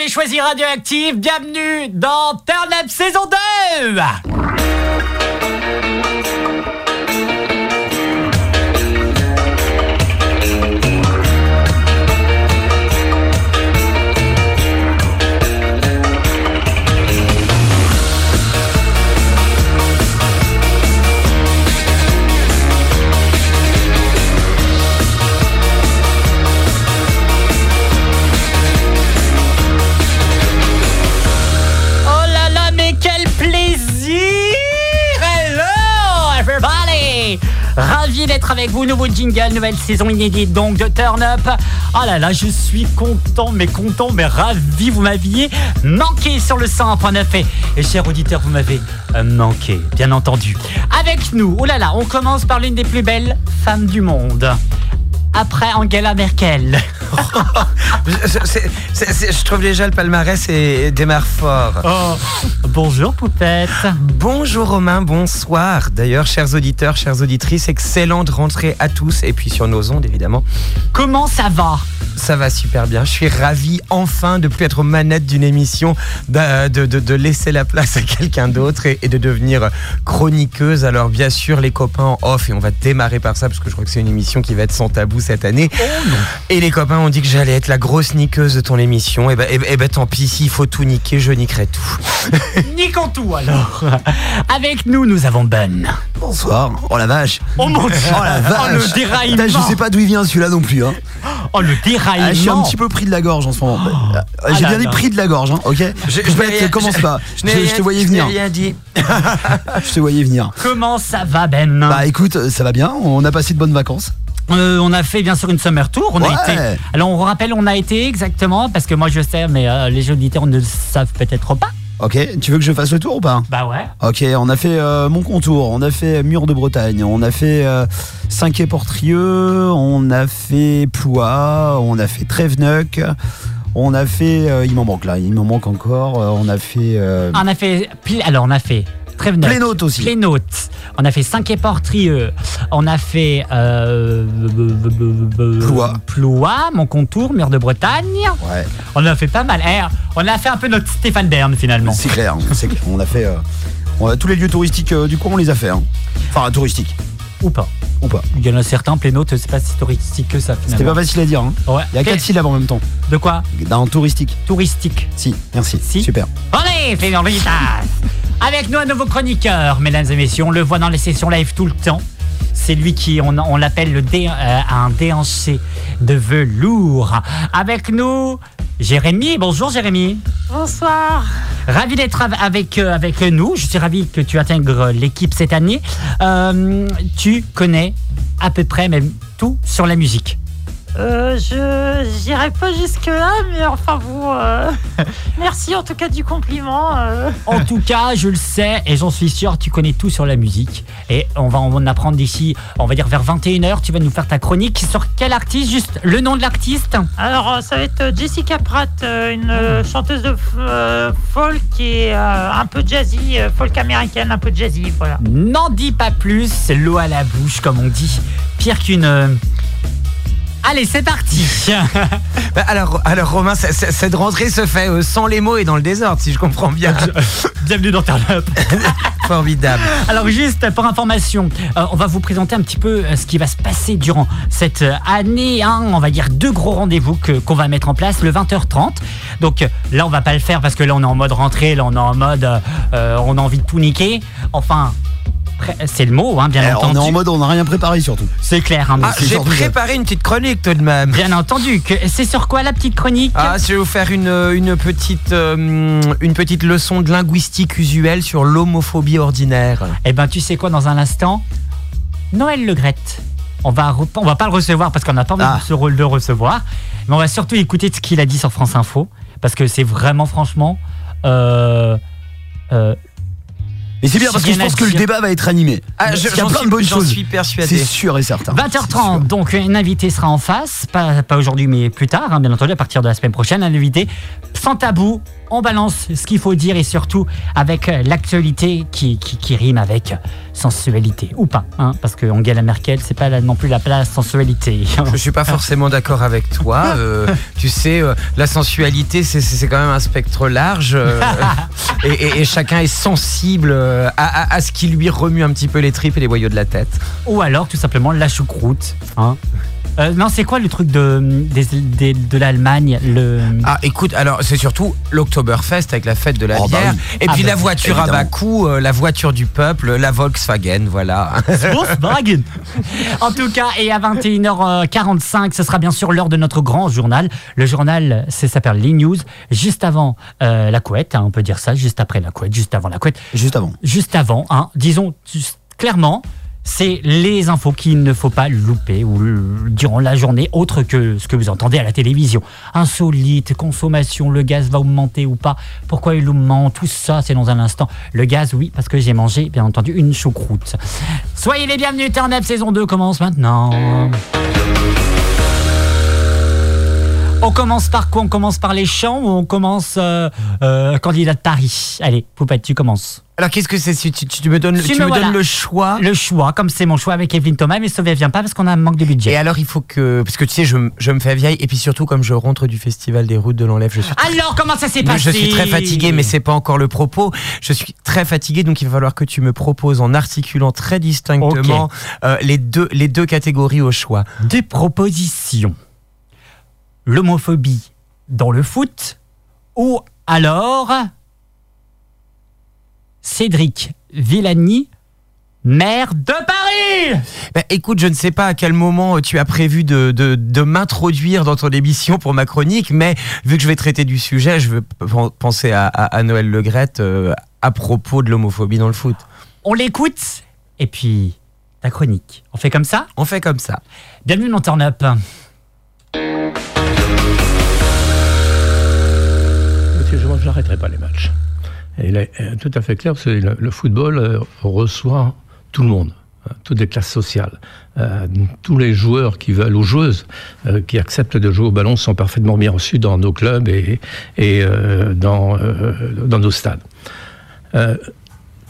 avez choisi Radioactive. Bienvenue dans Turn Up saison 2. Ravi d'être avec vous, nouveau jingle, nouvelle saison inédite donc de Turn Up. Oh là là, je suis content, mais content, mais ravi, vous m'aviez manqué sur le 100.9 et, et chers auditeurs, vous m'avez euh, manqué, bien entendu. Avec nous, oh là là, on commence par l'une des plus belles femmes du monde. Après Angela Merkel. C'est- c'est- c'est- c'est- je trouve déjà le palmarès et démarre fort. Oh, bonjour Poupette. Bonjour Romain, bonsoir. D'ailleurs, chers auditeurs, chères auditrices, excellente rentrée à tous et puis sur nos ondes évidemment. Comment ça va? Ça va super bien. Je suis ravi enfin de plus être aux manettes d'une émission, de, de- de- de laisser la place à quelqu'un d'autre et, et de devenir chroniqueuse. Alors bien sûr, les copains en off et on va démarrer par ça parce que je crois que c'est une émission qui va être sans tabou cette année. Et les copains ont dit que j'allais être la grosse niqueuse de ton émission. Et ben, eh ben- eh ben, tant pis, s'il faut tout niquer, je niquerai tout. Niquons tout alors. Avec nous, nous avons Ben. Bonsoir. Oh la vache. Oh mon dieu. Oh la vache. Oh le déraillement. Putain, je sais pas d'où il vient celui-là non plus. Hein. Oh le déraillement. Ah, je suis un petit peu pris de la gorge en ce moment. Euh, Ah J'ai là bien dit pris de la gorge, hein, ok Je- Je rien- commence je- pas. Je, te voyais venir. rien dit. Je te voyais venir. Comment ça va Ben? Bah écoute, ça va bien. On a passé de bonnes vacances. Euh, On a fait bien sûr une summer tour. On Ouais. a été. Alors on rappelle, on a été exactement parce que moi je sais, mais euh, les auditeurs ne le savent peut-être pas. Ok. Tu veux que je fasse le tour ou pas? Bah ouais. Ok, on a fait euh, Mon Contour, on a fait Mur de Bretagne, on a fait euh, Saint-Quay-Portrieux, on a fait Ploie, on a fait Tréveneuc, on a fait. il m'en manque là, il m'en manque encore. on a fait. euh, On a fait. Alors on a fait. Tréveneuc. Plénote aussi. Plénote. On a fait 5 Portrieux. On a fait. Euh, Ploie. Ploie, mon contour, mur de Bretagne. Ouais, On a fait pas mal. Eh, on a fait un peu notre Stéphane Bern finalement. c'est clair, c'est clair. On a fait. euh, on a- tous les lieux touristiques euh, du coin, on les a fait. hein. Enfin, touristiques, Ou pas. ou pas. Il y en a certains, Plénote, c'est pas si touristique que ça C'était finalement. pas facile à dire. hein. Ouais. Il y a Fait- quatre syllabes en même temps. De quoi? Dans touristique. Touristique. Si, merci. Si. Super. Allez, Fémorlitas Avec nous un nouveau chroniqueur, mesdames et messieurs, on le voit dans les sessions live tout le temps. C'est lui qui, on, on l'appelle le dé- euh, un déhanché de velours. Avec nous, Jérémy. Bonjour Jérémy. Bonsoir. Ravi d'être av- avec, euh, avec nous. Je suis ravi que tu intègres l'équipe cette année. Euh, tu connais à peu près même tout sur la musique. Euh, je j'irai pas jusque là, mais enfin bon, euh, merci en tout cas du compliment. euh. En tout cas, je le sais et j'en suis sûr, tu connais tout sur la musique. Et on va en apprendre d'ici, on va dire vers 21h, tu vas nous faire ta chronique sur quel artiste, juste le nom de l'artiste? Alors euh, ça va être Jessica Pratt, une euh, chanteuse de folk et un peu jazzy, folk américaine, un peu jazzy, voilà. N'en dis pas plus, c'est l'eau à la bouche comme on dit. Pire qu'une... Allez, c'est parti Bah, alors, alors Romain, cette rentrée se fait euh, sans les mots et dans le désordre, si je comprends bien. Bienvenue dans Turn Formidable. Alors juste pour information, euh, on va vous présenter un petit peu euh, ce qui va se passer durant cette année. hein. on va dire deux gros rendez-vous que- qu'on va mettre en place le 20h30. Donc là on va pas le faire parce que là on est en mode rentrée, là on est en mode on a envie de tout niquer. Enfin c'est le mot, hein, bien Eh, on entendu. est en mode, on n'a rien préparé surtout. C'est clair, hein, Ah, J'ai ça. préparé une petite chronique tout de même. bien entendu. Que, c'est sur quoi la petite chronique Ah, je vais vous faire une, une, petite, euh, une petite leçon de linguistique usuelle sur l'homophobie ordinaire. Eh ben, tu sais quoi, dans un instant, Noël Le Grette. On va, on va pas le recevoir parce qu'on n'a pas envie Ah. de ce rôle de le recevoir. Mais on va surtout écouter ce qu'il a dit sur France Info. Parce que c'est vraiment, franchement. euh, euh, Mais c'est bien parce que je pense que le débat va être animé. Ah, je- Il y a plein suis- de bonnes choses. suis persuadé. C'est sûr et certain. C'est 20h30, sûr. donc une invitée sera en face, pas, pas aujourd'hui mais plus tard, hein, bien entendu, à partir de la semaine prochaine, un invité sans tabou, on balance ce qu'il faut dire et surtout avec euh, l'actualité qui, qui, qui rime avec sensualité ou pas, hein, parce que Angela Merkel, c'est pas là non plus la place sensualité. Je suis pas forcément d'accord avec toi. euh, tu sais, euh, la sensualité, c'est- quand même un spectre large. euh, et, et- et chacun est sensible à, à- à ce qui lui remue un petit peu les tripes et les boyaux de la tête. Ou alors tout simplement la choucroute. Hein. Euh, non, c'est quoi le truc de, de l'Allemagne le... Ah, écoute, alors c'est surtout l'Oktoberfest avec la fête de la Oh, bah bière. oui. Et Ah, puis bah, la voiture à bas coût, euh, la voiture du peuple, la Volkswagen, voilà. Volkswagen. En tout cas, et à 21h45, ce sera bien sûr l'heure de notre grand journal. Le journal, c'est s'appelle Les News, juste avant euh, la couette, hein, on peut dire ça, juste après la couette, juste avant la couette, Juste avant. juste avant, hein, disons juste clairement. C'est les infos qu'il ne faut pas louper durant la journée, autre que ce que vous entendez à la télévision. Insolite, consommation, le gaz va augmenter ou pas, pourquoi il augmente, tout ça c'est dans un instant. Le gaz, oui, parce que j'ai mangé, bien entendu, une choucroute. Soyez les bienvenus, Turn saison 2 commence maintenant. On commence par quoi? On commence par les chants ou on commence euh, euh, candidat de Paris? Allez, Poupette, tu commences. Alors qu'est-ce que c'est? Si tu, tu- tu me donnes, Tu tu me me voilà. donnes le choix Le choix, comme c'est mon choix avec Evelyne Thomas, mais ça ne vient pas parce qu'on a un manque de budget. Et alors il faut que parce que tu sais je, me fais vieille et puis surtout comme je rentre du festival des routes de l'enlève je suis Alors, comment ça s'est passé je suis très fatigué, mais c'est pas encore le propos. Je suis très fatigué, donc il va falloir que tu me proposes en articulant très distinctement euh, les, deux, les deux catégories au choix. Des propositions. L'homophobie dans le foot ou alors Cédric Villani, maire de Paris Ben, écoute, je ne sais pas à quel moment tu as prévu de, de, de m'introduire dans ton émission pour ma chronique, mais vu que je vais traiter du sujet, je veux penser à, à, à Noël Legrette euh, à propos de l'homophobie dans le foot. On l'écoute et puis ta chronique. On fait comme ça? On fait comme ça. Bienvenue dans Turn Up. N'arrêterai pas les matchs. Et il est euh, tout à fait clair, parce que le, football euh, reçoit tout le monde, hein, toutes les classes sociales. Euh, tous les joueurs qui veulent, ou joueuses, qui acceptent de jouer au ballon sont parfaitement bien reçus dans nos clubs et, dans, nos stades.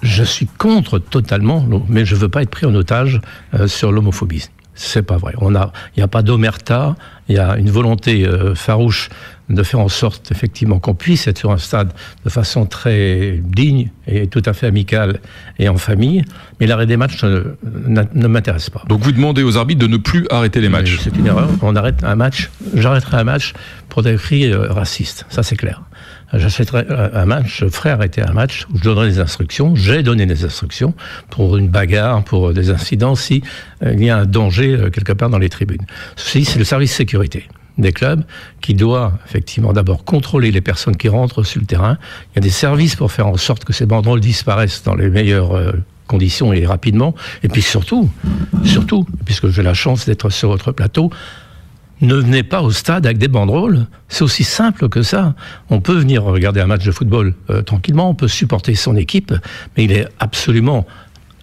Je suis contre totalement, mais je ne veux pas être pris en otage sur l'homophobie. C'est pas vrai. A, il n'y a pas d'omerta. Il y a une volonté euh, farouche de faire en sorte effectivement qu'on puisse être sur un stade de façon très digne et tout à fait amicale et en famille. Mais l'arrêt des matchs ne m'intéresse pas. Donc vous demandez aux arbitres de ne plus arrêter les matchs. C'est une erreur. On arrête un match. J'arrêterai un match pour des cris euh, racistes. Ça, c'est clair. J'achèterai un match, je ferai arrêter un match où je donnerai des instructions. J'ai donné des instructions pour une bagarre, pour des incidents, si euh, il y a un danger euh, quelque part dans les tribunes. Ceci, c'est le service sécurité des clubs qui doit effectivement d'abord contrôler les personnes qui rentrent sur le terrain. Il y a des services pour faire en sorte que ces banderoles disparaissent dans les meilleures euh, conditions et rapidement. Et puis surtout, surtout, puisque j'ai la chance d'être sur votre plateau, ne venez pas au stade avec des banderoles. C'est aussi simple que ça. On peut venir regarder un match de football euh, tranquillement, on peut supporter son équipe, mais il est absolument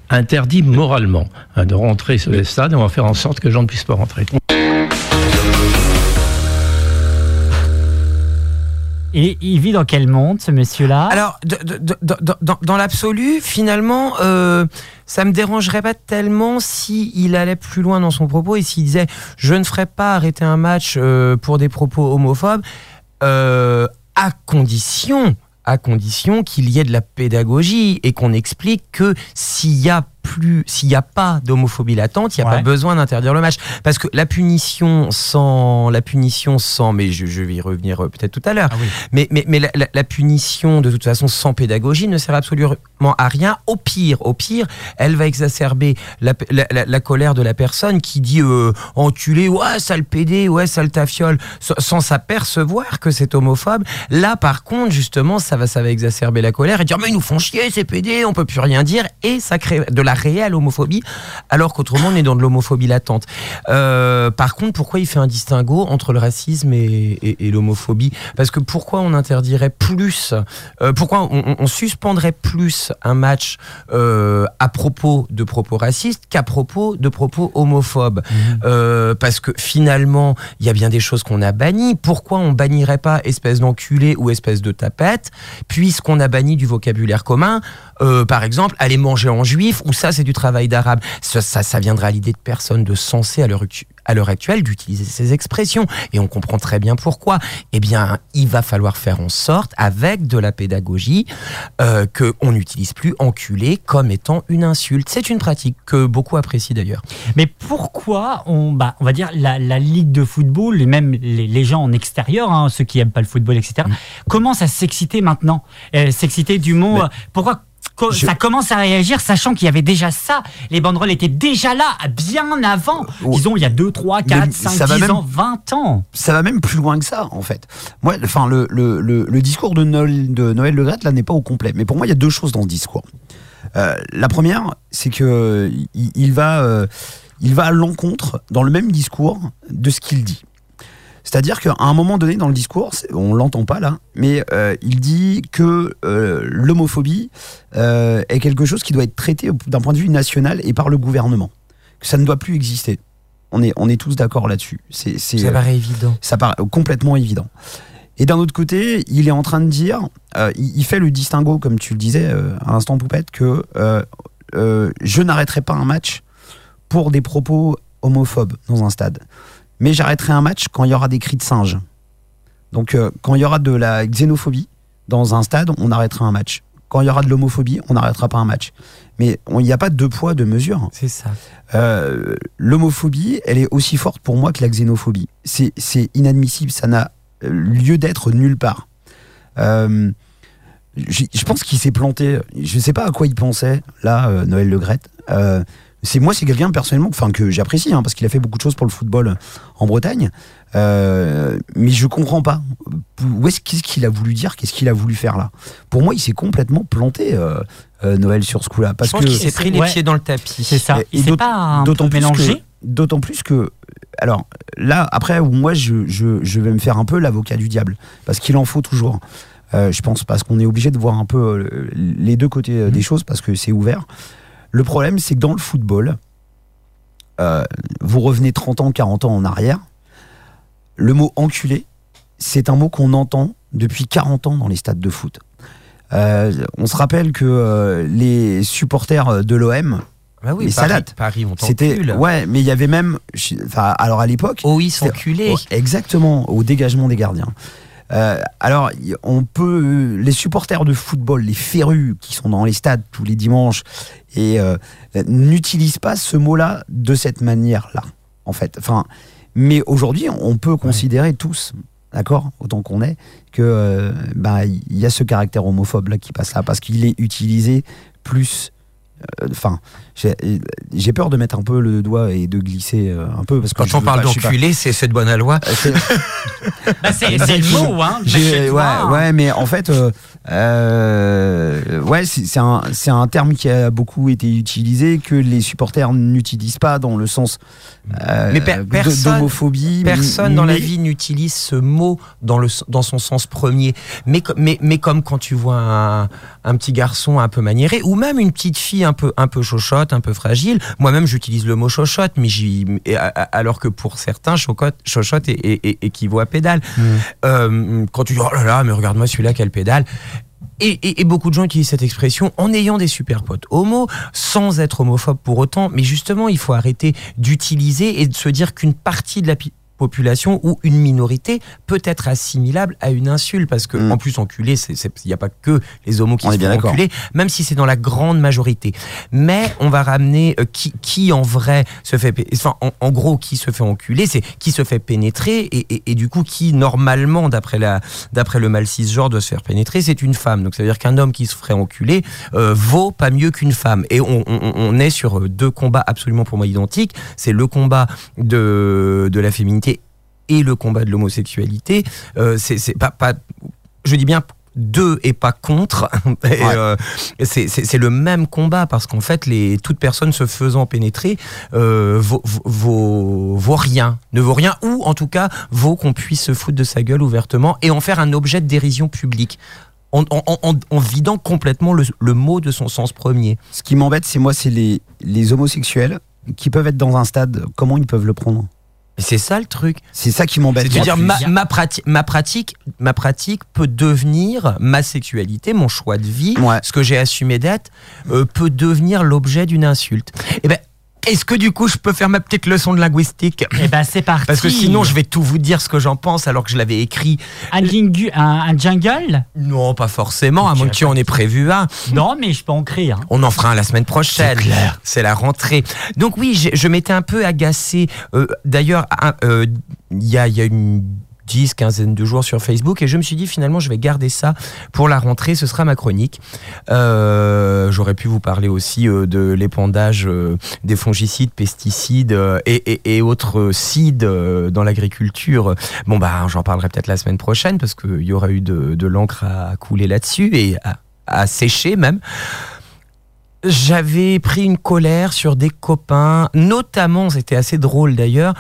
interdit moralement hein, de rentrer sur les stades et on va faire en sorte que les gens ne puissent pas rentrer. Et il vit dans quel monde, ce monsieur-là Alors, dans l'absolu, finalement, euh, ça me dérangerait pas tellement si il allait plus loin dans son propos et s'il disait je ne ferai pas arrêter un match euh, pour des propos homophobes, euh, à condition, à condition qu'il y ait de la pédagogie et qu'on explique que s'il y a plus, s'il n'y a pas d'homophobie latente, il n'y a Ouais. pas besoin d'interdire le match. Parce que la punition sans, la punition sans, mais je, je vais y revenir euh, peut-être tout à l'heure. Ah oui. Mais, mais, mais la, la- la punition, de toute façon, sans pédagogie, ne sert absolument à rien. Au pire, au pire, elle va exacerber la, colère de la personne qui dit euh, enculé, ouais, sale pédé, ouais, sale tafiole, sans, sans s'apercevoir que c'est homophobe. Là, par contre, justement, ça va, ça va exacerber la colère et dire mais ils nous font chier, ces pédés, on peut plus rien dire. Et ça crée de la réelle homophobie, alors qu'autrement on est dans de l'homophobie latente. Euh, par contre, pourquoi il fait un distinguo entre le racisme et, et- et l'homophobie? Parce que pourquoi on interdirait plus, euh, pourquoi on, on suspendrait plus un match euh, à propos de propos racistes qu'à propos de propos homophobes? Euh, Parce que finalement, il y a bien des choses qu'on a bannies. Pourquoi on bannirait pas espèce d'enculé ou espèce de tapette, puisqu'on a banni du vocabulaire commun? Euh, par exemple, aller manger en juif, ou ça, c'est du travail d'arabe. Ça, ça, ça viendra à l'idée de personne de sensé à à l'heure actuelle d'utiliser ces expressions. Et on comprend très bien pourquoi. Eh bien, il va falloir faire en sorte, avec de la pédagogie, euh, qu'on n'utilise plus enculé comme étant une insulte. C'est une pratique que beaucoup apprécient d'ailleurs. Mais pourquoi on, bah, on va dire la, la ligue de football et même les, les gens en extérieur, hein, ceux qui aiment pas le football, etc., commencent à s'exciter maintenant, Euh, s'exciter du mot. Mais- euh, pourquoi co- Je- ça commence à réagir, sachant qu'il y avait déjà ça. Les banderoles étaient déjà là, bien avant. Oh. Disons, il y a 2, 3, 4, Mais 5, ça va 10 même- ans, 20 ans. ça va même plus loin que ça, en fait. Moi, enfin, le, le, le, le discours de Noël, de Noël Le Graët, là, n'est pas au complet. Mais pour moi, il y a deux choses dans ce discours. Euh, la première, c'est que il, il va, euh, il va à l'encontre, dans le même discours, de ce qu'il dit. C'est-à-dire qu'à un moment donné dans le discours, on l'entend pas là, mais euh, il dit que euh, l'homophobie euh, est quelque chose qui doit être traité d'un point de vue national et par le gouvernement. Que ça ne doit plus exister. On est, on est tous d'accord là-dessus. C'est, Ça paraît évident. ça paraît complètement évident. Et d'un autre côté, il est en train de dire, il, il fait le distinguo, comme tu le disais à l'instant Poupette, que je n'arrêterai pas un match pour des propos homophobes dans un stade. Mais j'arrêterai un match quand il y aura des cris de singe. Donc euh, quand il y aura de la xénophobie dans un stade, on arrêtera un match. Quand il y aura de l'homophobie, on n'arrêtera pas un match. Mais il n'y a pas de deux poids, deux mesures. C'est ça. Euh, l'homophobie, elle est aussi forte pour moi que la xénophobie. C'est c'est inadmissible, ça n'a euh, lieu d'être nulle part. Euh, je pense qu'il s'est planté. Je ne sais pas à quoi il pensait là, Noël Le Graët. C'est moi, c'est quelqu'un personnellement, enfin que j'apprécie, hein, parce qu'il a fait beaucoup de choses pour le football en Bretagne. Euh, mais je comprends pas. Où est-ce qu'est-ce qu'il a voulu dire? Qu'est-ce qu'il a voulu faire là? Pour moi, il s'est complètement planté, euh, euh, Noël, sur ce coup-là, parce Je pense que qu'il s'est pris les Ouais. pieds dans le tapis. C'est ça. Et Il s'est d'autant- pas un d'autant plus mélangé que- D'autant plus que, alors là, après, où moi, je, je, je vais me faire un peu l'avocat du diable, parce qu'il en faut toujours. Euh, je pense parce qu'on est obligé de voir un peu euh, les deux côtés euh, des choses, parce que c'est ouvert. Le problème, c'est que dans le football, euh, vous revenez 30 ans, 40 ans en arrière, le mot enculé, c'est un mot qu'on entend depuis 40 ans dans les stades de foot. Euh, on se rappelle que euh, les supporters de l'OM, Bah oui, Paris, salades. Paris, on c'était ouais, mais il y avait même, enfin, alors à l'époque, Oh oui, s'enculer. oh, exactement au dégagement des gardiens. Euh, alors, on peut, les supporters de football, les férus qui sont dans les stades tous les dimanches, et euh, n'utilisent pas ce mot-là de cette manière-là, en fait. Enfin, mais aujourd'hui, on peut considérer tous, d'accord, autant qu'on est, que euh, bah, il y a ce caractère homophobe là qui passe là, parce qu'il est utilisé plus. Enfin, j'ai peur de mettre un peu le doigt et de glisser euh, un peu parce que Quand on parle d'enculé, c'est de bonne loi. Euh, c'est- Bah, c'est le mot, hein. j'ai- ouais, mais en fait, euh, euh, ouais, c'est un, c'est un terme qui a beaucoup été utilisé que les supporters n'utilisent pas dans le sens euh, Mais per- de- personne- d'homophobie. Personne dans la vie n'utilise ce mot dans, le, dans son sens premier. Mais, mais, mais comme quand tu vois un, un petit garçon un peu maniéré, ou même une petite fille un peu, un peu chochotte, un peu fragile, moi-même j'utilise le mot chochotte, mais j'y, alors que pour certains, chocotte, chochotte équivaut à pédale. Euh, quand tu dis, oh là là, mais regarde-moi celui-là, quelle pédale. Et, et- et beaucoup de gens utilisent cette expression en ayant des super potes homo, sans être homophobe pour autant. Mais justement, il faut arrêter d'utiliser et de se dire qu'une partie de la population ou une minorité peut être assimilable à une insulte. Parce que Mm. en plus enculé il n'y a pas que les homos qui On se bien font enculer même si c'est dans la grande majorité. Mais on va ramener euh, qui, qui en vrai se fait enfin, en, en gros qui se fait enculer c'est qui se fait pénétrer et, et- et du coup qui normalement d'après la d'après le mal cisgenre doit se faire pénétrer c'est une femme. Donc ça veut dire qu'un homme qui se ferait enculer euh, vaut pas mieux qu'une femme. Et on, on- on est sur euh, deux combats absolument pour moi identiques. C'est le combat de, de la féminité et le combat de l'homosexualité. Euh, c'est pas, pas, je dis bien de et pas contre. Ouais. euh, c'est- le même combat parce qu'en fait, les, toute personne se faisant pénétrer euh, vaut, vaut, vaut rien, ne vaut rien, ou en tout cas vaut qu'on puisse se foutre de sa gueule ouvertement et en faire un objet de dérision publique. En, en- en- en vidant complètement le, le mot de son sens premier. Ce qui m'embête, c'est moi, c'est les, les homosexuels qui peuvent être dans un stade. Comment ils peuvent le prendre? Et C'est ça le truc. C'est ça qui m'embête. C'est-à-dire ma, ma, prati- ma pratique, ma pratique peut devenir ma sexualité, mon choix de vie, Ouais. ce que j'ai assumé d'être, euh, peut devenir l'objet d'une insulte. Et ben, est-ce que du coup je peux faire ma petite leçon de linguistique Eh ben c'est parti. Parce que sinon je vais tout vous dire ce que j'en pense alors que je l'avais écrit. Un, jingu- un, un jungle Non, pas forcément, à moins que tu en aies prévu un. Non, mais je peux en créer. hein. On en fera un la semaine prochaine. C'est la rentrée. Donc oui, je m'étais un peu agacé. euh, D'ailleurs, euh, il y, a, il y a une dix, quinzaine de jours sur Facebook et je me suis dit finalement je vais garder ça pour la rentrée, ce sera ma chronique. Euh, J'aurais pu vous parler aussi euh, de l'épandage euh, des fongicides, pesticides et, autres cides dans l'agriculture. Bon bah j'en parlerai peut-être la semaine prochaine parce qu'il y aura eu de, l'encre à couler là-dessus et à sécher même. J'avais pris une colère sur des copains, notamment, c'était assez drôle d'ailleurs,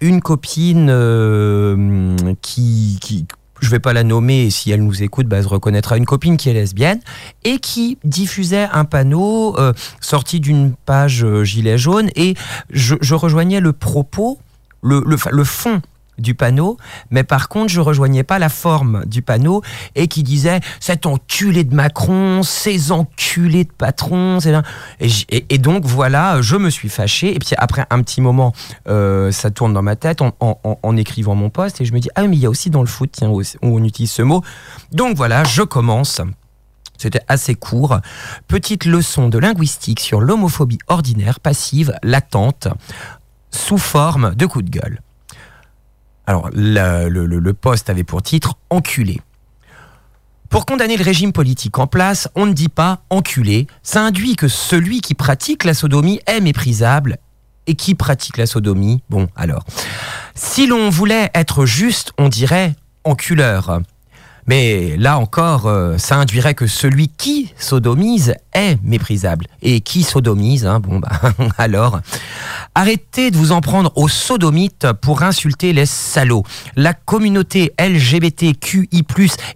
une copine euh, qui, qui, je vais pas la nommer, et si elle nous écoute, bah, elle se reconnaîtra, une copine qui est lesbienne, et qui diffusait un panneau euh, sorti d'une page euh, gilet jaune, et je, rejoignais le propos, le fond du panneau, mais par contre, je rejoignais pas la forme du panneau et qui disait cet enculé de Macron, ces enculés de patrons, c'est. Et, et- donc voilà, je me suis fâché. Et puis après un petit moment, euh, ça tourne dans ma tête en, en- écrivant mon poste et je me dis ah mais il y a aussi dans le foot, tiens, où on utilise ce mot. Donc voilà, je commence. C'était assez court. Petite leçon de linguistique sur l'homophobie ordinaire, passive, latente, sous forme de coup de gueule. Alors, le- le poste avait pour titre Enculé. Pour condamner le régime politique en place, on ne dit pas enculé. Ça induit que celui qui pratique la sodomie est méprisable. Et qui pratique la sodomie? Bon, alors. Si l'on voulait être juste, on dirait enculeur. Mais là encore, euh, ça induirait que celui qui sodomise est méprisable. Et qui sodomise, hein, bon bah alors. Arrêtez de vous en prendre aux sodomites pour insulter les salauds. La communauté LGBTQI+,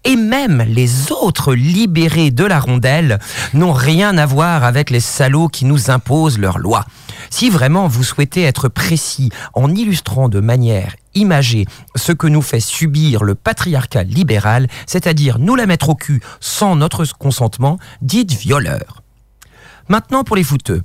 et même les autres libérés de la rondelle n'ont rien à voir avec les salauds qui nous imposent leurs lois. Si vraiment vous souhaitez être précis en illustrant de manière imagée ce que nous fait subir le patriarcat libéral, c'est-à-dire nous la mettre au cul sans notre consentement, dites violeur. Maintenant pour les fouteux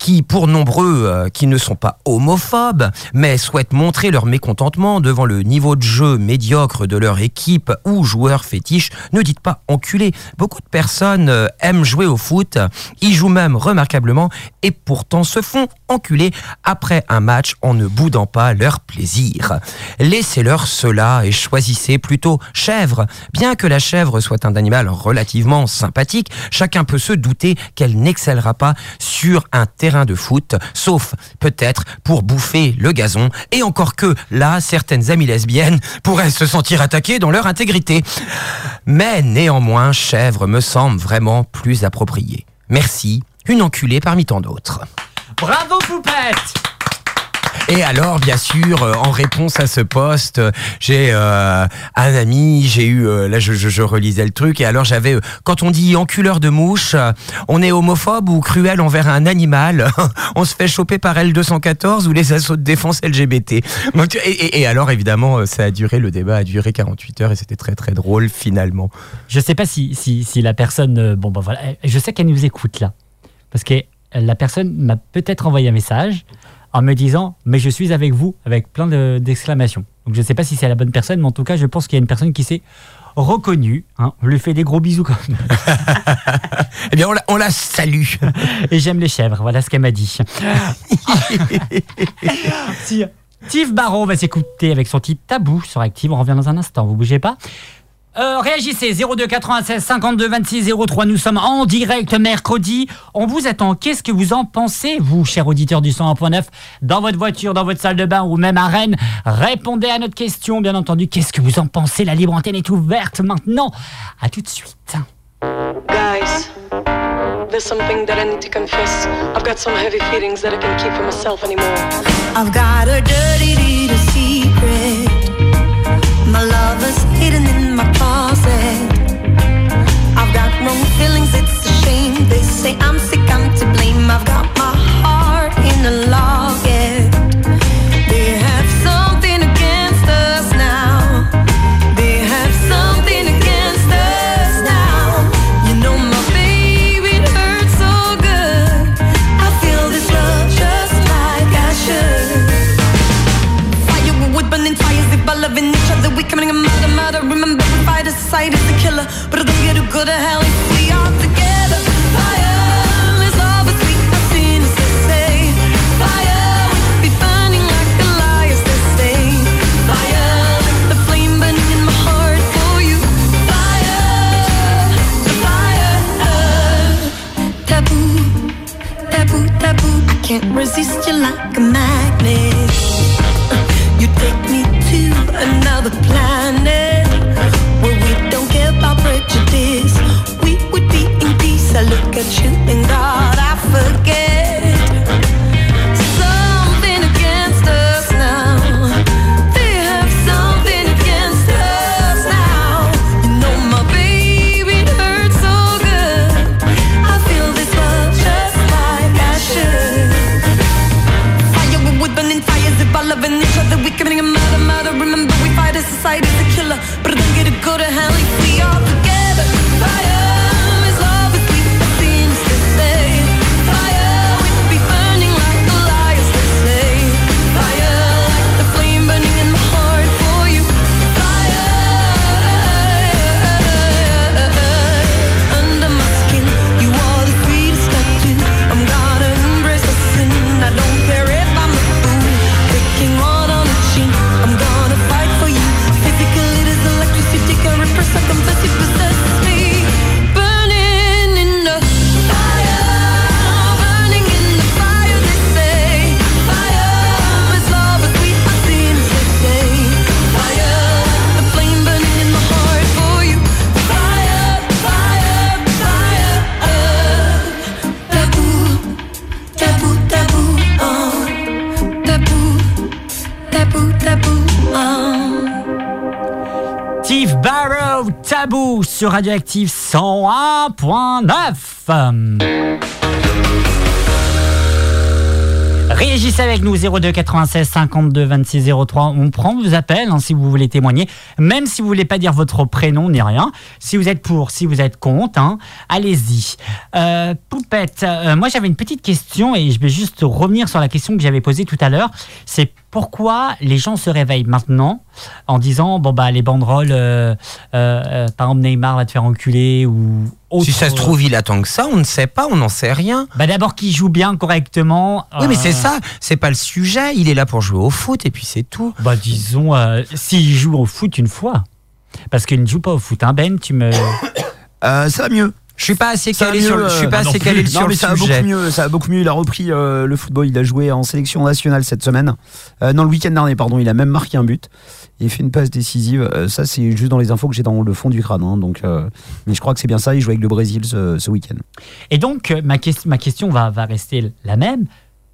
qui, pour nombreux euh, qui ne sont pas homophobes, mais souhaitent montrer leur mécontentement devant le niveau de jeu médiocre de leur équipe ou joueurs fétiches, ne dites pas enculé. Beaucoup de personnes euh, aiment jouer au foot, y jouent même remarquablement, et pourtant se font enculer après un match en ne boudant pas leur plaisir. Laissez-leur cela et choisissez plutôt chèvre. Bien que la chèvre soit un animal relativement sympathique, chacun peut se douter qu'elle n'excellera pas sur un terrain de foot, sauf peut-être pour bouffer le gazon, et encore que là, certaines amies lesbiennes pourraient se sentir attaquées dans leur intégrité. Mais néanmoins, chèvre me semble vraiment plus approprié. Merci, une enculée parmi tant d'autres. Bravo Poupette Et alors, bien sûr, euh, en réponse à ce poste, euh, j'ai euh, un ami, j'ai eu, là je, relisais le truc, et alors j'avais, quand on dit enculeur de mouche, on est homophobe ou cruel envers un animal, on se fait choper par L214 ou les assauts de défense LGBT. Et, alors, évidemment, ça a duré, le débat a duré 48 heures, et c'était très très drôle finalement. Je sais pas si, si, la personne. Bon, bah voilà. Je sais qu'elle nous écoute là. Parce que la personne m'a peut-être envoyé un message en me disant Mais je suis avec vous, avec plein de- d'exclamations. Donc je sais pas si c'est la bonne personne, mais en tout cas, je pense qu'il y a une personne qui s'est reconnue. hein. On lui fait des gros bisous quand même. Eh bien, on la, on la salue. Et j'aime les chèvres, voilà ce qu'elle m'a dit. si Steve Barron va s'écouter avec son titre tabou sur Active. On revient dans un instant, vous bougez pas. Euh, réagissez 02 96 52 26 03. Nous sommes en direct mercredi. On vous attend. Qu'est-ce que vous en pensez, vous, chers auditeurs du 101.9, dans votre voiture, dans votre salle de bain ou même à Rennes? Répondez à notre question, bien entendu. Qu'est-ce que vous en pensez? La libre antenne est ouverte maintenant. À tout de suite. Guys, there's something that I need to confess. I've got some heavy feelings that I can't keep for myself anymore. I've got a dirty little secret. My love is hidden in my closet. I've got wrong feelings, it's a shame. They say I'm sick, I'm to blame. I've got my heart in a locket. A is a killer, but I don't get to go to hell if we are together. Fire is. Fire be burning like the liars they say. Fire the flame burning in my heart for you. Fire, fire. Uh. Taboo, taboo, taboo. I can't resist you like a magnet. Tabou sur Radioactive 101.9. Réagissez avec nous 02 96 52 26 03. On prend vos appels hein, si vous voulez témoigner, même si vous voulez pas dire votre prénom ni rien. Si vous êtes pour, si vous êtes contre, hein, allez-y. Euh, Poupette, euh, moi j'avais une petite question et je vais juste revenir sur la question que j'avais posée tout à l'heure. C'est pourquoi les gens se réveillent maintenant en disant bon bah les banderoles, euh, euh, euh, par exemple Neymar va te faire enculer ou autre. Si ça se trouve, il attend que ça, on ne sait pas, on n'en sait rien. Bah d'abord qu'il joue bien correctement. Oui, mais c'est ça, c'est pas le sujet. Il est là pour jouer au foot et puis c'est tout. Bah disons, s'il joue au foot une fois. Parce qu'il ne joue pas au foot, hein Ben, tu me... Ça va mieux. Je suis pas assez calé mieux, sur le, je suis euh, pas bah assez calé sur le ça sujet. beaucoup mieux. Ça va beaucoup mieux. Il a repris euh, le football. Il a joué en sélection nationale cette semaine. Euh, non, le week-end dernier, pardon. Il a même marqué un but. Il fait une passe décisive. Euh, ça, c'est juste dans les infos que j'ai dans le fond du crâne. hein. donc, mais je crois que c'est bien ça. Il joue avec le Brésil ce, ce week-end. Et donc, ma, ques- ma question va, va rester la même.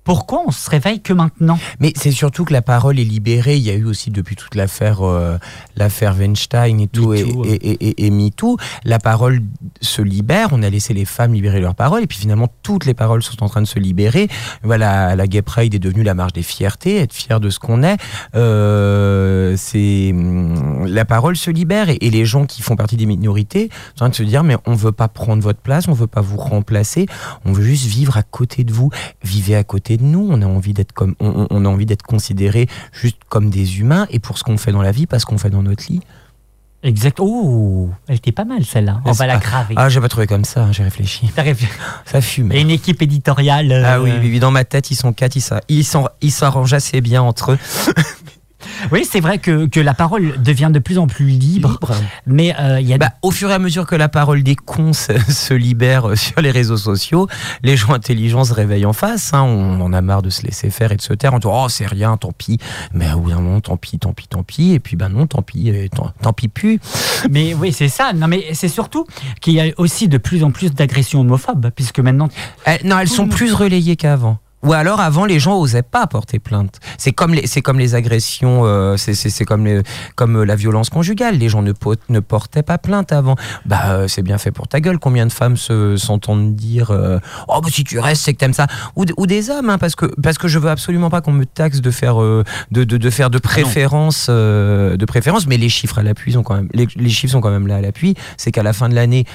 Pourquoi on se réveille que maintenant? Mais c'est surtout que la parole est libérée. Il y a eu aussi depuis toute l'affaire, euh, l'affaire Weinstein et tout, et, MeToo, et, et, et, et MeToo, la parole se libère. On a laissé les femmes libérer leur parole, et puis finalement toutes les paroles sont en train de se libérer. Voilà, la Gay Pride est devenue la marche des fiertés, être fier de ce qu'on est. Euh, c'est hum, la parole se libère, et, et les gens qui font partie des minorités sont en train de se dire mais on veut pas prendre votre place, on veut pas vous remplacer, on veut juste vivre à côté de vous. Vivez à côté de nous. On a envie d'être comme, on, a envie d'être considérés juste comme des humains et pour ce qu'on fait dans la vie, pas ce qu'on fait dans notre lit. Exact. Oh, elle était pas mal celle-là. On va la graver. Ah, j'ai pas trouvé comme ça. hein, j'ai réfléchi. Réfléchi. Ça fume. Et une équipe éditoriale. euh, Ah oui, oui, oui, dans ma tête, ils sont quatre, ils s'arrangent assez bien entre eux. Oui, c'est vrai que, que la parole devient de plus en plus libre, Libre. mais euh, y a Bah, au fur et à mesure que la parole des cons se, libère euh, sur les réseaux sociaux, les gens intelligents se réveillent en face. hein. On en a marre de se laisser faire et de se taire. On dit oh c'est rien, tant pis. Mais oui, non, tant pis, tant pis, tant pis. Et puis ben non, tant pis, tant pis plus. Mais oui, c'est ça. Non, mais c'est surtout qu'il y a aussi de plus en plus d'agressions homophobes, puisque maintenant. Eh, non, elles sont plus relayées qu'avant. Ou alors avant, les gens osaient pas porter plainte. C'est comme les, c'est comme les agressions, euh, c'est, comme, les, comme euh, la violence conjugale. Les gens ne, po- ne portaient pas plainte avant. Bah, euh, c'est bien fait pour ta gueule. Combien de femmes se, s'entendent dire, euh, oh bah si tu restes, c'est que t'aimes ça. Ou, des hommes, hein, parce que parce que je veux absolument pas qu'on me taxe de faire euh, de, de, de faire de préférence, euh, de préférence. Mais les chiffres à l'appui sont quand même, les, les chiffres sont quand même là à l'appui. C'est qu'à la fin de l'année,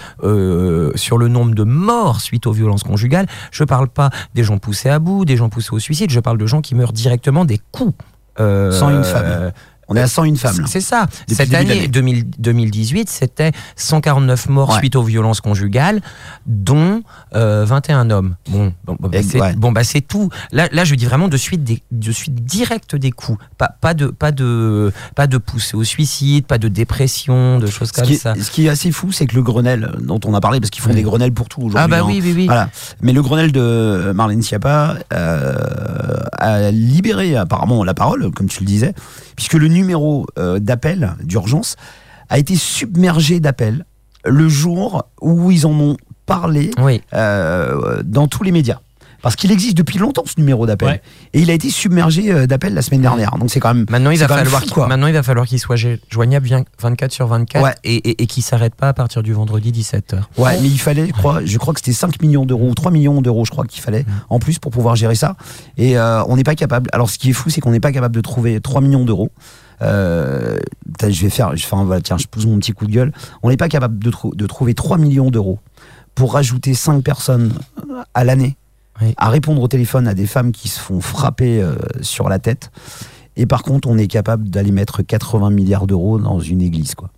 sur le nombre de morts suite aux violences conjugales, je parle pas des gens poussés à bout, des gens poussés au suicide, je parle de gens qui meurent directement des coups. Euh, 101 femmes. On est à 101 femmes. C'est ça. Depuis Cette année l'année. 2000 2018, c'était 149 morts Ouais. suite aux violences conjugales, dont euh, 21 hommes. Bon, bon, bah, Et- c'est ouais. bon, bah, tout. Là, là, je dis vraiment de suite, des, de suite direct des coups. Pas, pas de, pas de, pas de poussée au suicide, pas de dépression, de choses Ce comme qui, ça. ce qui est assez fou, c'est que le Grenelle, dont on a parlé, parce qu'ils font Oui. des Grenelles pour tout aujourd'hui. Ah bah hein. oui, oui, oui. Voilà. Mais le Grenelle de Marlène Schiappa euh, a libéré apparemment la parole, comme tu le disais, puisque le numéro euh, d'appel d'urgence a été submergé d'appels le jour où ils en ont parlé Oui. euh, dans tous les médias. Parce qu'il existe depuis longtemps ce numéro d'appel. Ouais. Et il a été submergé euh, d'appels la semaine dernière. Donc c'est quand même. Maintenant, il va falloir fou, maintenant, il va falloir qu'il soit jo- joignable bien 24 sur 24 Ouais. et, et, et qu'il s'arrête pas à partir du vendredi 17h. Ouais, mais il fallait, je crois, je crois que c'était 5 millions d'euros ou 3 millions d'euros, je crois qu'il fallait en plus pour pouvoir gérer ça. Et euh, on n'est pas capable. Alors, ce qui est fou, c'est qu'on n'est pas capable de trouver 3 millions d'euros. Euh, je vais faire, je, enfin, voilà, tiens, je pousse mon petit coup de gueule. On n'est pas capable de, trou- de trouver 3 millions d'euros pour rajouter 5 personnes à l'année Oui. à répondre au téléphone à des femmes qui se font frapper euh, sur la tête. Et par contre, on est capable d'aller mettre 80 milliards d'euros dans une église, quoi.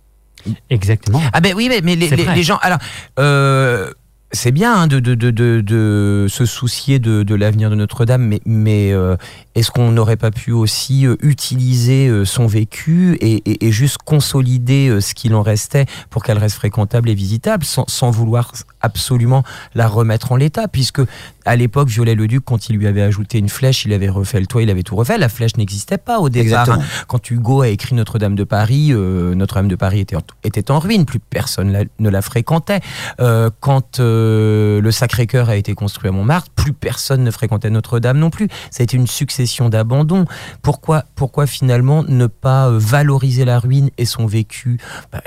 Exactement. Ah ben oui, mais, mais les, gens. Alors, euh, c'est bien hein, de, de, de, de, se soucier de, l'avenir de Notre-Dame, mais, mais euh, est-ce qu'on n'aurait pas pu aussi euh, utiliser euh, son vécu et, et, et juste consolider ce qu'il en restait pour qu'elle reste fréquentable et visitable, sans, sans vouloir absolument la remettre en l'état, puisque à l'époque, Viollet-le-Duc, quand il lui avait ajouté une flèche, il avait refait le toit, il avait tout refait. La flèche n'existait pas au départ. Hein. Quand Hugo a écrit Notre-Dame de Paris, euh, Notre-Dame de Paris était en, était en ruine, plus personne la- ne la fréquentait. Euh, quand euh, le Sacré-Cœur a été construit à Montmartre, plus personne ne fréquentait Notre-Dame non plus. Ça a été une succession d'abandons. Pourquoi, pourquoi finalement ne pas valoriser la ruine et son vécu? Bah,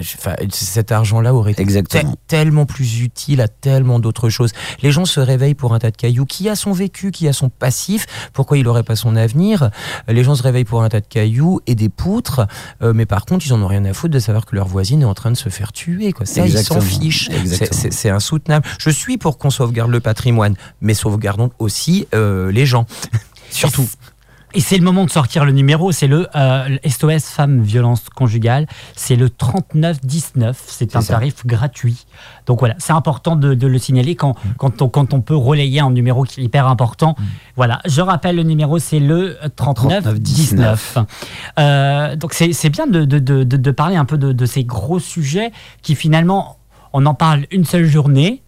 Cet argent-là aurait été Exactement. tellement plus utile à tellement d'autres choses. Les gens se réveillent pour un tas de cailloux. Qui a son vécu, qui a son passif? Pourquoi il n'aurait pas son avenir? Les gens se réveillent pour un tas de cailloux et des poutres, euh, mais par contre, ils en ont rien à foutre de savoir que leur voisine est en train de se faire tuer. Quoi. Ça, Exactement. ils s'en fichent. C'est insoutenable. Je suis pour qu'on sauvegarde le patrimoine, mais sauvegardons aussi euh, les gens. Surtout. Et c'est le moment de sortir le numéro, c'est le euh, SOS Femmes Violence Conjugale, c'est le 3919, c'est un ça. tarif gratuit. Donc voilà, c'est important de, de le signaler quand, quand, on, quand on peut relayer un numéro qui est hyper important. Voilà, je rappelle le numéro, c'est le 3919. Euh, donc c'est bien de, parler un peu de ces gros sujets qui finalement, on en parle une seule journée,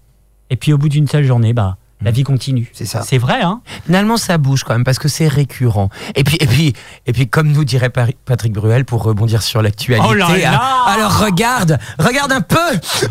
et puis au bout d'une seule journée, bah, la vie continue. C'est ça. C'est vrai, hein Finalement, ça bouge quand même parce que c'est récurrent. Et puis, et puis, et puis, comme nous dirait Patrick Bruel pour rebondir sur l'actualité. Oh là là ah, alors regarde, regarde un peu.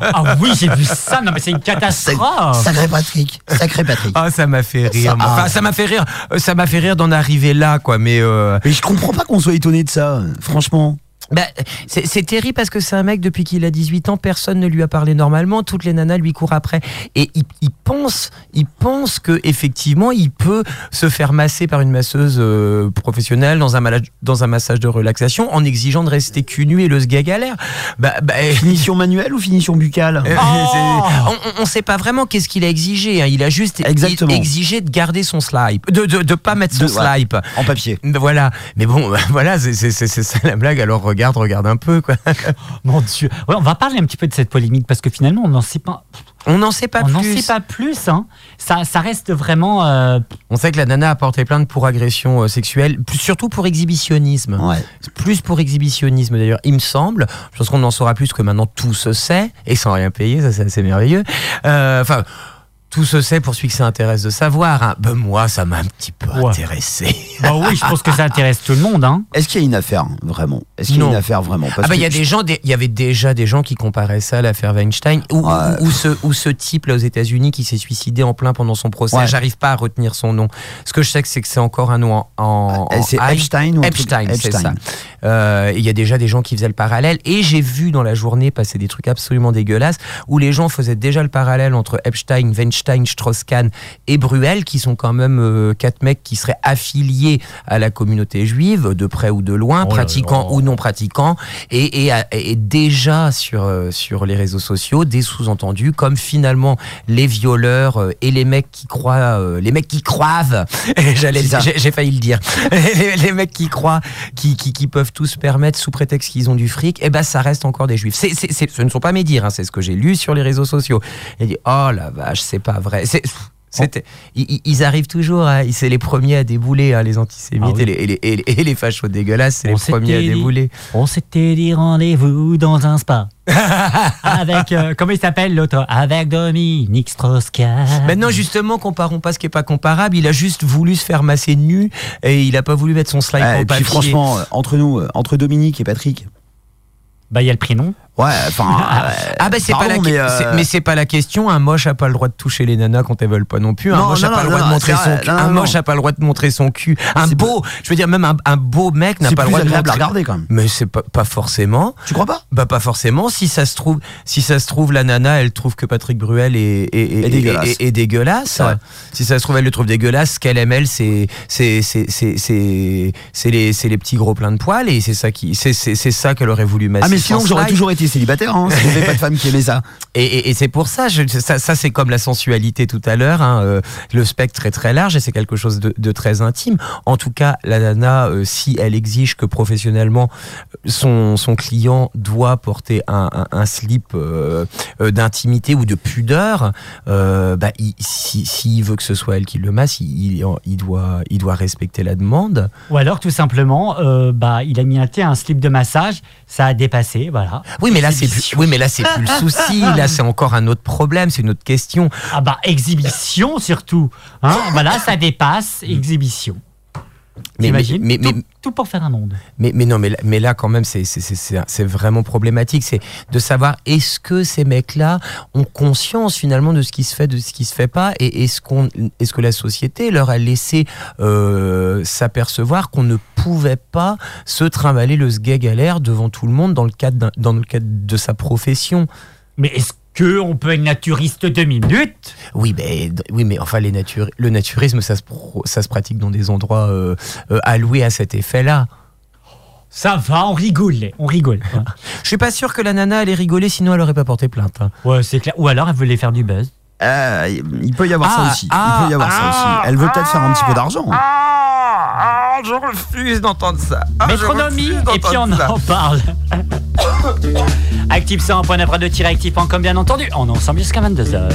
Ah oui, j'ai vu ça. Non, mais c'est une catastrophe. Sacré Patrick. Sacré Patrick. Ah, ça m'a fait rire. Ça- moi. Enfin, ah. ça m'a fait rire. euh, Ça m'a fait rire d'en arriver là, quoi. Mais euh, Mais je comprends pas qu'on soit étonné de ça, franchement. Bah, c'est terrible parce que c'est un mec depuis qu'il a 18 ans, personne ne lui a parlé normalement. Toutes les nanas lui courent après et il, il pense, il pense que effectivement, il peut se faire masser par une masseuse euh, professionnelle dans un dans un massage de relaxation en exigeant de rester cul nu et le sgag galère. Bah, bah, Finition manuelle ou finition buccale Euh, Oh on, on sait pas vraiment qu'est-ce qu'il a exigé. hein. Il a juste Exactement. exigé de garder son slip, de de pas mettre son De- ouais. En papier. Voilà. Mais bon, voilà, c'est ça la blague. Alors regarde, regarde un peu quoi. Mon Dieu. Ouais, on va parler un petit peu de cette polémique parce que finalement, on n'en sait pas. On n'en sait pas On n'en plus. sait pas plus. Hein. Ça, ça reste vraiment. euh, On sait que la nana a porté plainte pour agression euh, sexuelle, plus- surtout pour exhibitionnisme. Ouais. Plus pour exhibitionnisme d'ailleurs, il me semble. Je pense qu'on en saura plus que maintenant tout se sait, et sans rien payer, ça c'est assez merveilleux. Euh, Enfin. Tout se sait pour celui que ça intéresse de savoir. hein. Ben, moi, ça m'a un petit peu Ouais. intéressé. Bah oui, je pense que ça intéresse tout le monde. Hein. Est-ce qu'il y a une affaire, vraiment? Est-ce qu'il y a Non. une affaire, vraiment? Parce Ah bah il y a des gens, des- il y avait déjà des gens qui comparaient ça à l'affaire Weinstein ou, Ouais. ou, ou ce, ou ce type là aux États-Unis qui s'est suicidé en plein pendant son procès. Ouais. J'arrive pas à retenir son nom. Ce que je sais c'est que c'est encore un nom en, en, en C'est. Epstein ou Epstein, c'est ça. Euh, Il y a déjà des gens qui faisaient le parallèle et j'ai vu dans la journée passer des trucs absolument dégueulasses où les gens faisaient déjà le parallèle entre Epstein, Weinstein, Strauss-Kahn et Bruel qui sont quand même euh, quatre mecs qui seraient affiliés à la communauté juive de près ou de loin, Oh pratiquants ou non pratiquants et, et, et déjà sur, euh, sur les réseaux sociaux des sous-entendus comme finalement les violeurs euh, et les mecs qui croient euh, les mecs qui croivent. J'allais ça. j'ai failli le dire. Les, les mecs qui croient qui, qui, qui peuvent tout se permettre sous prétexte qu'ils ont du fric et ben ça reste encore des juifs. Ce ne sont pas mes dires hein, c'est ce que j'ai lu sur les réseaux sociaux. Et dit oh la vache c'est pas vrai c'est c'était- ils, arrivent toujours, hein, c'est les premiers à débouler, hein, les antisémites Ah oui. et, les, et, les, et les- et les fachos dégueulasses, c'est On les premiers à dit- débouler. On s'était dit rendez-vous dans un spa. Avec, euh, comment il s'appelle l'autre? Avec Dominique Strauss-Kahn. Maintenant, justement, comparons pas ce qui est pas comparable. Il a juste voulu se faire masser nu et il a pas voulu mettre son slide Ouais, en et puis papier. franchement, euh, entre nous, euh, entre Dominique et Patrick, Bah, il y a le prénom. Ouais, enfin. euh, Ah bah c'est pas la mais, euh, mais c'est pas la question. Un moche a pas le droit de toucher les nanas quand elles veulent pas non plus. Un Non, moche non, a pas non, le droit de montrer son cul. Un moche a pas le droit de montrer son cul. Un beau, je veux dire même un, un beau mec n'a pas le droit de montrer. regarder quand même. Mais c'est pas, pas forcément. Tu crois pas? Bah pas forcément. Si ça se trouve, si ça se trouve, la nana, elle trouve que Patrick Bruel est, est, est- dégueulasse. est- est dégueulasse. Ouais. Si ça se trouve, elle le trouve dégueulasse. Ce qu'elle aime, elle, c'est c'est c'est c'est c'est c'est les c'est les petits gros pleins de poils et c'est ça qui c'est c'est c'est ça qu'elle aurait voulu mettre. Ah, mais sinon, j'aurais toujours été célibataire, hein, si pas de femme qui aimait ça. Et, et- et c'est pour ça, je- ça, ça c'est comme la sensualité tout à l'heure, hein, euh, le spectre est très large et c'est quelque chose de, de très intime. En tout cas, la nana, euh, si elle exige que professionnellement son, son client doit porter un, un- un slip euh, d'intimité ou de pudeur, euh, bah, il- si- s'il veut que ce soit elle qui le masse, il, il- il doit, il doit respecter la demande. Ou alors, tout simplement, euh, bah, il a mis un thé à un slip de massage, ça a dépassé, voilà. Oui, mais là c'est plus, oui, mais là c'est plus le souci. Là c'est encore un autre problème, c'est une autre question. Ah bah, exhibition surtout. Hein voilà, ça dépasse, exhibition. Mais- T'imagines mais- mais- tout, tout pour faire un monde. Mais, mais non, mais, là- mais là, quand même, c'est- vraiment problématique. C'est de savoir est-ce que ces mecs-là ont conscience finalement de ce qui se fait, de ce qui se fait pas, et est-ce qu'on, est-ce que la société leur a laissé euh, s'apercevoir qu'on ne pouvait pas se trimballer le sgeg à l'air devant tout le monde dans le cadre, dans le cadre de sa profession? Mais est-ce qu'on peut être naturiste deux minutes Oui, mais, oui, mais enfin, les nature, le naturisme, ça se, pro- ça se pratique dans des endroits euh, euh, alloués à cet effet-là. Ça va, on rigole, on rigole. Ouais, Je suis pas sûr que la nana allait rigoler, sinon elle aurait pas porté plainte. hein. Ouais, c'est clair. Ou alors, elle voulait faire du buzz. Euh, il peut y avoir ça Ah, aussi. ah, il peut y avoir ça ah, aussi. Elle veut peut-être faire un petit peu d'argent. Je refuse d'entendre ça. Ah, Métronomie, et puis on ça. en parle. Active 100.9 de tiré actif.com, bien entendu. On est ensemble jusqu'à 22h.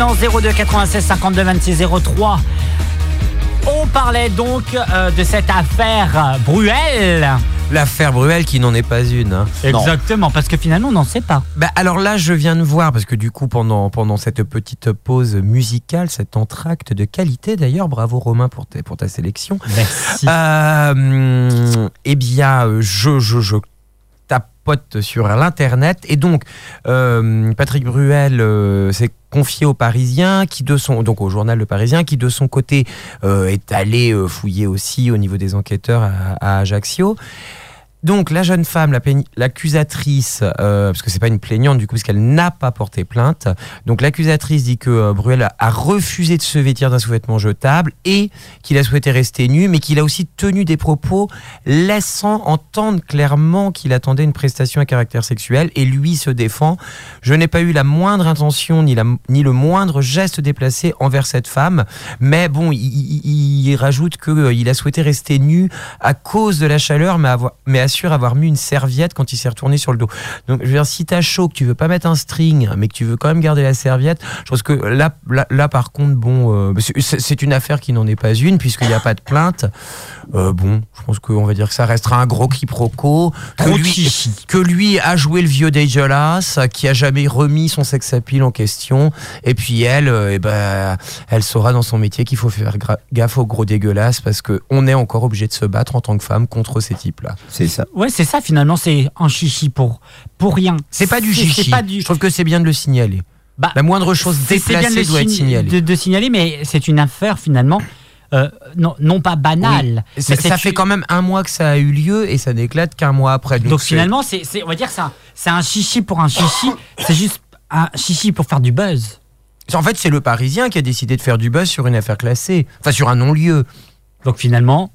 Maintenant 02 96 52 26 03. On parlait donc euh, de cette affaire Bruel. L'affaire Bruel qui n'en est pas une. hein. Exactement, parce que finalement on n'en sait pas. Bah, alors là, je viens de voir, parce que du coup, pendant, pendant cette petite pause musicale, cet entracte de qualité d'ailleurs, bravo Romain pour, ta- pour ta sélection. Merci. Euh, eh bien, euh, je, je, je tapote sur l'internet et donc euh, Patrick Bruel euh, s'est confié au Parisien qui de son donc au journal Le Parisien qui de son côté euh, est allé euh, fouiller aussi au niveau des enquêteurs à, à Ajaccio. Donc la jeune femme, l'accusatrice, euh, parce que c'est pas une plaignante du coup, parce qu'elle n'a pas porté plainte. Donc l'accusatrice dit que euh, Bruel a, refusé de se vêtir d'un sous-vêtement jetable et qu'il a souhaité rester nu, mais qu'il a aussi tenu des propos laissant entendre clairement qu'il attendait une prestation à caractère sexuel. Et lui se défend. Je n'ai pas eu la moindre intention ni, la, ni le moindre geste déplacé envers cette femme. Mais bon, il, il- il rajoute qu'il a souhaité rester nu à cause de la chaleur, mais, avoir- mais assure avoir mis une serviette quand il s'est retourné sur le dos. Donc, je veux dire, si t'as chaud, que tu veux pas mettre un string, mais que tu veux quand même garder la serviette, je pense que là, là, là, par contre, bon, euh, c'est- une affaire qui n'en est pas une, puisqu'il n'y a pas de plainte. Euh, bon, je pense qu'on va dire que ça restera un gros quiproquo. Que lui, que lui a joué le vieux dégueulasse, qui a jamais remis son sex appeal en question. Et puis elle, euh, eh ben, elle saura dans son métier qu'il faut faire gaffe aux gros dégueulasses parce que on est encore obligé de se battre en tant que femme contre ces types-là. C'est ça. Ouais, c'est ça finalement, c'est un chichi pour, pour rien. C'est pas du chichi. C'est pas du. Je trouve que c'est bien de le signaler. Bah, La moindre chose déplacée doit être sign- signalée. De, de signaler, mais c'est une affaire finalement, euh, non, non pas banale. Ça, mais ça fait quand même un mois que ça a eu lieu et ça n'éclate qu'un mois après. Donc, Donc finalement, c'est, on va dire que c'est un, chichi pour un chichi. c'est juste un chichi pour faire du buzz. en fait, c'est le Parisien qui a décidé de faire du buzz sur une affaire classée, enfin sur un non-lieu. Donc finalement.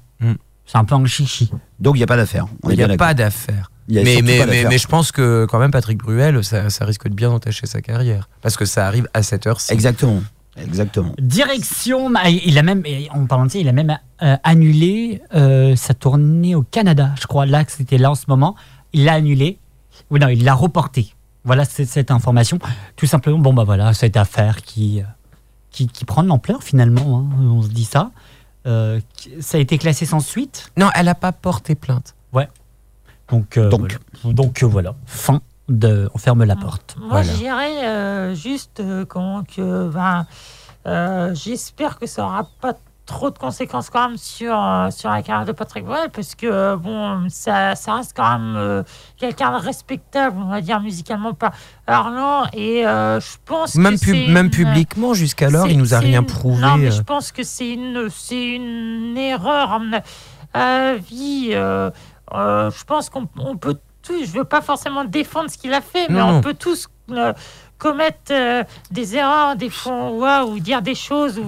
C'est un peu un chichi. Donc il n'y a pas d'affaire. Il n'y a pas d'affaire. Mais, je pense que quand même Patrick Bruel, ça, ça risque de bien entacher sa carrière. Parce que ça arrive à cette heure-ci. Exactement. Exactement. Direction, il a même, en parlant de ça, il a même euh, annulé euh, sa tournée au Canada. Je crois là que c'était là en ce moment. Il l'a annulé. Ou non, il l'a reporté. Voilà cette information. Tout simplement, bon bah voilà, cette affaire qui, euh, qui, qui prend de l'ampleur finalement. hein, on se dit ça. Euh, ça a été classé sans suite. Non, elle n'a pas porté plainte. Donc, euh, Donc. voilà. donc euh, voilà, fin de, on ferme la porte. Moi, Voilà. je dirais euh, juste euh, comment que ben, euh, j'espère que ça aura pas trop de conséquences quand même sur, euh, sur la carrière de Patrick Bruel parce que euh, bon ça, ça reste quand même euh, quelqu'un de respectable on va dire musicalement parlant et euh, je pense Même, que pub- c'est même une- publiquement, jusqu'alors, il nous a rien une- prouvé. Non, mais je pense que c'est une, c'est une erreur à euh, euh, je pense qu'on on peut tous, je veux pas forcément défendre ce qu'il a fait, mais Non, on peut tous commettre des erreurs, des fois, ou dire des choses, ou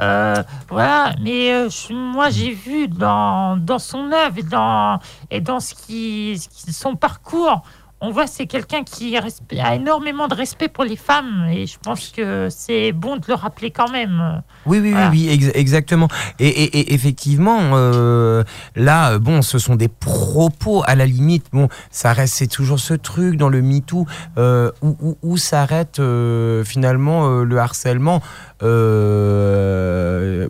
euh, voilà. Mais euh, moi, j'ai vu dans, dans son œuvre et dans, et dans ce qui, ce qui- son parcours, on voit c'est quelqu'un qui a énormément de respect pour les femmes et je pense que c'est bon de le rappeler quand même. Oui, oui, Voilà. oui, oui, ex- exactement. Et, et- et effectivement, euh, là, euh, bon, ce sont des propos à la limite. Bon, ça reste, c'est toujours ce truc dans le MeToo euh, où, où, où s'arrête euh, finalement le harcèlement.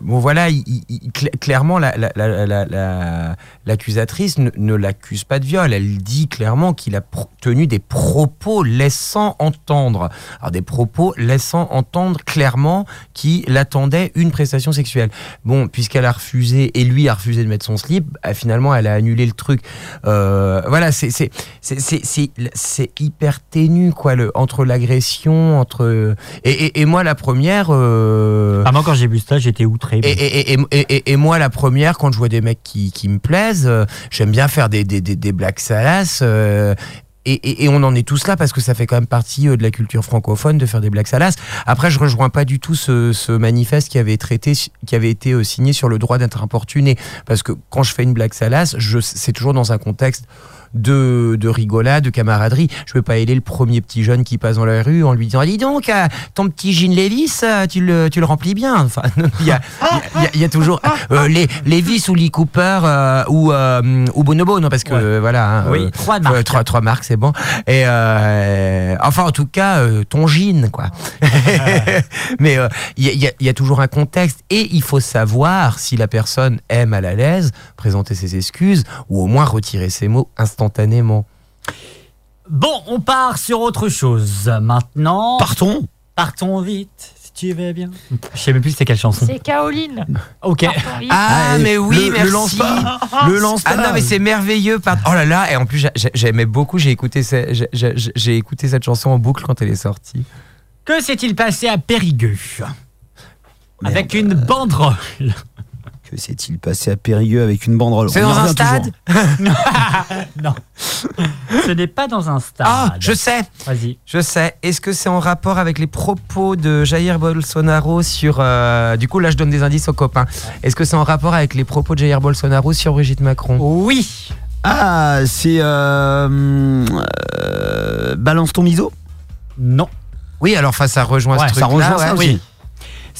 Bon, voilà, il- il- il- cl- clairement, la- la- la- l'accusatrice ne, ne l'accuse pas de viol. Elle dit clairement qu'il a tenu des propos laissant entendre. Alors, des propos laissant entendre clairement qu'il attendait une prestation sexuelle. Bon, puisqu'elle a refusé et lui a refusé de mettre son slip, bah, finalement elle a annulé le truc. Euh, voilà, c'est c'est c'est c'est c'est- c'est hyper ténu quoi, le, entre l'agression, entre et, et, et moi la première. euh, Ah, moi, quand j'ai vu ça, j'étais outré. et, et, et, et, et- et moi, la première, quand je vois des mecs qui, qui me plaisent, euh, j'aime bien faire des, des, des, des blagues salaces. Et, et, et on en est tous là parce que ça fait quand même partie euh, de la culture francophone de faire des blagues salaces. Après, je rejoins pas du tout ce, ce manifeste qui avait, traité, qui avait été euh, signé sur le droit d'être importuné. Parce que quand je fais une blague salace, c'est toujours dans un contexte de, de rigolade, de camaraderie. Je peux pas aider le premier petit jeune qui passe dans la rue en lui disant Dis donc, euh, ton petit jean Lévis, tu le, tu le remplis bien. Enfin, il y a, il y a- il y a toujours euh, les Lévis ou Lee Cooper euh, ou, euh, ou Bonobo, non, parce que Ouais. voilà. hein, oui, trois marques. trois, trois marques, c'est bon. Et euh, enfin, en tout cas, euh, ton jean, quoi. Mais euh, il y, a- il y y a toujours un contexte et il faut savoir si la personne est mal à l'aise, présenter ses excuses ou au moins retirer ses mots instantanément. Bon, on part sur autre chose maintenant. Partons. Partons vite, si tu veux bien. Je sais même plus c'est quelle chanson. C'est Caroline. Ok. Ah, Allez, mais oui, le, merci. Le lance pas. Le lance pas. Ah non mais c'est merveilleux. pardon. Oh là là et en plus j'a- j'a- j'aimais beaucoup. J'ai écouté j'ai- cette chanson en boucle quand elle est sortie. Que s'est-il passé à Périgueux? Merde. Avec une banderole. Que s'est-il passé à Périgueux avec une banderole? C'est dans un stade non. Ce n'est pas dans un stade. Ah je sais. Vas-y. Je sais. Est-ce que c'est en rapport avec les propos de Jair Bolsonaro sur. euh, du coup, là, je donne des indices aux copains. Est-ce que c'est en rapport avec les propos de Jair Bolsonaro sur Brigitte Macron? Oui. Ah, c'est euh, euh, balance ton miso? Non. Oui, alors, enfin, ça rejoint Ouais, ce Ça truc-là. rejoint ça ouais. aussi.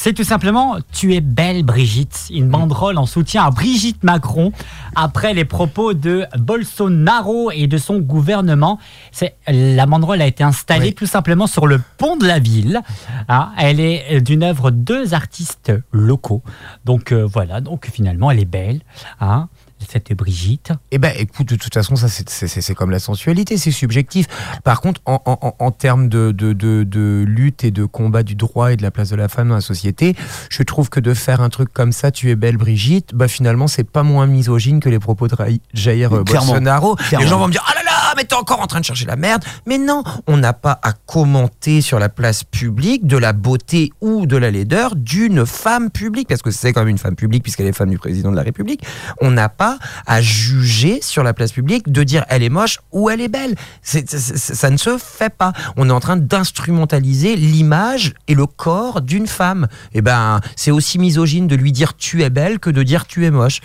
C'est tout simplement Tu es belle, Brigitte. Une banderole en soutien à Brigitte Macron après les propos de Bolsonaro et de son gouvernement. C'est, la banderole a été installée Oui. tout simplement sur le pont de la ville. hein. elle est d'une œuvre de deux artistes locaux. Donc euh, voilà, donc finalement elle est belle. Hein. Cette Brigitte. Eh ben, écoute, de toute façon, ça, c'est- c'est c'est comme la sensualité, c'est subjectif. Par contre, en, en- en- en termes de, de, de- de lutte et de combat du droit et de la place de la femme dans la société, je trouve que de faire un truc comme ça, tu es belle, Brigitte, bah finalement, c'est pas moins misogyne que les propos de Ra- Jair euh, Clairement. Bolsonaro. Clairement. Les gens vont me dire, ah là là, mais t'es encore en train de chercher la merde. Mais non, on n'a pas à commenter sur la place publique de la beauté ou de la laideur d'une femme publique, parce que c'est quand même une femme publique puisqu'elle est femme du président de la République. On n'a pas à juger sur la place publique de dire elle est moche ou elle est belle. Ça ne se fait pas. On est en train d'instrumentaliser l'image et le corps d'une femme. Et ben, c'est aussi misogyne de lui dire tu es belle que de dire tu es moche.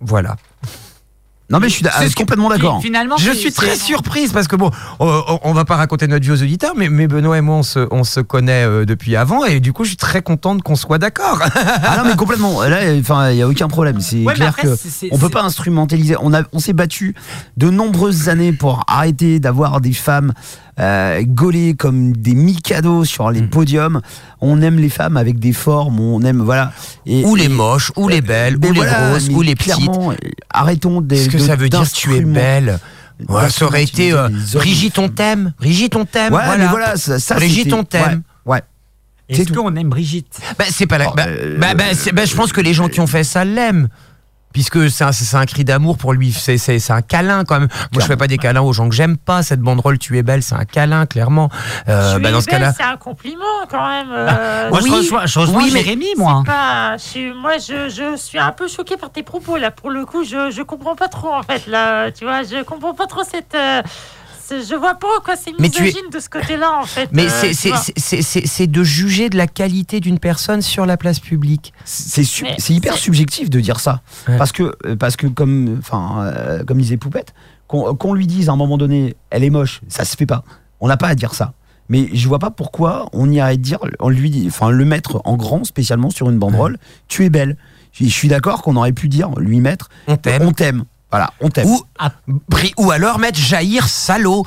Voilà. Non mais je suis que- complètement d'accord. Finalement, Je suis très surprise parce que bon, on, on- on va pas raconter notre vie aux auditeurs, mais, mais Benoît et moi, on se, on se connaît euh, depuis avant et du coup, je suis très contente qu'on soit d'accord. Ah non mais complètement. Là, enfin, il y a aucun problème. C'est Ouais, clair après, que on peut pas instrumentaliser. On a, on s'est battu de nombreuses années pour arrêter d'avoir des femmes euh, gaulées comme des micados sur Mm. les podiums. On aime les femmes avec des formes. On aime voilà. Et, ou les et- moches, ou les belles, mais ou les grosses, ou les petites. euh, Arrêtons des. Qu'est-ce que de- ça veut dire tu es belle Ouais, ça aurait été euh. Brigitte, on t'aime. Brigitte, on t'aime. Ouais, voilà. mais voilà, ça, ça, Brigitte, c'était- on t'aime. Ouais. ouais. Est-ce c'est tout. qu'on aime Brigitte? Bah, c'est pas la. Oh, bah, euh, bah, bah, bah, je pense que les gens qui ont fait ça l'aiment. Puisque c'est un, cri d'amour pour lui, c'est un câlin quand même. Moi je fais pas des câlins aux gens que j'aime pas. Cette banderole, tu es belle, c'est un câlin clairement. Euh, bah, dans ce belle, cas-là, c'est un compliment quand même. euh, Moi, oui, je oui, mais- Jérémy, moi. pas, je moi, je, je suis un peu choquée par tes propos là. Pour le coup, je, je comprends pas trop en fait là. Tu vois, je comprends pas trop cette. euh, je vois pas quoi c'est tu es- misogyne de ce côté-là en fait. Mais euh, c'est- de juger de la qualité d'une personne sur la place publique. C'est hyper subjectif de dire ça. Ouais. Parce que, euh, parce que comme, enfin, euh, comme disait Poupette, qu'on lui dise à un moment donné, elle est moche, ça se fait pas. On n'a pas à dire ça. Mais je vois pas pourquoi on irait dire, on lui enfin, le mettre en grand, spécialement sur une banderole, tu es belle. Je suis d'accord qu'on aurait pu dire, lui mettre, On t'aime. Voilà, on t'aime. Ou. Bri- ou alors mettre jaillir salaud.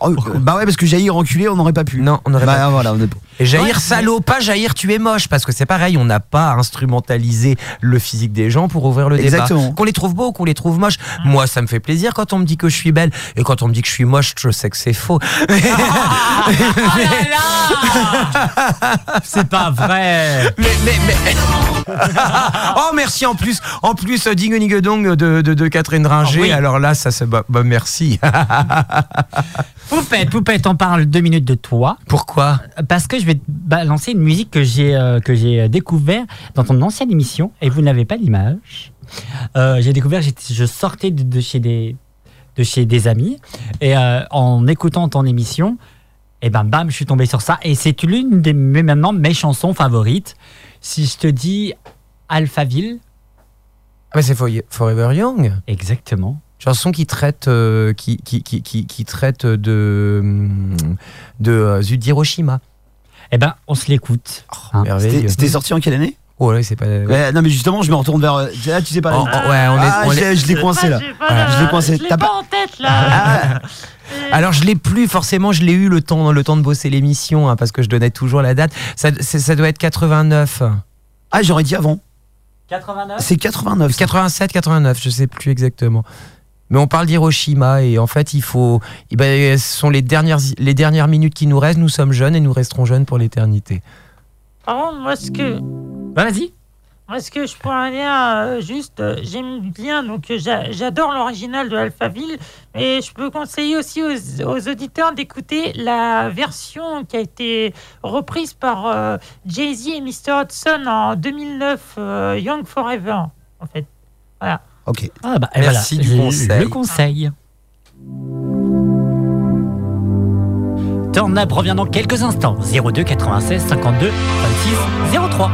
Oh, bah ouais, parce que Jair enculé, on n'aurait pas pu. Non, on n'aurait bah, pas. voilà, on est- Et Ouais, salaud, pas jaillir tu es moche, parce que c'est pareil, on n'a pas à instrumentaliser le physique des gens pour ouvrir le Exactement. débat. Qu'on les trouve beaux, qu'on les trouve moches. Moi, ça me fait plaisir quand on me dit que je suis belle, et quand on me dit que je suis moche, je sais que c'est faux. Ah là là C'est pas vrai mais, mais, mais- oh merci en plus, en plus Ding Ding Dong de, de, de Catherine Ringer. Ah oui. Alors là, ça se bah, bah, merci. Poupette, Poupette, on parle deux minutes de toi. Pourquoi? Parce que je vais te balancer une musique que j'ai euh, que j'ai découvert dans ton ancienne émission et vous n'avez pas l'image. Euh, j'ai découvert, je sortais de, de chez des de chez des amis et euh, en écoutant ton émission, et ben bam, je suis tombé sur ça et c'est l'une des mes, maintenant mes chansons favorites. Si je te dis Alphaville, Ah, bah, C'est For- Forever Young. exactement. Chanson qui traite, euh, qui, qui, qui, traite de, hum, de euh, Zut d'Hiroshima. Eh ben, on se l'écoute. hein. Merveilleux. C'était sorti en quelle année? Oh là, c'est pas. Ouais, non, mais justement, je me retourne vers. euh, Là, tu sais pas. Oh, oh, ouais, on est- Ah, on je est- l'ai- je l'ai coincé là. Voilà, je l'ai coincé. T'as pas pas- en tête là. Alors je l'ai plus forcément, je l'ai eu le temps, le temps de bosser l'émission hein, parce que je donnais toujours la date. Ça, ça doit être 89, Ah, j'aurais dit avant. 89 C'est 89. ça. 87, 89, je sais plus exactement. Mais on parle d'Hiroshima et en fait il faut, eh ben, ce sont les dernières les dernières minutes qui nous restent. Nous sommes jeunes et nous resterons jeunes pour l'éternité. Contre, moi, ce que, Bah, vas-y. moi, ce que je pourrais dire, euh, juste, euh, j'aime bien, donc euh, j'a- j'adore l'original de Alphaville, mais je peux conseiller aussi aux, aux auditeurs d'écouter la version qui a été reprise par euh, Jay-Z et Mr. Hudson en 2009, euh, Young Forever, en fait. Voilà. Ok. Ah, bah, et Merci voilà, du le- conseil. Le conseil. Turn Up revient dans quelques instants. 02 96 52 26 03.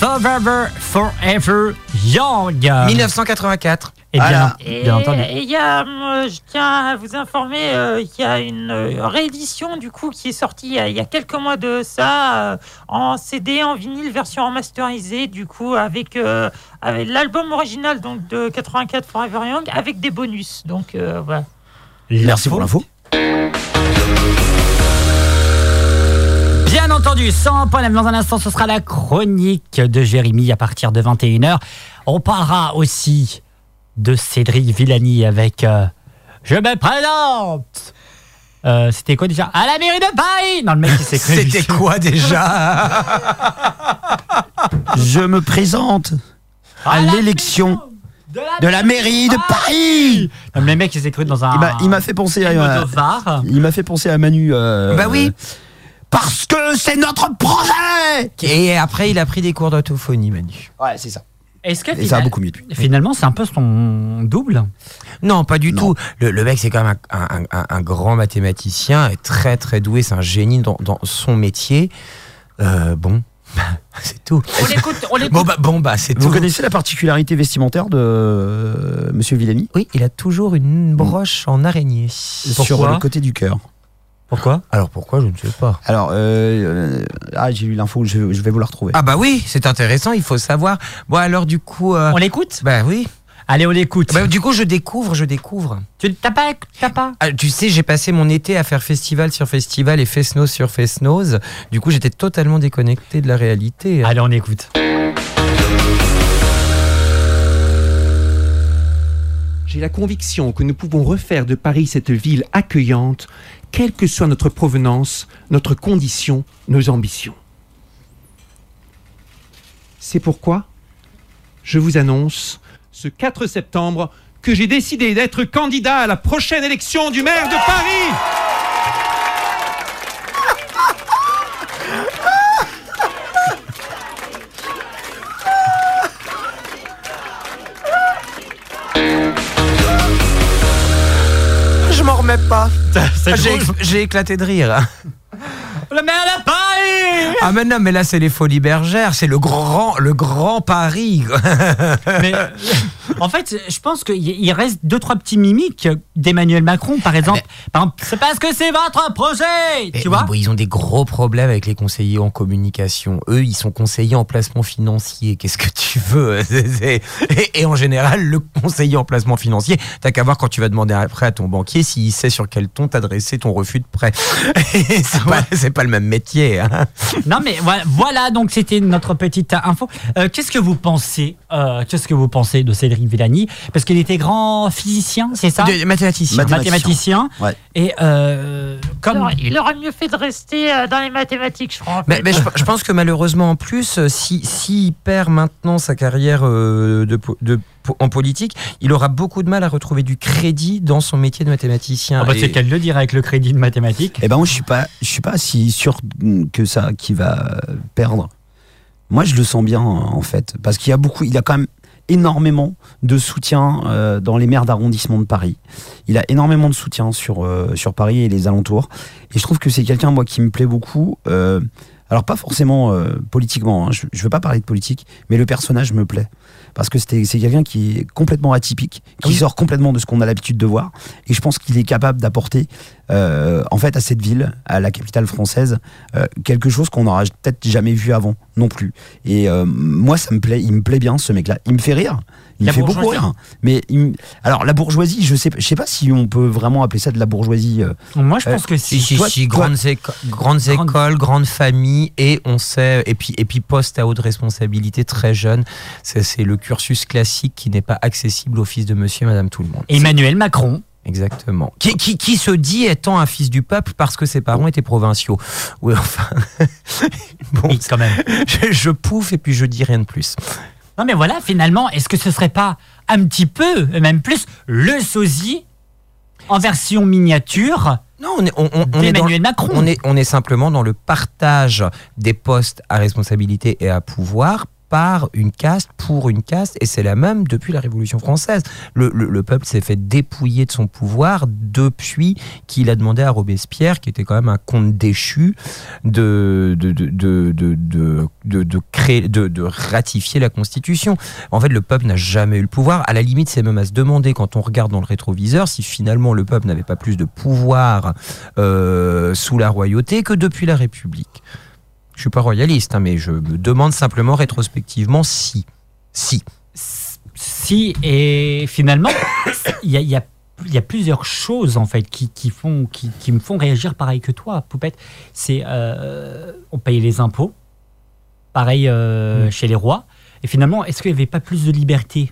Forever Forever Young. 1984. Et bien, Voilà. Et bien entendu. et y a, euh, je tiens à vous informer, euh, il y a une euh, réédition du coup qui est sortie il y a, il y a quelques mois de ça euh, en CD, en vinyle, version remasterisée du coup avec, euh, avec l'album original donc de 84 Forever Young avec des bonus. Donc euh, voilà. Merci pour l'info. Bien entendu, sans problème. Dans un instant, ce sera la chronique de Jérémy à partir de 21h. On parlera aussi de Cédric Villani avec euh, Je me présente Euh, C'était quoi déjà? À la mairie de Paris Non, le mec, il s'est cru. C'était quoi déjà? Je me présente à l'élection de la mairie de Paris. Non, mais le mec, il s'est cru dans un. Il m'a- fait penser à, Var. il m'a fait penser à Manu. euh, Bah oui. Parce que c'est notre projet. Et après, il a pris des cours d'autophonie, Manu. Ouais, c'est ça. Est-ce que Et ça va beaucoup mieux depuis. finalement, c'est un peu son double Non, pas du Non. tout. Le, le mec, c'est quand même un, un- un- un grand mathématicien, et très très doué, c'est un génie dans, dans son métier. Euh, bon, c'est tout. On l'écoute, on l'écoute. Bon bah, bon, bah c'est Vous tout. connaissez la particularité vestimentaire de euh, Monsieur Villani? Oui, il a toujours une broche en araignée. sur le côté du cœur. Pourquoi? Alors pourquoi? Je ne sais pas. Alors, euh, euh, ah, j'ai lu l'info, je, je vais vous la retrouver. Ah bah oui, c'est intéressant, il faut savoir. Bon alors du coup... euh, On l'écoute? Bah oui. Allez, on l'écoute. Bah, du coup, je découvre, je découvre. Tu t'as pas, t'as pas? Ah, tu sais, j'ai passé mon été à faire festival sur festival et fest-nose sur fest-nose. Du coup, j'étais totalement déconnecté de la réalité. Allez, on écoute. J'ai la conviction que nous pouvons refaire de Paris cette ville accueillante, quelle que soit notre provenance, notre condition, nos ambitions. C'est pourquoi je vous annonce ce 4 septembre que j'ai décidé d'être candidat à la prochaine élection du maire de Paris. Pas. C'est J'ai éclaté de rire. Le maire de Paris Ah mais non, mais là c'est les folies bergères, c'est le grand, le grand Paris. Mais, en fait, je pense qu'il il reste deux, trois petits mimiques d'Emmanuel Macron, par exemple. Par exemple, c'est parce que c'est votre projet Et Tu vois bon, ils ont des gros problèmes avec les conseillers en communication. Eux, ils sont conseillers en placement financier. Qu'est-ce que tu veux? Et, et en général, le conseiller en placement financier, t'as qu'à voir quand tu vas demander un prêt à ton banquier s'il sait sur quel ton t'adresser ton refus de prêt. C'est pas, c'est pas le même métier. hein. Non, mais voilà, voilà, donc c'était notre petite info. Euh, qu'est-ce que vous pensez euh, Qu'est-ce que vous pensez de Cédric Villani Parce qu'il était grand physicien, c'est ça De- mathématicien. Mathématicien. Ouais. Et euh, comme Alors, il aurait mieux fait de rester euh, dans les mathématiques, je crois. en Mais, fait. mais je, je pense que malheureusement, en plus, euh, si, s'il perd maintenant sa carrière de, de en politique, il aura beaucoup de mal à retrouver du crédit dans son métier de mathématicien. Ah bah, c'est qu'elle le dirait avec le crédit de mathématiques. Eh ben moi je suis pas, je suis pas si sûr que ça qui va perdre. Moi je le sens bien en fait, parce qu'il y a beaucoup, il a quand même énormément de soutien euh, dans les maires d'arrondissement de Paris. Il a énormément de soutien sur euh, sur Paris et les alentours. Et je trouve que c'est quelqu'un moi qui me plaît beaucoup. euh, alors pas forcément politiquement, hein, je, je veux pas parler de politique, mais le personnage me plaît parce que c'était- c'est quelqu'un qui est complètement atypique, qui Oui. sort complètement de ce qu'on a l'habitude de voir, et je pense qu'il est capable d'apporter euh, en fait à cette ville, à la capitale française, euh, quelque chose qu'on n'aura peut-être jamais vu avant non plus. Et euh, moi, ça me plaît, il me plaît bien ce mec-là. Il me fait rire. Il La fait beaucoup rire. Mais il me- alors la bourgeoisie, je sais, je sais pas si on peut vraiment appeler ça de la bourgeoisie. euh. Moi, je Euh, pense que Si, si. si, Toi- si, toi- grandes, éco- grandes Grande- écoles, grandes familles, et on sait, et puis, et puis poste à haute responsabilité très jeune, c'est le cursus classique qui n'est pas accessible au fils de monsieur et madame tout le monde. Emmanuel Macron. Exactement. Qui, qui, qui se dit étant un fils du peuple parce que ses parents étaient provinciaux. Oui, enfin. bon, quand même. je, je pouffe et puis je dis rien de plus. Non, mais voilà, finalement, est-ce que ce serait pas un petit peu, même plus, le sosie en version miniature Non, on est, on, on- on est dans, d'Emmanuel Macron on est, on est simplement dans le partage des postes à responsabilité et à pouvoir par une caste pour une caste et c'est la même depuis la Révolution française. Le, le- le peuple s'est fait dépouiller de son pouvoir depuis qu'il a demandé à Robespierre, qui était quand même un comte déchu, de, de, de, de, de, créer, de ratifier la Constitution. En fait, le peuple n'a jamais eu le pouvoir. À la limite, c'est même à se demander, quand on regarde dans le rétroviseur, si finalement le peuple n'avait pas plus de pouvoir euh, sous la royauté que depuis la République. Je suis pas royaliste, hein, mais je me demande simplement rétrospectivement si. Si. Si, et finalement, il y a, il y a- il y a plusieurs choses en fait qui, qui font, qui, qui me font réagir pareil que toi, Poupette. C'est euh, on paye les impôts, pareil euh, chez les rois. Et finalement, est-ce qu'il n'y avait pas plus de liberté?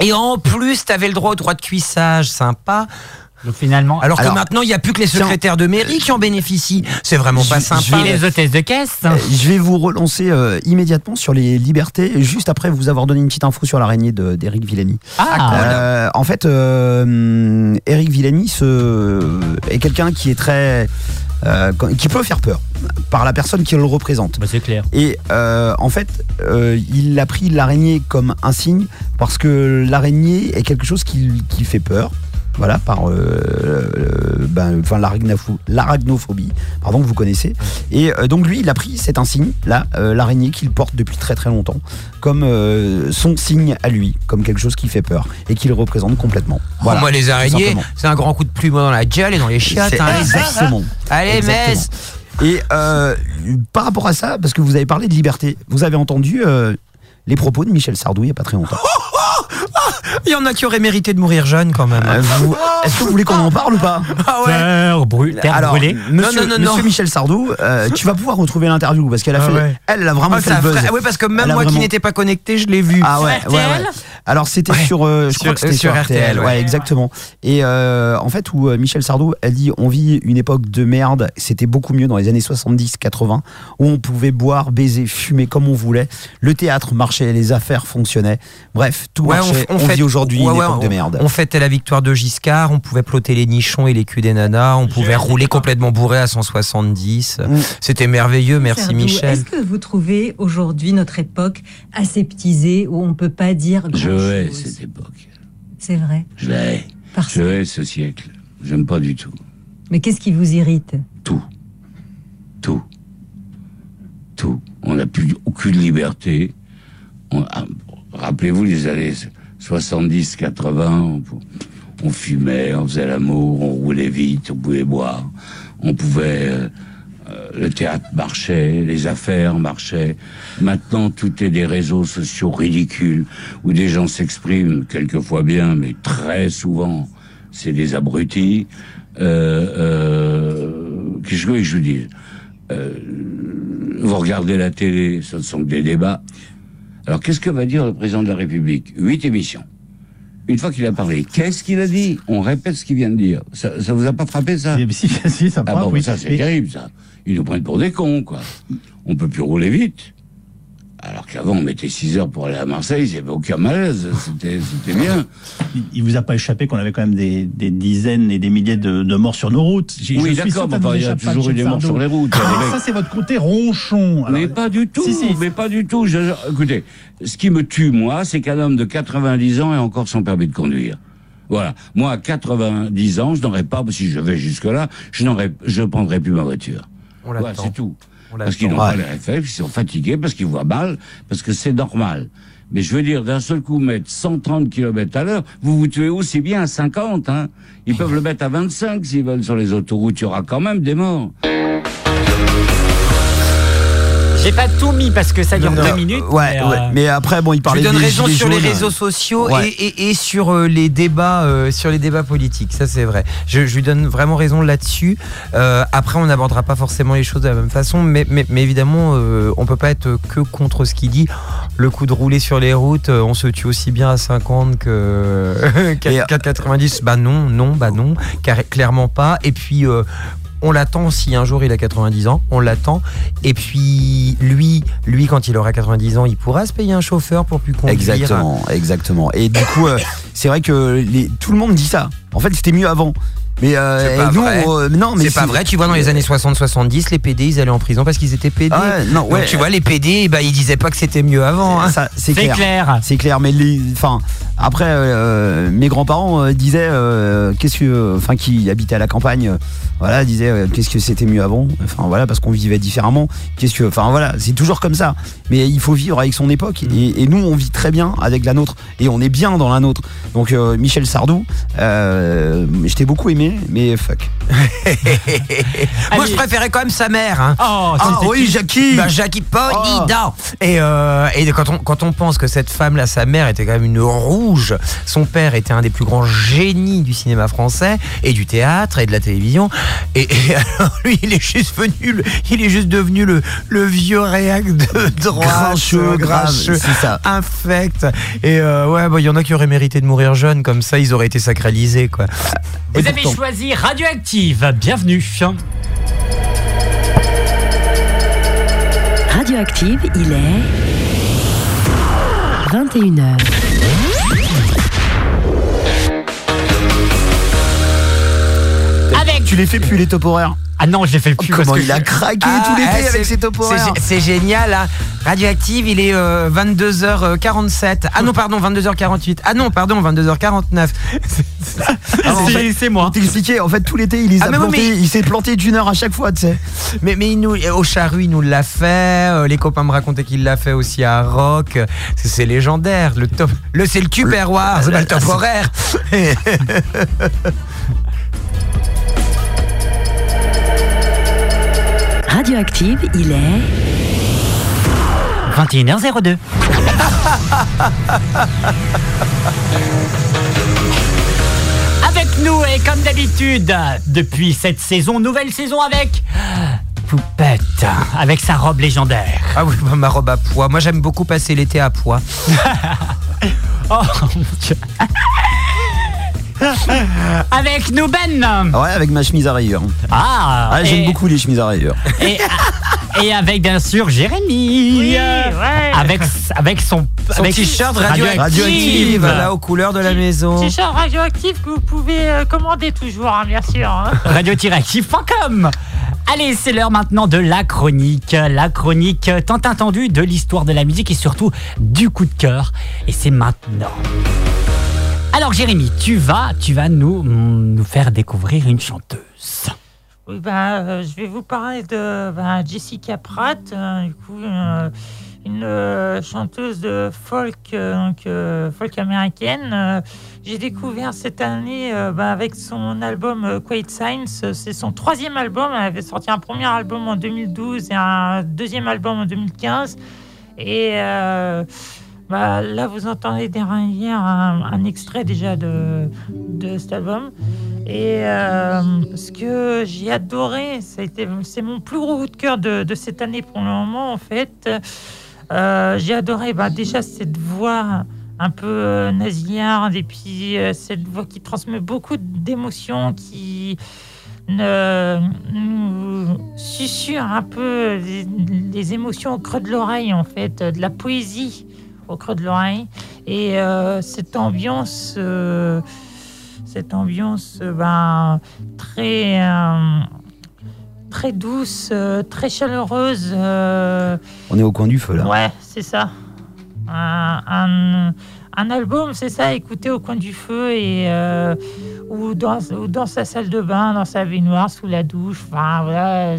Et en plus, t'avais le droit au droit de cuissage, sympa. Donc finalement, Alors que maintenant, il n'y a plus que les secrétaires de mairie qui en bénéficient. C'est vraiment pas Je- je sympa. et les hôtesses de caisse. Euh, Je vais vous relancer euh, immédiatement sur les libertés, juste après vous avoir donné une petite info sur l'araignée de- d'Éric Villani. Ah, Euh, en fait, Eric Villani se- est quelqu'un qui est très. euh, qui peut faire peur par la personne qui le représente. bah, c'est clair. Et euh, en fait, euh, il a pris l'araignée comme un signe parce que l'araignée est quelque chose qui, qui fait peur. Voilà, par euh, euh, ben, enfin, l'arachnophobie, pardon, que vous connaissez. Et euh, donc lui, il a pris cet insigne, là, l'araignée qu'il porte depuis très très longtemps, comme son signe à lui, comme quelque chose qui fait peur et qui le représente complètement. Voilà, moi, les araignées, c'est un grand coup de plume dans la gueule et dans les chiottes. Hein. exactement. Allez, Exactement. Metz Et euh, par rapport à ça, parce que vous avez parlé de liberté, vous avez entendu euh, les propos de Michel Sardou il n'y a pas très longtemps. Il y en a qui auraient mérité de mourir jeunes quand même. Euh, vous- Est-ce que vous voulez qu'on en parle ou pas Ah Terre, brû- terre Alors, brûlée. monsieur, Non, non, non, monsieur. Michel Sardou, euh, tu vas pouvoir retrouver l'interview parce qu'elle a Ah fait, ouais. elle, elle a vraiment Ah, fait le buzz. ah ouais, parce que même moi qui n'étais pas connecté, je l'ai vu. Ah ouais, ouais, ouais. Alors c'était Ouais. sur, euh, je crois Sur- que c'était sur sur, RTL, RTL, ouais, ouais. exactement. Et euh, en fait où euh, Michel Sardou a dit on vit une époque de merde, c'était beaucoup mieux dans les années 70-80 où on pouvait boire, baiser, fumer comme on voulait, le théâtre marchait, les affaires fonctionnaient, bref tout Ouais, marchait. On, vit aujourd'hui ouais, une ouais, époque de on- merde. On fêtait la victoire de Giscard, on pouvait ploter les nichons et les culs des nanas, on pouvait rouler complètement bourré à 170. Mm. C'était merveilleux, merci Sardou, Michel. Est-ce que vous trouvez aujourd'hui notre époque aseptisée où on peut pas dire Je hais chose cette époque. C'est vrai. Je la hais. Parce... Je hais ce siècle. J'aime pas du tout. Mais qu'est-ce qui vous irrite? Tout. Tout. Tout. On n'a plus aucune liberté. On- ah, Rappelez-vous les années 70, 80, on, on fumait, on faisait l'amour, on roulait vite, on pouvait boire, on pouvait... euh, le théâtre marchait, les affaires marchaient. Maintenant, tout est des réseaux sociaux ridicules où des gens s'expriment quelquefois bien, mais très souvent, c'est des abrutis. Euh, euh, Qu'est-ce que je vous dise Euh, Vous regardez la télé, ce ne sont que des débats. Alors, qu'est-ce que va dire le président de la République? Huit émissions. Une fois qu'il a parlé, qu'est-ce qu'il a dit? On répète ce qu'il vient de dire. Ça, ça vous a pas frappé ça? Si, si, ça Ah prend, bon, oui. ça c'est terrible ça. Ils nous prennent pour des cons quoi. On peut plus rouler vite. Alors qu'avant on mettait 6 heures pour aller à Marseille, il n'y avait aucun malaise, c'était c'était bien. Il, vous a pas échappé qu'on avait quand même des, des dizaines et des milliers de, de morts sur nos routes. Oui, d'accord, mais il y a toujours eu des morts sur les routes. Ah, ça, c'est votre côté ronchon. alors. mais pas du tout, Si, si. mais pas du tout. Je- écoutez, ce qui me tue, moi, c'est qu'un homme de 90 ans ait encore son permis de conduire. Voilà. Moi, à 90 ans, je n'aurais pas, si je vais jusque-là, je n'aurais, je prendrai plus ma voiture. On Voilà, c'est tout. On Parce qu'ils n'ont pas les réflexes, ils sont fatigués, parce qu'ils voient mal, parce que c'est normal. Mais je veux dire, d'un seul coup, mettre 130 km à l'heure, vous vous tuez aussi bien à 50, hein. Ils peuvent le mettre à 25 s'ils veulent sur les autoroutes, il y aura quand même des morts. J'ai pas tout mis parce que ça dure Non, deux non, minutes. Ouais, mais, ouais. euh, Mais après, bon, il Je parlait lui donne raison sur les réseaux sociaux Ouais. et, et- et sur euh, les débats, euh, sur les débats politiques. Ça, c'est vrai. Je, je lui donne vraiment raison là-dessus. Euh, après, on n'abordera pas forcément les choses de la même façon, mais, mais, mais évidemment, euh, on peut pas être que contre ce qu'il dit. Le coup de rouler sur les routes, on se tue aussi bien à 50 que Et, euh, qu'à 90. Bah non, non, bah non, car- clairement pas. Et puis. On l'attend si un jour il a 90 ans, on l'attend. Et puis lui, lui quand il aura 90 ans, il pourra se payer un chauffeur pour plus conduire. Exactement, exactement. Et du coup, euh, c'est vrai que les, tout le monde dit ça. En fait, c'était mieux avant. Mais euh, nous, vrai. euh, non, mais C'est pas vrai, tu vois, dans les années 60-70, les PD, ils allaient en prison parce qu'ils étaient PD. Ah ouais, non, Donc, ouais. tu vois, les PD, bah, ils disaient pas que c'était mieux avant. hein. C'est clair. clair. C'est clair, mais les, enfin, après, euh, mes grands-parents euh, disaient, euh, qu'est-ce que, enfin, qui habitaient à la campagne, euh, voilà, disaient, euh, qu'est-ce que c'était mieux avant, enfin voilà, parce qu'on vivait différemment. Qu'est-ce que, enfin voilà, c'est toujours comme ça. Mais il faut vivre avec son époque, et, et nous, on vit très bien avec la nôtre, et on est bien dans la nôtre. Donc euh, Michel Sardou, euh, je t'ai beaucoup aimé, mais fuck. Moi, Allez. je préférais quand même sa mère. Hein. Oh, Ah oui, qui? Jackie. Bah, Jackie Polidor. Et, euh, et quand, on, quand on pense que cette femme-là, sa mère, était quand même une rouge Rouge. Son père était un des plus grands génies du cinéma français et du théâtre et de la télévision. Et, et alors lui, il est juste venu, le- il est juste devenu le, le vieux réac de droite, grincheux, c'est ça. infect. Et euh, ouais, bah, il y en a qui auraient mérité de mourir jeunes, comme ça, ils auraient été sacralisés, quoi. Vous avez choisi Radioactive. Bienvenue. Radioactive, il est 21h. Tu les fais plus les top horaires Ah non, je les fais plus. Comment parce que il a craqué Ah, tout l'été eh, avec ses top c'est horaires gé- C'est génial, hein. Radioactive, il est euh, 22h47. Ah non, pardon, 22h48. Ah non, pardon, 22h49. Ah, en C'est- fait, moi. pour t'expliquer, en fait, tout l'été, il les Ah, a mais oui, plantés. mais- Il s'est planté d'une heure à chaque fois, tu sais. Mais, mais il nous, au charru, il nous l'a fait. euh, les copains me racontaient qu'il l'a fait aussi à Rock. C'est, légendaire. Le top, le c'est le tupperware, c'est pas le top horaire. Radioactive, il est 21h02. Avec nous et comme d'habitude, depuis cette saison, nouvelle saison avec Poupette, avec sa robe légendaire. Ah oui, ma robe à pois. Moi, j'aime beaucoup passer l'été à pois. Oh mon Dieu. Avec nous Ben. Ouais, avec ma chemise à rayures. Ah, Ah, j'aime et- beaucoup les chemises à rayures. Et, et avec bien sûr Jérémy. Oui, ouais. Avec, avec son, Son avec t-shirt radioactive. radioactive, là, aux couleurs de la maison. T-shirt radioactif que vous pouvez euh, commander toujours, hein, bien sûr. hein. radio-active.com. Allez, c'est l'heure maintenant de la chronique. La chronique tant attendue de l'histoire de la musique et surtout du coup de cœur. Et c'est maintenant. Alors Jérémy, tu vas, tu vas nous, nous faire découvrir une chanteuse. Oui, ben, euh, je vais vous parler de ben, Jessica Pratt, euh, du coup, euh, une euh, chanteuse de folk, euh, folk américaine. J'ai découvert cette année ben, avec son album Quiet Science. C'est son troisième album. Elle avait sorti un premier album en 2012 et un deuxième album en 2015. Et bah, là, vous entendez derrière un, extrait déjà de, cet album. Et euh, ce que j'ai adoré, c'est mon plus gros coup de cœur de, cette année pour le moment, en fait. Euh, j'ai adoré bah, déjà cette voix un peu euh, nasillarde et puis cette voix qui transmet beaucoup d'émotions, qui nous susurre un peu les émotions au creux de l'oreille, en fait, de la poésie au creux de l'oreille. Et euh, cette ambiance, euh, cette ambiance euh, ben, très, très douce, très chaleureuse. On est au coin du feu, là. Ouais, c'est ça. Un, un- un album, c'est ça, écouter au coin du feu et euh, ou, dans, ou dans sa salle de bain, dans sa baignoire, sous la douche. Enfin, voilà,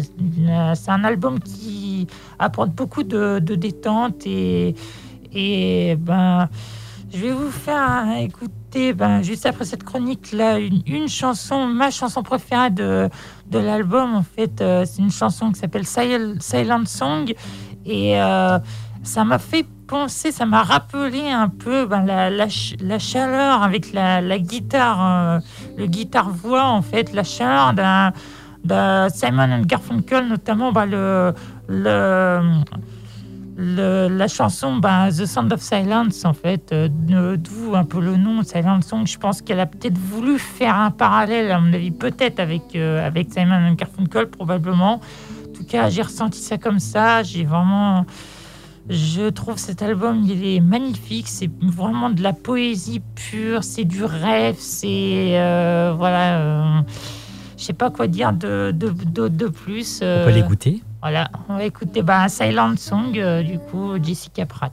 c'est un album qui apporte beaucoup de, de détente et, et ben, je vais vous faire écouter, ben, juste après cette chronique-là, une, une chanson, ma chanson préférée de, de l'album. En fait, euh, c'est une chanson qui s'appelle Sil- Silent Song. Et euh, ça m'a fait penser, ça m'a rappelé un peu ben, la, la ch- la chaleur avec la, guitare, euh, le guitare-voix, en fait, la chaleur d'un Simon Garfunkel, notamment ben, le, le, la chanson ben, The Sound of Silence, en fait, euh, d'où un peu le nom Silent Song. Je pense qu'elle a peut-être voulu faire un parallèle, à mon avis, peut-être avec, euh, avec Simon Garfunkel, probablement. En tout cas, j'ai ressenti ça comme ça. J'ai vraiment. Je trouve cet album, il est magnifique. C'est vraiment de la poésie pure. C'est du rêve. C'est. euh, voilà. Euh, je sais pas quoi dire de, de, de, de plus. On euh, peut l'écouter? voilà, on va écouter bah, Silent Song, euh, du coup, Jessica Pratt.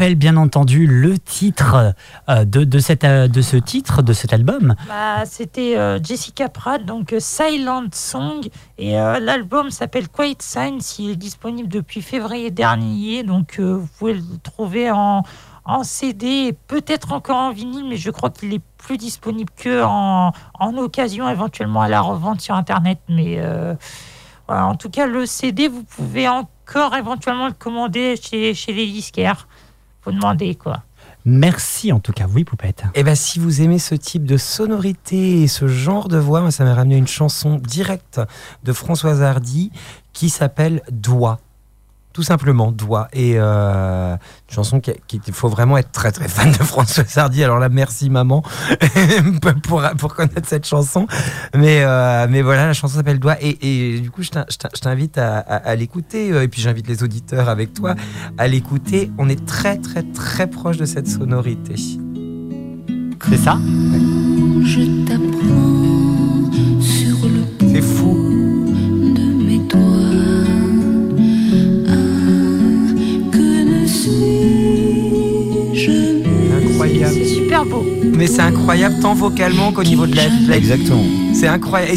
Rappelle bien entendu le titre euh, de, de, cette, euh, de ce titre, de cet album. Bah, C'était euh, Jessica Pratt, donc Silent Song. Et l'album s'appelle Quiet Signs. Il est disponible depuis février dernier. Donc vous pouvez le trouver en, en CD peut-être encore en vinyle, mais je crois qu'il est plus disponible que en, en occasion, éventuellement à la revente sur Internet. Mais en tout cas, le CD, vous pouvez encore éventuellement le commander chez, chez les disquaires. Faut demander quoi. Merci en tout cas, oui, Poupette. Et ben si vous aimez ce type de sonorité et ce genre de voix, moi, ça m'a ramené une chanson directe de Françoise Hardy qui s'appelle Doigt. Tout simplement, Doigt. Et euh, une chanson qui, qui- faut vraiment être très très fan de Françoise Hardy. Alors là, merci maman pour, pour connaître cette chanson. Mais, euh, mais voilà, la chanson s'appelle Doigt. Et, et du coup, je t'in- je t'in- je t'invite à, à- à l'écouter. Euh, Et puis j'invite les auditeurs avec toi à l'écouter. On est très très très proche de cette sonorité. C'est ça? Je t'apprends sur le C'est fou. Incroyable. C'est super beau. Mais c'est incroyable tant vocalement qu'au niveau de la. Exactement. C'est incroyable. Et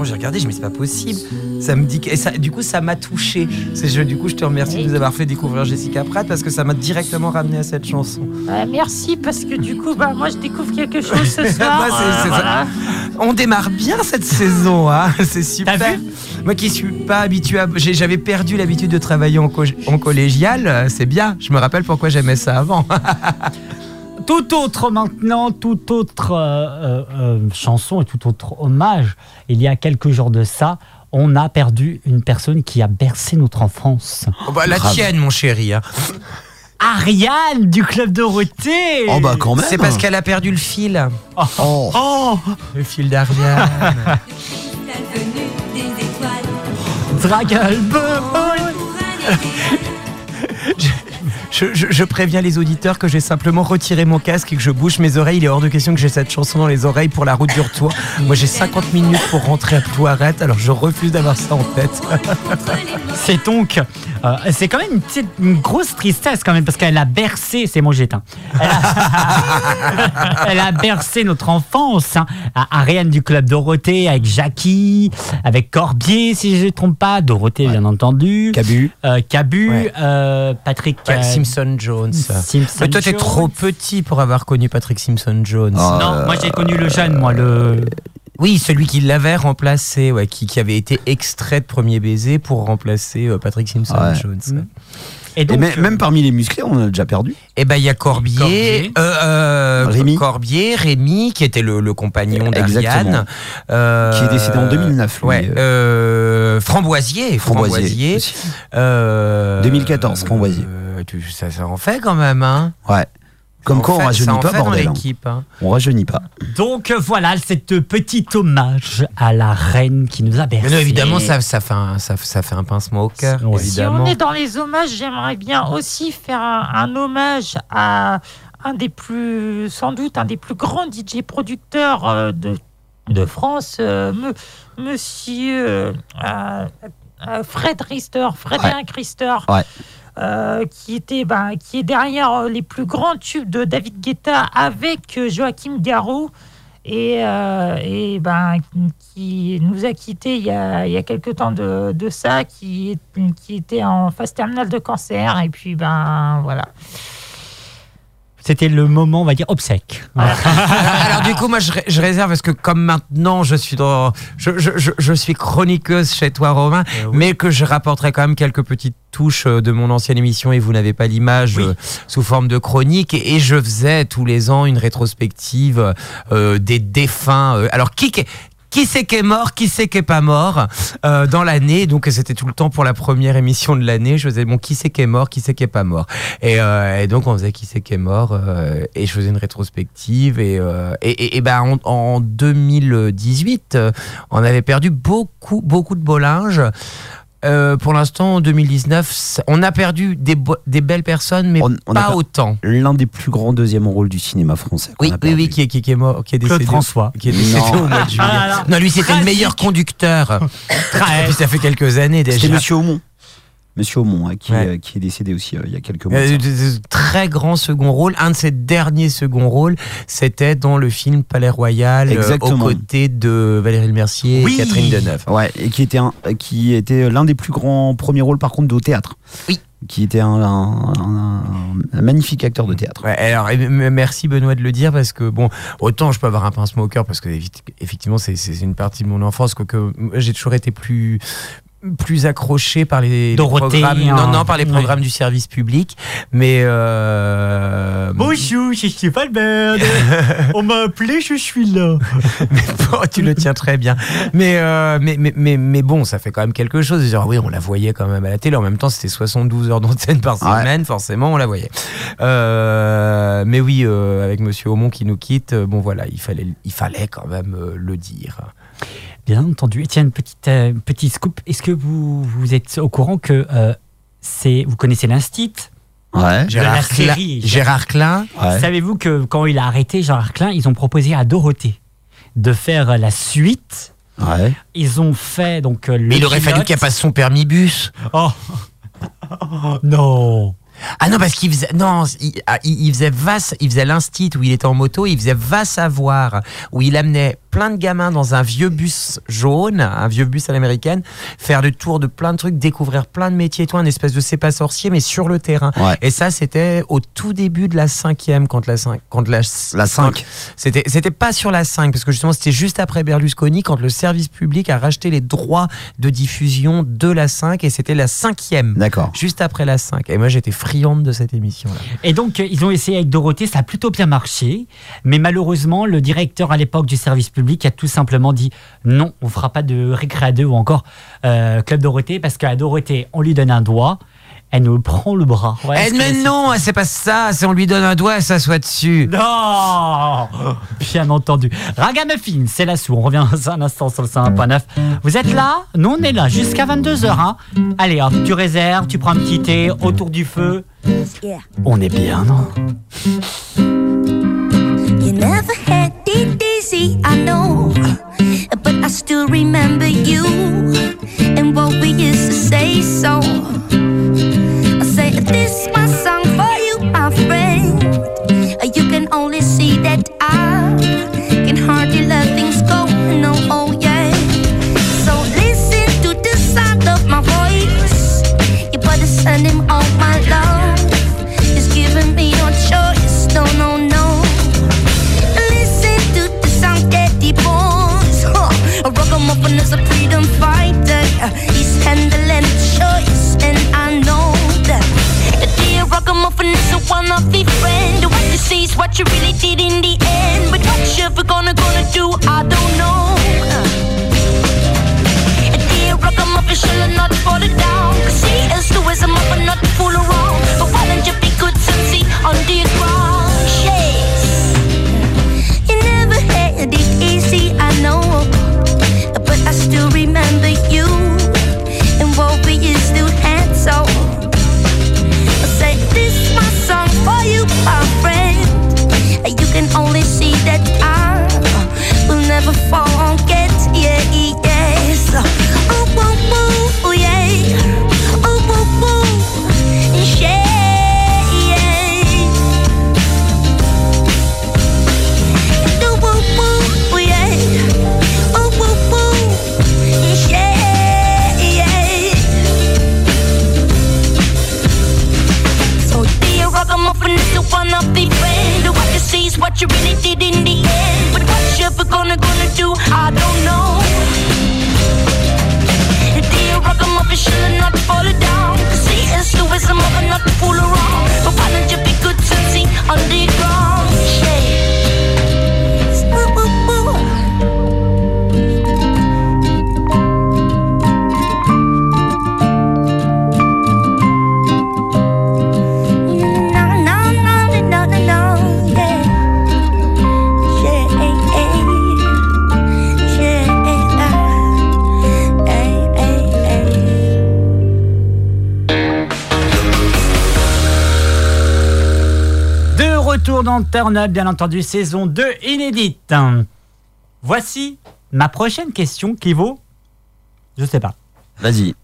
moi, j'ai regardé, je me dis, c'est pas possible. Ça me dit que- et ça, du coup, ça m'a touché. Je- du coup, je te remercie de nous avoir fait découvrir Jessica Pratt parce que ça m'a directement ramené à cette chanson. Euh, merci parce que du coup, bah, moi je découvre quelque chose ce soir. Moi, euh, ça. voilà. On démarre bien cette saison, hein. c'est super. Moi qui suis pas habitué à. J'avais perdu l'habitude de travailler en, co- en collégial, euh, c'est bien. Je me rappelle pourquoi j'aimais ça avant. Tout autre maintenant, toute autre euh, euh, euh, chanson et tout autre hommage. Il y a quelques jours de ça, on a perdu une personne qui a bercé notre enfance. Oh, bah, la tienne, mon chéri. hein. Ariane du Club Dorothée Oh bah quand même. C'est parce qu'elle a perdu le fil. Oh. Oh Le fil d'Ariane. Dragal Je, je- je préviens les auditeurs que j'ai simplement retiré mon casque et que je bouge mes oreilles. Il est hors de question que j'ai cette chanson dans les oreilles pour la route du retour. Moi, j'ai 50 minutes pour rentrer à Plouarette, alors je refuse d'avoir ça en tête. C'est donc, euh, c'est quand même une, petite- une grosse tristesse quand même parce qu'elle a bercé, c'est mon j'éteins. Elle a, elle a bercé notre enfance. hein. À Ariane du club Dorothée avec Jackie, avec Corbier si je ne me trompe pas, Dorothée bien entendu, Cabu. euh, Cabu, Ouais. euh, Patrick Ouais, euh, Simpson Jones. Simpson Mais toi, t'es trop petit pour avoir connu Patrick Simpson Jones. Non, moi j'ai connu le jeune, moi le. Oui, celui qui l'avait remplacé, ouais, qui, qui avait été extrait de Premier Baiser pour remplacer euh, Patrick Simpson Ouais. Jones. ouais. Et Et donc, même, euh, même parmi les musclés, on en a déjà perdu. Eh ben, il y a Corbier, Corbier. euh, euh, Rémi. Corbier, Rémi, qui était le, le compagnon d'Ariane. euh, Qui est décédé en 2009, lui. Ouais, euh, Framboisier, Framboisier. Framboisier. aussi. euh, 2014, Framboisier. Tu- ça, ça en fait quand même, hein. Ouais. Comme quoi, on rajeunit pas, bordel. hein. hein. On rajeunit pas. donc euh, voilà, cette petite hommage à la reine qui nous a bercé. Mais non, évidemment, ça, ça, fait un, ça, ça fait un pincement au cœur, Ouais. Si évidemment. on est dans les hommages, j'aimerais bien aussi faire un, un hommage à un des plus, sans doute, un des plus grands DJ producteurs euh, de, de France, euh, me- monsieur euh, euh, Fred Rister, Frédéric Rister. Ouais. Euh, ben, qui est derrière euh, les plus grands tubes de David Guetta avec euh, Joachim Garraud et, ben, qui nous a quittés il y a, il y a quelque temps de, ça, qui, qui était en phase terminale de cancer. Et puis, ben voilà. C'était le moment, on va dire, obsèque. Alors du coup, moi, je, ré- je réserve parce que comme maintenant, je suis dans, je, je- je- je suis chroniqueuse chez toi, Romain, mais que je rapporterai quand même quelques petites touches euh, de mon ancienne émission et vous n'avez pas l'image euh, sous forme de chronique et, et je faisais tous les ans une rétrospective euh, des défunts. alors qui qui- c'est qui est mort, qui c'est qui est pas mort euh, dans l'année. Donc c'était tout le temps pour la première émission de l'année. Je faisais bon qui c'est qui est mort, qui c'est qui est pas mort. Et, euh, et donc on faisait qui c'est qui est mort euh, et je faisais une rétrospective et euh, et, et- et ben en, en 2018 euh, on avait perdu beaucoup beaucoup de beau linge. Euh, pour l'instant, en 2019, ça- on a perdu des, belles personnes, mais On- on a pas autant. L'un des plus grands deuxième rôles du cinéma français. Oui, a oui, oui, qui est, qui, qui est mort, qui est Claude décédé. François. Qui est décédé Non. au mois de juillet. Ah, non, lui, c'était le meilleur conducteur. Et puis ça fait quelques années déjà. C'était Monsieur Aumont. Monsieur Aumont, hein, qui, Ouais. euh, qui est décédé aussi euh, il y a quelques mois. Euh, de de- de- très grand second rôle. Un de ses derniers second rôles, c'était dans le film Palais Royal, euh, aux côtés de Valérie Mercier Oui. et Catherine Deneuve. Ouais, et qui était, un, qui était l'un des plus grands premiers rôles par contre au théâtre. Oui. Qui était un, un- un- un magnifique acteur de théâtre. Ouais, alors, merci Benoît de le dire parce que bon, autant je peux avoir un pincement au cœur parce que effectivement c'est une partie de mon enfance quoique j'ai toujours été plus plus accroché par les, programmes hein. non non par les Ouais. programmes du service public mais euh, Bonjour, c'est Stéphane Bern. On m'a appelé, je suis là. Bon, tu le tiens très bien. Mais, euh, mais, mais, mais, mais bon, ça fait quand même quelque chose. Genre, oui, on la voyait quand même à la télé. En même temps, c'était 72 heures d'antenne par semaine, forcément, on la voyait. Euh, mais oui, euh, avec Monsieur Aumont qui nous quitte, bon voilà, il fallait, il fallait quand même euh, le dire. Bien entendu. Et tiens, une petite, euh, petit scoop. Est-ce que vous, vous êtes au courant que euh, c'est, vous connaissez l'Instit? Ouais. la série Gérard Klein. Savez-vous que quand il a arrêté Gérard Klein, ils ont proposé à Dorothée de faire la suite? Ouais. Ils ont fait donc euh, le Mais il aurait fallu qu'elle passe son permis bus. Oh non. Ah non, parce qu'il faisait, non, il, ah, il- faisait va, il faisait l'instit où il était en moto, il faisait va savoir, où il amenait plein de gamins dans un vieux bus jaune, un vieux bus à l'américaine, faire le tour de plein de trucs, découvrir plein de métiers, tout, un espèce de c'est pas sorcier, mais sur le terrain. Et ça, c'était au tout début de la cinquième, quand la cinq, quand la, La cinq. C'était, c'était pas sur la 5, parce que justement, c'était juste après Berlusconi, quand le service public a racheté les droits de diffusion de la 5, et c'était la cinquième. D'accord. Juste après la 5. Et moi, j'étais de cette émission-là. Et donc, euh, ils ont essayé avec Dorothée, ça a plutôt bien marché. Mais malheureusement, le directeur à l'époque du service public a tout simplement dit non, on fera pas de récré 2 ou encore euh, Club Dorothée, parce qu'à Dorothée, on lui donne un doigt, elle nous prend le bras. Ouais, que mais non, c'est pas ça. C'est on lui donne un doigt et ça soit dessus. Non Bien entendu. Ragamuffin, c'est la sous. On revient dans un instant sur le 101.9. Vous êtes là? Nous, on est là jusqu'à 22h. Hein Allez, hop, tu réserves, tu prends un petit thé autour du feu. On est bien, non? It easy, I know. But I still remember you and what we used to say. So I say, This my song He's handling choice, and I know that. Dear ragamuffin is a one of the friend. What you see is what you really did in the end. But what you ever gonna gonna do, I don't know. Dear ragamuffin, shall I not fall down? Cause he is the wisdom of a not fool around. But why don't you be good and see on the ground? Yes. You never had it easy, I know. But I still remember will never forget. Yeah, yes. Ooh, ooh, ooh, yeah. Ooh, ooh, ooh. Yeah, yeah. Ooh, ooh, ooh, yeah. Ooh, ooh, ooh. Yeah. So dear ragamuffin is the one of the friend. What you really did in the end. But what you ever gonna gonna do, I don't know. Dear ragamuffin, shall I not fall down? Cause he is the wisdom of not to fool around. But why don't you be good to see on retour dans Turn Up, bien entendu, saison 2 inédite. Voici ma prochaine question qui vaut. Je sais pas. Vas-y.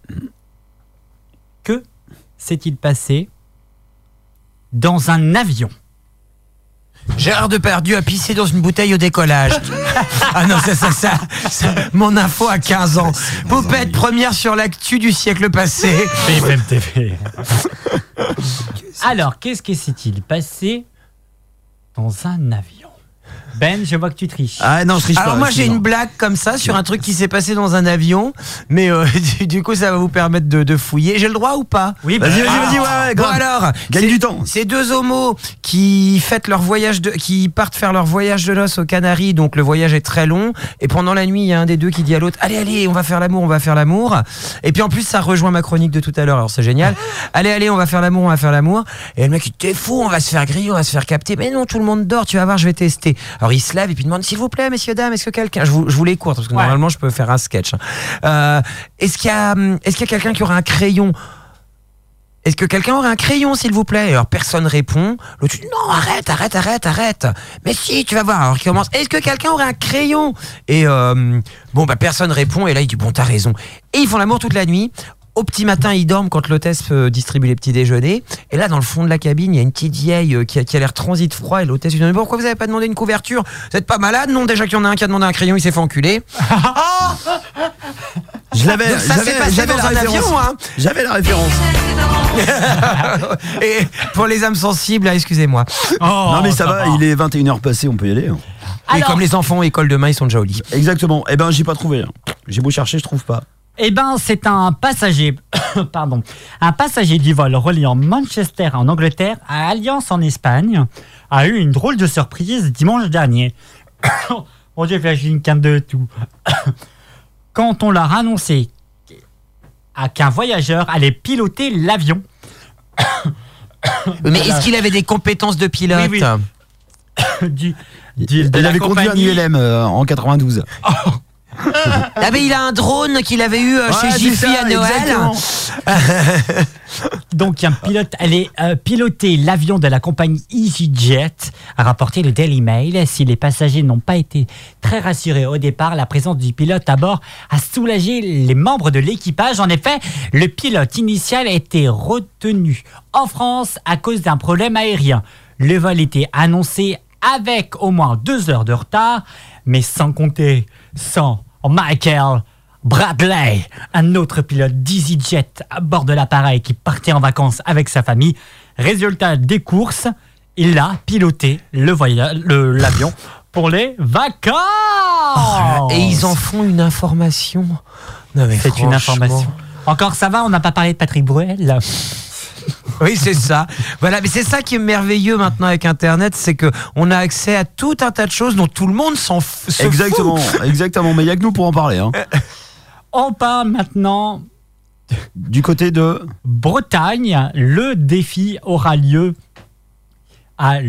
Que s'est-il passé dans un avion? Gérard Depardieu a pissé dans une bouteille au décollage. ah non, ça, ça, ça, ça, mon info à 15 ans. Poupette première sur l'actu du siècle passé. BFM TV. Alors, qu'est-ce que s'est-il passé dans un avion Ben, je vois que tu triches. Ah non, je triche Alors pas, moi j'ai une blague comme ça sur un truc qui s'est passé dans un avion, mais euh, du, du coup ça va vous permettre de, de fouiller. J'ai le droit ou pas? Oui, Vas-y, vas-y, Ah. vas-y, ouais, ouais, Bon grave. alors, Gagne c'est- du temps. C'est deux homos qui fêtent leur voyage de, qui partent faire leur voyage de noces aux Canaries, donc le voyage est très long. Et pendant la nuit, il y a un des deux qui dit à l'autre, allez, allez, on va faire l'amour, on va faire l'amour. Et puis en plus, ça rejoint ma chronique de tout à l'heure, alors c'est génial. allez, allez, on va faire l'amour, on va faire l'amour. Et le mec, il dit, t'es fou, on va se faire griller, on va se faire capter. Mais non, tout le monde dort, tu vas voir, je vais tester. Alors il se lève et puis demande, s'il vous plaît, messieurs, dames, est-ce que quelqu'un, je vous, je vous les courte parce que Ouais. normalement je peux faire un sketch. hein. Euh, est-ce qu'il y a, hum, est-ce qu'il y a quelqu'un qui aura un crayon? Est-ce que quelqu'un aurait un crayon, s'il vous plaît? Alors personne répond. L'autre dit non, arrête, arrête, arrête, arrête. Mais si, tu vas voir. Alors il commence. Est-ce que quelqu'un aurait un crayon? Et euh, bon, bah personne répond. Et là, il dit bon, t'as raison. Et ils font l'amour toute la nuit. Au petit matin, ils dorment quand l'hôtesse euh, distribue les petits déjeuners. Et là, dans le fond de la cabine, il y a une petite vieille euh, qui a, qui a l'air transit froid. Et l'hôtesse lui dit Mais pourquoi vous avez pas demandé une couverture? Vous êtes pas malade? Non, déjà qu'il y en a un qui a demandé un crayon, il s'est fait enculer. Je l'avais, Donc ça j'avais- s'est passé j'avais dans la un référence. avion, hein J'avais la référence. Et pour les âmes sensibles, ah, excusez-moi. non mais ça, va, il est 21h passé, on peut y aller. hein. Et comme les enfants école demain, ils sont déjà au lit. Exactement. Eh ben, j'ai pas trouvé. hein. J'ai beau chercher, je trouve pas. Eh ben, c'est un passager, pardon, un passager du vol reliant Manchester en Angleterre à Alliance en Espagne a eu une drôle de surprise dimanche dernier. Mon Dieu, j'ai une quinte de tout. Quand on leur a annoncé à qu'un voyageur allait piloter l'avion. Mais est-ce qu'il avait des compétences de pilote Oui, oui. du, du- de il la avait conduit un compagnie- ULM euh, en 92. Ah mais il a un drone qu'il avait eu euh, Ouais, chez Jiffy ça, à Noël. Donc un pilote allait euh, piloter l'avion de la compagnie EasyJet, a rapporté le Daily Mail. Si les passagers n'ont pas été très rassurés au départ, la présence du pilote à bord a soulagé les membres de l'équipage. En effet, le pilote initial a été retenu en France à cause d'un problème aérien. Le vol était annoncé avec au moins deux heures de retard, mais sans compter sans Michael Bradley, un autre pilote d'EasyJet à bord de l'appareil qui partait en vacances avec sa famille. Résultat des courses, il a piloté le voya- le- l'avion pour les vacances. Oh, Et ils en font une information. C'est une information. Encore ça va, on n'a pas parlé de Patrick Bruel. Oui, c'est ça. Voilà, mais c'est ça qui est merveilleux maintenant avec Internet, c'est que on a accès à tout un tas de choses dont tout le monde s'en f- se Exactement, fout. exactement. Mais il y a que nous pour en parler. hein. On parle maintenant Du côté de Bretagne. Le défi aura lieu à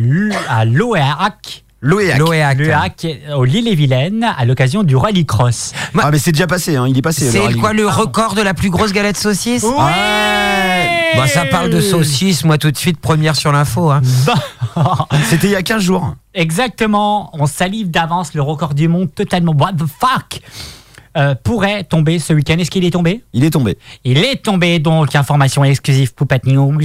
l'OEAC. l'OEAC. L'OEAC. L'OEAC au Lille-et-Vilaine à l'occasion du rallycross. Ah mais c'est déjà passé, hein, il est passé. C'est quoi le record de la plus grosse galette saucisse Ouais. Bah ça parle de saucisse, moi tout de suite première sur l'info. Hein. C'était il y a 15 jours. Exactement, on salive d'avance le record du monde totalement. What the fuck? Euh, pourrait tomber ce week-end. Est-ce qu'il est tombé? Il est tombé. Il est tombé, donc information exclusive Poupette News.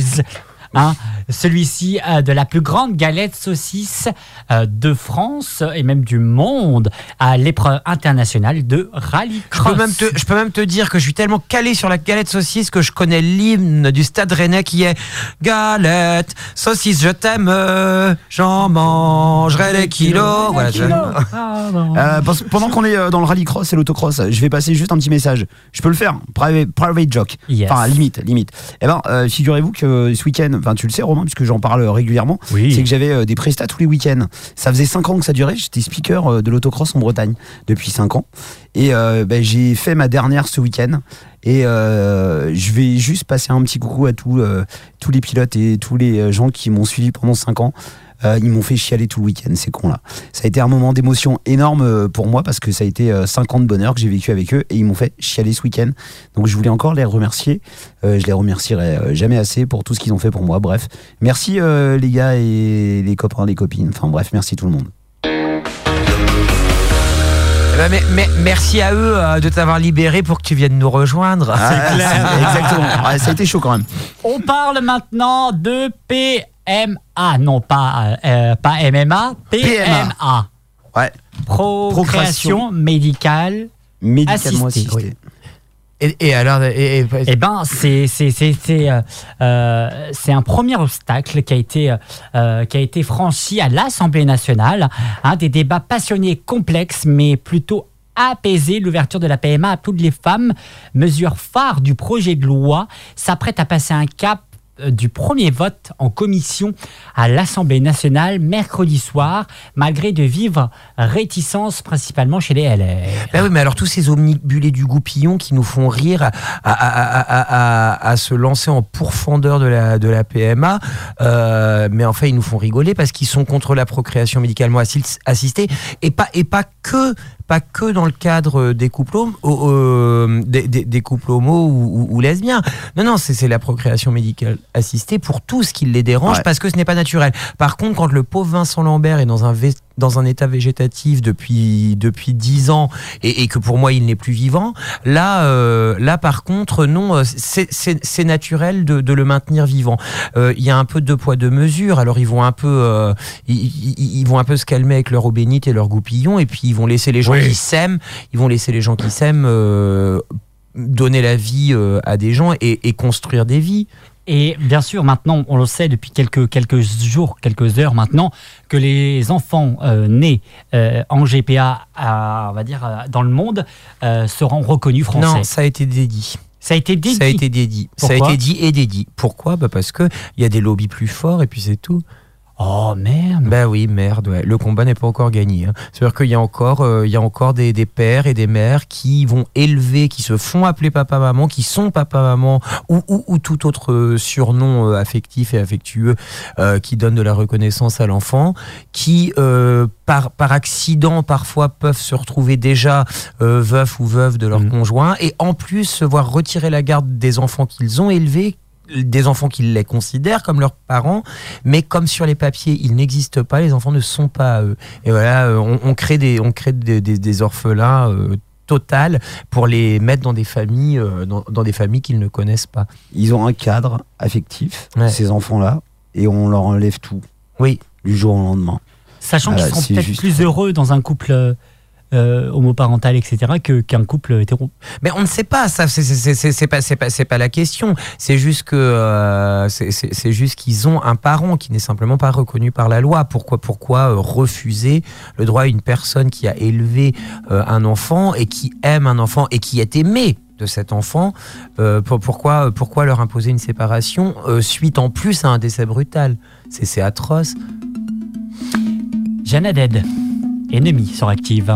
Hein, Celui-ci euh, de la plus grande galette saucisse euh, de France et même du monde à l'épreuve internationale de rallye Je peux, même te, je peux même te dire que je suis tellement calé sur la galette saucisse que je connais l'hymne du stade rennais qui est Galette, saucisse, je t'aime, euh, j'en mangerai des kilos. Voilà, je- Euh, pendant qu'on est dans le rallycross et l'autocross, je vais passer juste un petit message. Je peux le faire, private, private joke. Yes. Enfin, limite, limite. Eh ben, euh, figurez-vous que ce week-end, enfin, tu le sais, Romain, puisque j'en parle régulièrement, Oui. c'est que j'avais euh, des prestats tous les week-ends. Ça faisait 5 ans que ça durait. J'étais speaker euh, de l'autocross en Bretagne depuis 5 ans. Et euh, ben, j'ai fait ma dernière ce week-end. Et euh, je vais juste passer un petit coucou à tous, euh, tous les pilotes et tous les gens qui m'ont suivi pendant 5 ans. Euh, ils m'ont fait chialer tout le week-end, ces cons-là. Ça a été un moment d'émotion énorme euh, pour moi parce que ça a été euh, 5 ans de bonheur que j'ai vécu avec eux et ils m'ont fait chialer ce week-end. Donc je voulais encore les remercier. Euh, je les remercierai euh, jamais assez pour tout ce qu'ils ont fait pour moi. Bref, merci euh, les gars et les copains, les copines. Enfin bref, merci tout le monde. Bah, mais, mais merci à eux euh, de t'avoir libéré pour que tu viennes nous rejoindre. Ah, Exactement. Ah, ça a été chaud quand même. On parle maintenant de PMA, non pas, euh, pas MMA, PMA. Ouais. Procréation Procréation. médicale Médicalement assistée. assisté. Et, et alors, et- et- Eh ben, c'est c'est c'est c'est euh, euh, c'est un premier obstacle qui a été euh, qui a été franchi à l'Assemblée nationale. Hein, des débats passionnés, complexes, mais plutôt apaisés. L'ouverture de la PMA à toutes les femmes, mesure phare du projet de loi, s'apprête à passer un cap du premier vote en commission à l'Assemblée nationale mercredi soir, malgré de vives réticences, principalement chez les LR. Ben oui, mais alors tous ces omnibulés du goupillon qui nous font rire à, se lancer en pourfendeur de la, de la PMA, euh, mais en fait ils nous font rigoler parce qu'ils sont contre la procréation médicalement assi- assistée et pas, et pas que pas que dans le cadre des couples homo, euh, des, des- des couples homo ou, ou- ou lesbiens. Non, non, c'est la procréation médicale assistée pour tout ce qui les dérange Ouais. parce que ce n'est pas naturel. Par contre, quand le pauvre Vincent Lambert est dans un dans un état végétatif depuis depuis dix ans et, et que pour moi il n'est plus vivant, là euh, là par contre non, euh, c'est- naturel de, de le maintenir vivant. Euh, Il y a un peu de poids de mesure. Alors ils vont un peu euh, ils, vont un peu se calmer avec leur eau bénite et leur goupillon et puis ils vont laisser les gens qui s'aiment, ils vont laisser les gens qui s'aiment euh, donner la vie euh, à des gens et, et construire des vies. Et bien sûr, maintenant, on le sait depuis quelques, quelques jours, quelques heures maintenant, que les enfants euh, nés euh, en GPA, à- on va dire, euh, dans le monde, euh, seront reconnus français. Non, ça a été dédit. Ça a été dédit. Ça a été dédit. Ça a été dit et dédit. Pourquoi? Bah Parce qu'il y a des lobbies plus forts et puis c'est tout. Oh merde. Bah oui, merde, ouais. Le combat n'est pas encore gagné. hein. C'est-à-dire qu'il y a encore, euh, il y a encore des, des pères et des mères qui vont élever, qui se font appeler papa-maman, qui sont papa-maman ou, ou, ou tout autre euh, surnom euh, affectif et affectueux euh, qui donne de la reconnaissance à l'enfant, qui euh, par, par accident parfois peuvent se retrouver déjà veufs ou veuves de leur conjoint et en plus se voir retirer la garde des enfants qu'ils ont élevés des enfants qui les considèrent comme leurs parents, mais comme sur les papiers ils n'existent pas, les enfants ne sont pas à eux. Et voilà, euh, on, on crée des, on crée des, des- des orphelins euh, total pour les mettre dans des familles, euh, dans, dans des familles qu'ils ne connaissent pas. Ils ont un cadre affectif, Ouais. ces enfants-là, et on leur enlève tout. Oui. Du jour au lendemain. Sachant qu'ils seront c'est peut-être juste- plus heureux dans un couple euh, euh, homoparental, etc., que- qu'un couple hétéro. Mais on ne sait pas, ça, c'est- c'est c'est- c'est- c'est pas, c'est pas, pas la question. C'est juste que euh, c'est- juste qu'ils ont un parent qui n'est simplement pas reconnu par la loi. Pourquoi, pourquoi euh, refuser le droit à une personne qui a élevé euh, un enfant et qui aime un enfant et qui est aimé de cet enfant euh, pour- pourquoi, pourquoi leur imposer une séparation euh, suite en plus à un décès brutal? C'est c'est atroce. Jeanne ennemi sur Active.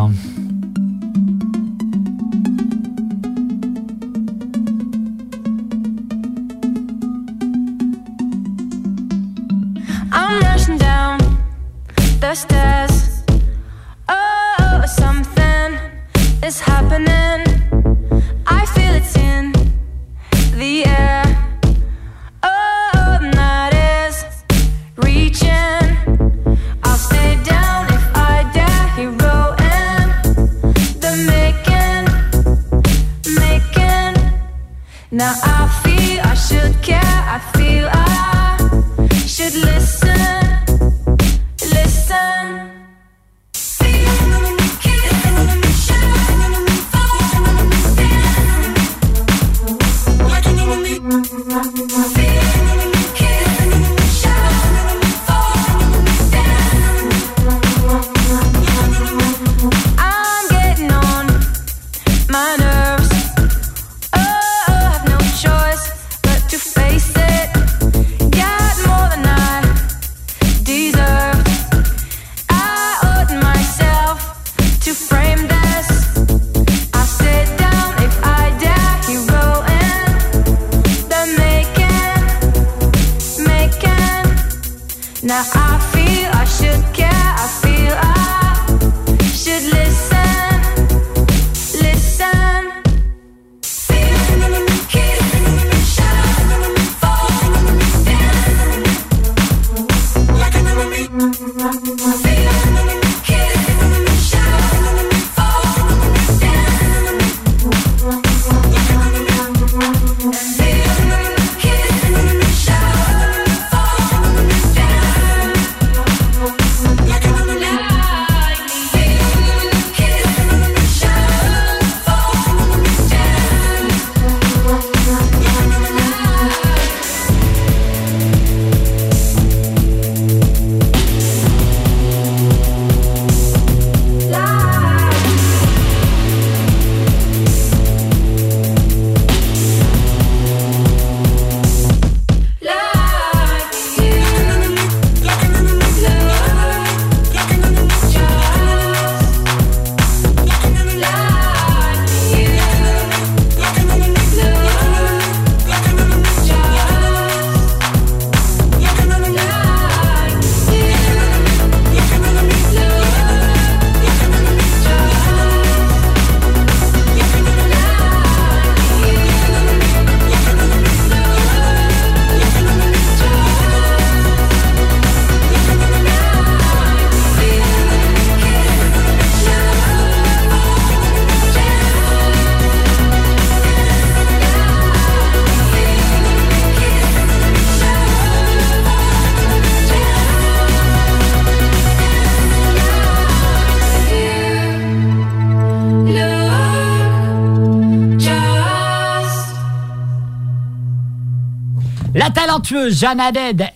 Jeanne Haddad,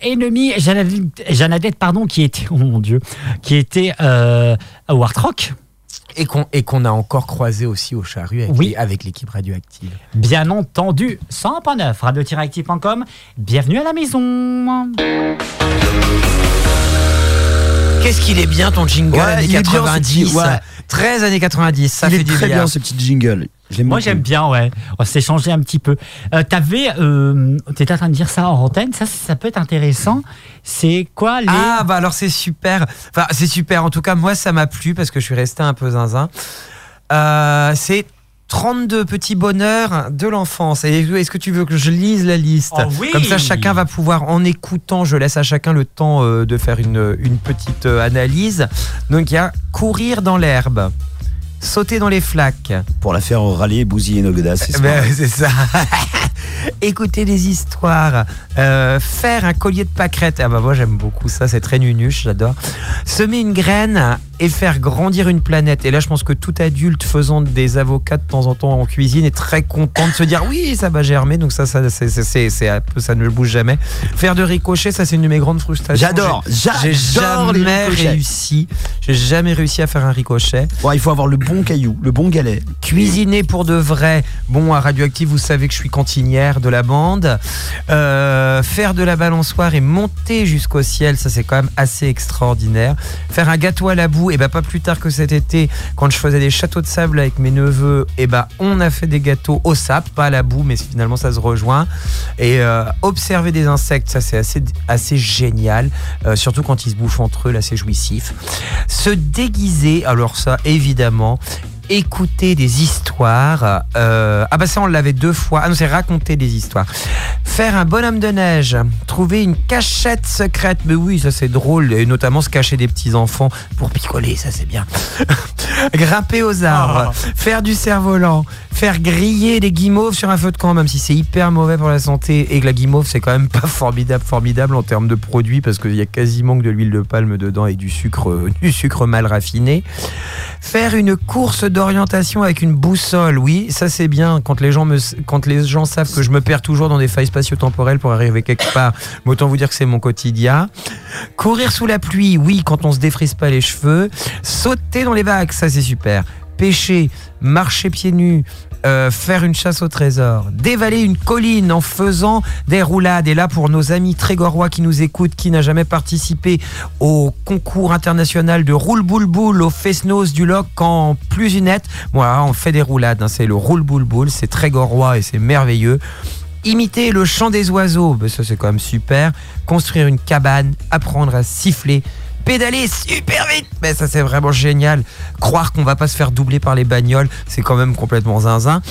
Jeanne Haddad, pardon, qui était, oh mon Dieu, qui était euh, à Hard Rock. Et qu'on et qu'on a encore croisé aussi au charru avec, les- avec l'équipe radioactive. Bien entendu, 100.9, radio-active.com. Bienvenue à la maison. Qu'est-ce qu'il est bien ton jingle Ouais, années il est bien, ce 90 petit- ouais. 13 années 90, ça Il fait est du très bien. bien ce petit jingle. Moi j'aime bien, ouais. On s'est changé un petit peu. Euh, T'avais, euh, t'étais en train de dire ça en antenne, ça, ça peut être intéressant. C'est quoi les... Ah bah alors c'est super. Enfin c'est super. En tout cas moi ça m'a plu parce que je suis resté un peu zinzin. Euh, c'est 32 petits bonheurs de l'enfance. Est-ce que tu veux que je lise la liste Oh oui Comme ça chacun va pouvoir en écoutant, je laisse à chacun le temps euh, de faire une, une petite euh, analyse. Donc il y a courir dans l'herbe, sauter dans les flaques. Pour la faire râler, bousiller nos godasses. c'est Ben, ça. c'est ça. Écouter des histoires, euh, faire un collier de pâquerettes. Ah bah moi j'aime beaucoup ça, c'est très nunuche, j'adore. Semer une graine et faire grandir une planète. Et là je pense que tout adulte faisant des avocats de temps en temps en cuisine est très content de se dire oui ça va germer. Donc ça, ça, c'est, ça ne bouge jamais. Faire de ricochet, ça c'est une de mes grandes frustrations. J'adore, J'ai- jamais ricochets. réussi. J'ai jamais réussi à faire un ricochet. Bon, il faut avoir le bon caillou, le bon galet. Cuisiner pour de vrai. Bon, à Radioactive, vous savez que je suis de la bande. Euh, faire de la balançoire et monter jusqu'au ciel, ça c'est quand même assez extraordinaire. Faire un gâteau à la boue, et ben pas plus tard que cet été, quand je faisais des châteaux de sable avec mes neveux, et ben on a fait des gâteaux au sable, pas à la boue, mais finalement ça se rejoint. Et euh, observer des insectes, ça c'est assez, assez génial, euh, surtout quand ils se bouffent entre eux, là c'est jouissif. Se déguiser, alors ça évidemment, écouter des histoires. euh, ah bah ça on l'avait deux fois. Ah non c'est raconter des histoires. Faire un bonhomme de neige, trouver une cachette secrète. Mais oui ça c'est drôle et notamment se cacher des petits enfants pour picoler ça c'est bien. Grimper aux arbres, faire du cerf-volant, faire griller des guimauves sur un feu de camp même si c'est hyper mauvais pour la santé et que la guimauve c'est quand même pas formidable formidable en termes de produits parce qu'il y a quasiment que de l'huile de palme dedans et du sucre euh, du sucre mal raffiné. Faire une course d'orientation avec une boussole, oui, ça c'est bien. Quand les gens me, quand les gens savent que je me perds toujours dans des failles spatio-temporelles pour arriver quelque part, mais autant vous dire que c'est mon quotidien. Courir sous la pluie, oui, quand on se défrise pas les cheveux. Sauter dans les vagues, ça c'est super. Pêcher, marcher pieds nus, euh, faire une chasse au trésor, dévaler une colline en faisant des roulades. Et là, pour nos amis trégorois qui nous écoutent, qui n'a jamais participé au concours international de roule boule boule au Fesnos du Loc en plus une nette, voilà, on fait des roulades. hein. c'est le roule boule boule, c'est trégorois et c'est merveilleux. Imiter le chant des oiseaux, ben ça c'est quand même super. Construire une cabane, apprendre à siffler, pédaler super vite, mais ça c'est vraiment génial. Croire qu'on va pas se faire doubler par les bagnoles, c'est quand même complètement zinzin.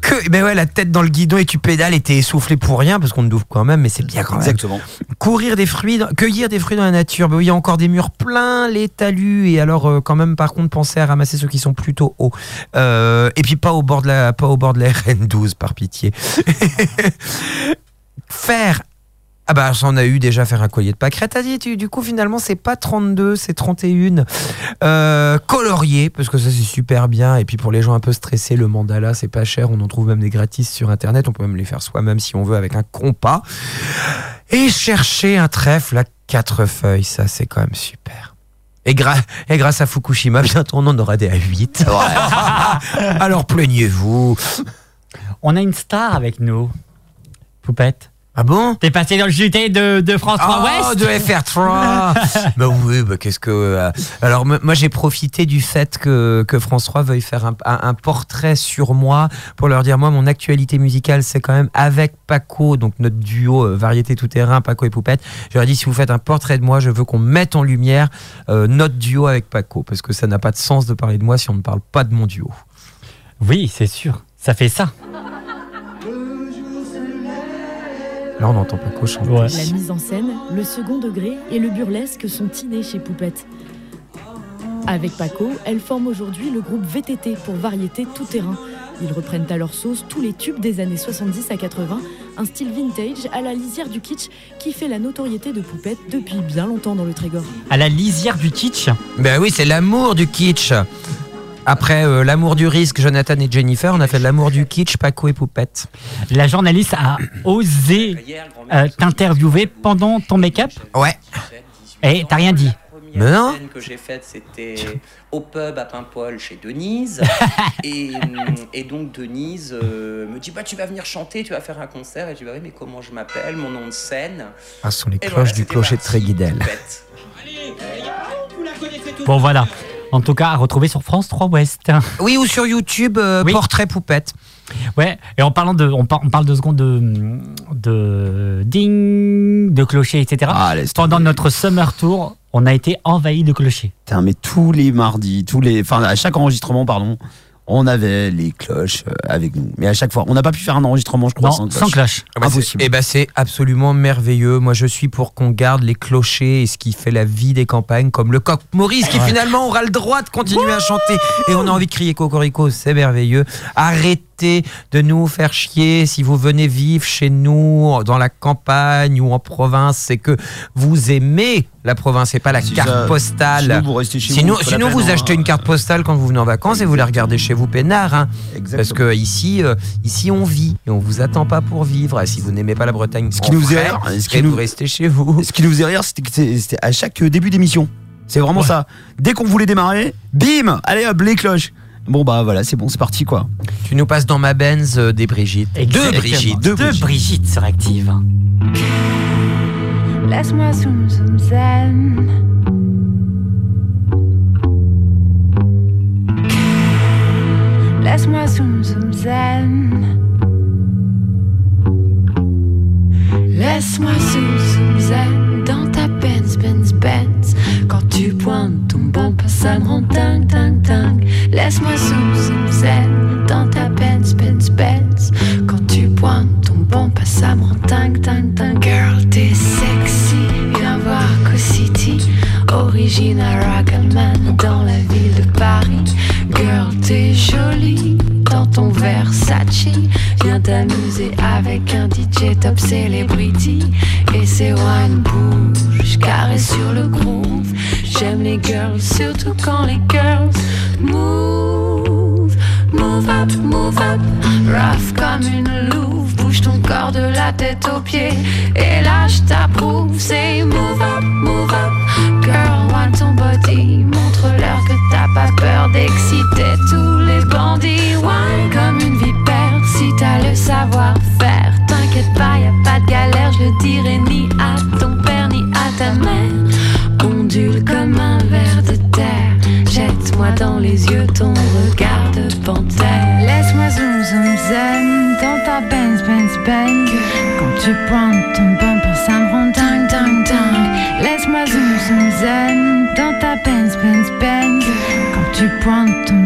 Que, ben ouais, la tête dans le guidon et tu pédales et t'es essoufflé pour rien parce qu'on te double quand même, mais c'est bien quand même. Exactement. Courir des fruits, dans- cueillir des fruits dans la nature. Ben oui, il y a encore des murs pleins les talus et alors euh, quand même par contre pensez à ramasser ceux qui sont plutôt hauts. Euh, et puis pas au bord de la pas au bord de la RN12 par pitié. Faire ah bah j'en ai eu déjà faire un collier de pâquerettes. T'as dit, du coup finalement c'est pas 32, c'est 31. Euh, colorier, parce que ça c'est super bien. Et puis pour les gens un peu stressés, le mandala c'est pas cher. On en trouve même des gratis sur internet. On peut même les faire soi-même si on veut avec un compas. Et chercher un trèfle à quatre feuilles, ça c'est quand même super. Et, gra- et grâce à Fukushima, bientôt on en aura des à 8. Alors plaignez-vous. On a une star avec nous. Poupette. Ah bon T'es passé dans le JT de, de France 3 Oh, Ouest de FR3 Bah oui, bah qu'est-ce que... euh, alors moi j'ai profité du fait que, que France 3 veuille faire un, un- un portrait sur moi pour leur dire, moi mon actualité musicale c'est quand même avec Paco, donc notre duo euh, variété tout terrain, Paco et Poupette. Je leur ai dit, si vous faites un portrait de moi, je veux qu'on mette en lumière euh, notre duo avec Paco, parce que ça n'a pas de sens de parler de moi si on ne parle pas de mon duo. Oui, c'est sûr. Ça fait ça. Là on entend Paco chanter. La mise en scène, le second degré et le burlesque sont innés chez Poupette. Avec Paco, elles forment aujourd'hui le groupe VTT pour variété tout terrain. Ils reprennent à leur sauce tous les tubes des années 70 à 80, un style vintage à la lisière du kitsch qui fait la notoriété de Poupette depuis bien longtemps dans le Trégor. À la lisière du kitsch? Ben oui, c'est l'amour du kitsch. Après euh, l'amour du risque, Jonathan et Jennifer, on a fait l'amour du kitsch, Paco et Poupette. La journaliste a osé euh, t'interviewer pendant ton make-up? Ouais. Et t'as rien dit Mais non. scène que j'ai faite, c'était au pub à Paimpol chez Denise. et, et donc Denise euh, me dit bah, Tu vas venir chanter, tu vas faire un concert. Et je dis bah, oui, mais comment je m'appelle, mon nom de scène Ah, ce sont les Et cloches voilà, du clocher de. Tréguidel. Bon voilà. En tout cas, à retrouver sur France 3 Ouest. Oui, ou sur YouTube, euh, Portrait Poupette. Ouais, et en parlant de. On, par- on parle deux secondes de. de. ding, de clocher, etc. Ah, Pendant notre summer tour, on a été envahi de clochers. Putain, mais tous les mardis, tous les, enfin à chaque enregistrement, pardon, on avait les cloches euh, avec nous. Mais à chaque fois, on n'a pas pu faire un enregistrement, je crois, sans cloche. Ah bah, c'est- Eh ben c'est absolument merveilleux. Moi je suis pour qu'on garde les clochers et ce qui fait la vie des campagnes, comme le coq Maurice qui Ouais. finalement aura le droit de continuer à chanter. Et on a envie de crier Cocorico, c'est merveilleux. Arrêtez de nous faire chier. Si vous venez vivre chez nous, dans la campagne ou en province, c'est que vous aimez la province et pas la Si carte ça- postale. sinon, vous restez chez Sinon- vous, sinon, hein. achetez une carte postale quand vous venez en vacances et vous la regardez chez vous peinard. hein. Parce que ici, euh, ici on vit et on vous attend pas pour vivre. Et si vous n'aimez pas la Bretagne, Ce qui nous faisait rire, ce qui nous restez chez vous. Ce qui nous faisait rire, c'était que c'est- c'était à chaque début d'émission. C'est vraiment ça. Dès qu'on voulait démarrer, bim, allez hop, les cloches. Bon bah voilà, c'est bon, c'est parti quoi. Tu nous passes dans ma Benz euh, des Brigitte. Deux Exactement. Brigitte. Deux Brigitte sur Active. Laisse-moi zoom zoom zen. Laisse-moi zoom zoom zen. Laisse-moi zoom zoom zen Quand tu pointes ton bumper, ça me rend dingue. Laisse-moi zoom zoom zen dans ta Benz Benz Benz. Quand tu pointes ton bumper, ça me rend dingue. Girl, t'es sexy, viens voir Co City. Original Ragaman dans la ville de Paris. Girl, t'es jolie dans ton Versace. Viens t'amuser avec un DJ top celebrity. Et c'est wine bouge, carré sur le groove. J'aime les girls, surtout quand les girls move. Move up, move up, rough comme une louve. Bouge ton corps de la tête aux pieds. Et là, je t'approuve. C'est move up, move up, girl, ton body. Montre-leur que t'as pas peur d'exciter tous les bandits. Wine comme une vipère, si t'as le savoir-faire. T'inquiète pas, y a pas de galère, je le dirai ni à ton père ni à ta mère. Ondule comme un ver de terre. Jette-moi dans les yeux ton regard de panthère. Laisse-moi zoom zoom zen dans ta Benz Benz Benz. Quand tu pointes Quand tu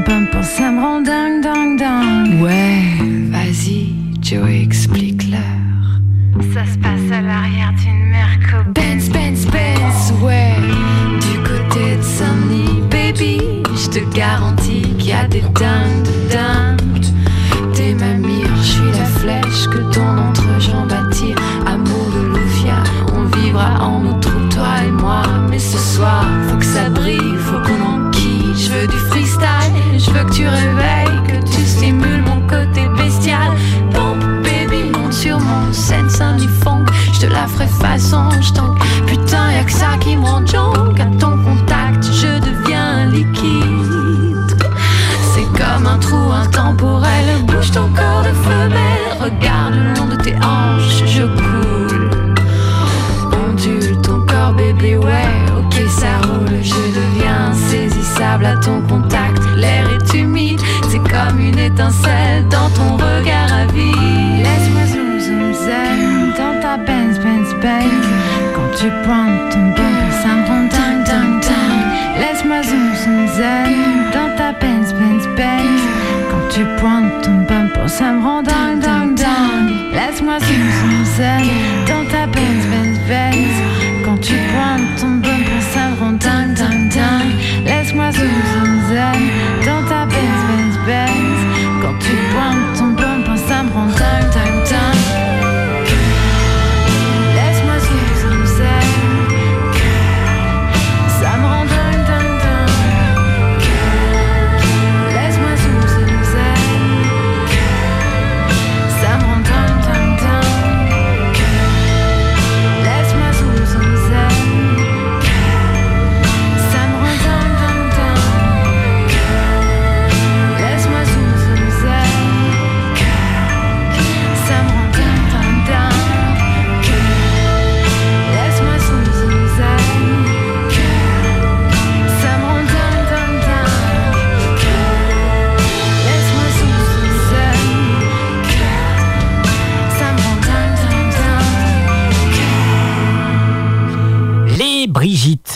tu pointes ton bumper, ça me rend dingue dingue dingue Laisse-moi zoom zoom zen dans ta Benz Benz Benz Quand tu pointes ton bumper, ça me rend dingue dingue Laisse-moi zoom zoom zen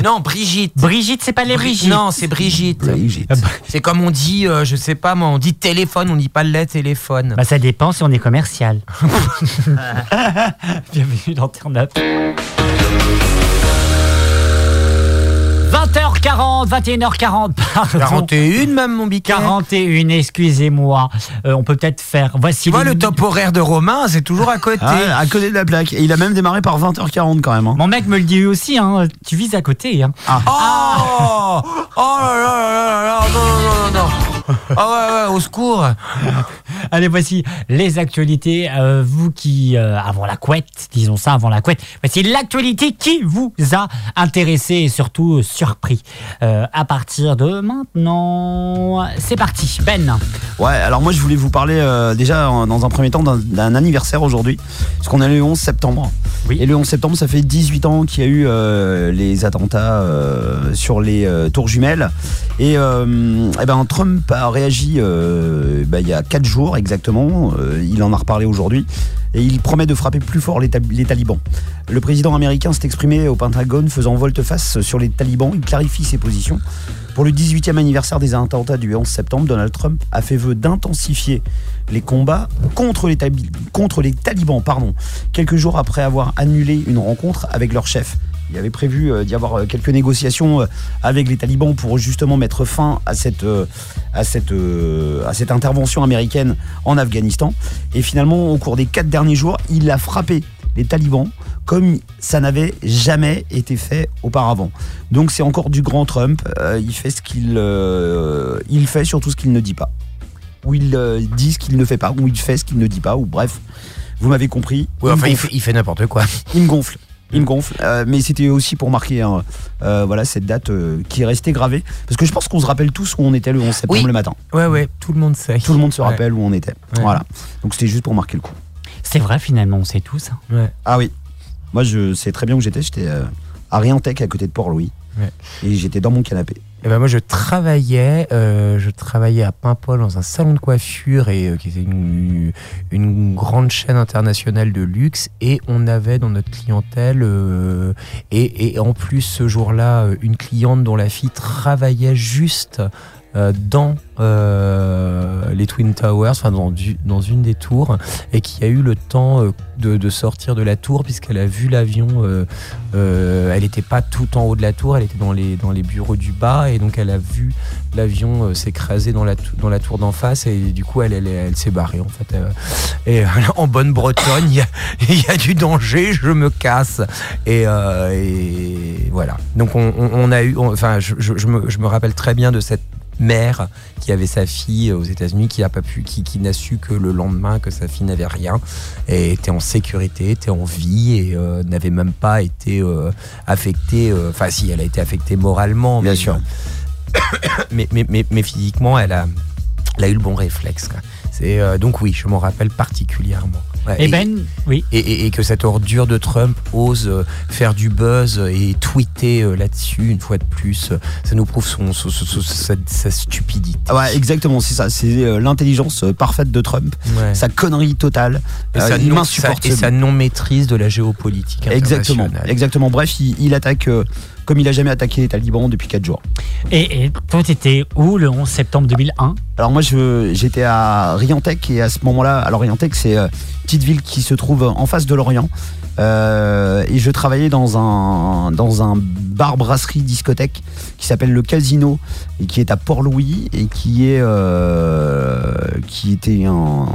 Non, Brigitte. Brigitte, c'est pas les Bri- Brigitte. Non, c'est Brigitte. Brigitte. C'est comme on dit, euh, je sais pas moi, on dit téléphone, on dit pas le téléphone. Bah, ça dépend si on est commercial. Bienvenue dans Turn Up. 20h40, 21h40, pardon. 41 même, mon biquet. 41, excusez-moi. Euh, on peut peut-être faire. Voici. Tu vois, le top horaire de Romain, c'est toujours à côté. Ah, à côté de la plaque. Et il a même démarré par 20h40 quand même. hein. Mon mec me le dit aussi, hein. tu vises à côté. Hein. Oh Oh là là là là là non, non, non, non, non. Ah ouais, ouais, au secours. Allez, voici les actualités. Euh, vous qui, euh, avant la couette, disons ça, avant la couette, voici l'actualité qui vous a intéressé et surtout surpris. Euh, à partir de maintenant, c'est parti. Ben. Ouais, alors moi je voulais vous parler déjà dans un premier temps d'un- anniversaire aujourd'hui, parce qu'on est le 11 septembre. Oui. Et le 11 septembre, ça fait 18 ans qu'il y a eu les attentats sur les tours jumelles. Et, eh ben, Trump a réagi bah, il y a 4 jours exactement, Euh, il en a reparlé aujourd'hui, et il promet de frapper plus fort les, talibans. Le président américain s'est exprimé au Pentagone faisant volte-face sur les talibans, il clarifie ses positions. Pour le 18e anniversaire des attentats du 11 septembre, Donald Trump a fait vœu d'intensifier les combats contre les, talibans, quelques jours après avoir annulé une rencontre avec leur chef. Il avait prévu euh, d'y avoir euh, quelques négociations euh, avec les talibans pour justement mettre fin à cette, à cette, à cette intervention américaine en Afghanistan. Et finalement, au cours des quatre derniers jours, il a frappé les talibans comme ça n'avait jamais été fait auparavant. Donc c'est encore du grand Trump. Euh, il fait ce qu'il euh, il fait surtout ce qu'il ne dit pas. Ou il euh, dit ce qu'il ne fait pas, ou il fait ce qu'il ne dit pas, ou bref, vous m'avez compris. Enfin, il fait, il fait n'importe quoi. Il me gonfle. Il me gonfle. Euh, mais c'était aussi pour marquer hein, euh, voilà, cette date euh, qui est restée gravée. Parce que je pense qu'on se rappelle tous où on était le 11 septembre Oui. le matin. Ouais, ouais, tout le monde sait. Tout le monde se Ouais. rappelle où on était. Ouais. Voilà. Donc c'était juste pour marquer le coup. C'est vrai, finalement, on sait tous. hein. Ouais. Ah oui. Moi, je sais très bien où j'étais. J'étais à Riantec, à côté de Port-Louis. Et j'étais dans mon canapé. Eh ben moi, je travaillais, euh, je travaillais à Paimpol dans un salon de coiffure et euh, qui était une, grande chaîne internationale de luxe. Et on avait dans notre clientèle euh, et, en plus ce jour-là une cliente dont la fille travaillait juste euh, dans euh, les Twin Towers, enfin dans, dans une des tours, et qui a eu le temps euh, de, sortir de la tour puisqu'elle a vu l'avion. elle n'était pas tout en haut de la tour, elle était dans les, dans les bureaux du bas, et donc elle a vu l'avion s'écraser dans la, dans la tour d'en face, et du coup elle, elle, s'est barrée en fait. Et en bonne Bretonne, il y a, du danger, je me casse. Et, voilà. Donc on, a eu, enfin je me, je me rappelle très bien de cette mère qui avait sa fille aux États-Unis qui a pas pu qui, qui n'a su que le lendemain que sa fille n'avait rien et était en sécurité était en vie et euh, n'avait même pas été euh, affectée euh, enfin si elle a été affectée moralement Bien mais, sûr. mais, mais, mais, mais physiquement elle a elle a eu le bon réflexe c'est donc oui je m'en rappelle particulièrement Ouais, Et Ben, oui. et, et- et que cette ordure de Trump ose euh, faire du buzz et tweeter euh, là-dessus une fois de plus, euh, ça nous prouve son, son- son- son- sa, sa stupidité. Ouais, exactement, c'est ça. C'est euh, l'intelligence euh, parfaite de Trump. Ouais. Sa connerie totale. Et, Euh, sa il non, m'insupporte. sa- et sa non-maîtrise de la géopolitique Exactement, exactement. Bref, il, il attaque euh, comme il a jamais attaqué les talibans depuis 4 jours. Et, et toi, t'étais où le 11 septembre 2001 Alors moi, j'étais à Riantec et à ce moment-là, alors Riantec, c'est euh, une petite ville qui se trouve en face de l'Orient. Euh, et je travaillais dans un, dans un bar brasserie discothèque qui s'appelle le Casino et qui est à Port-Louis et qui est euh, qui était un,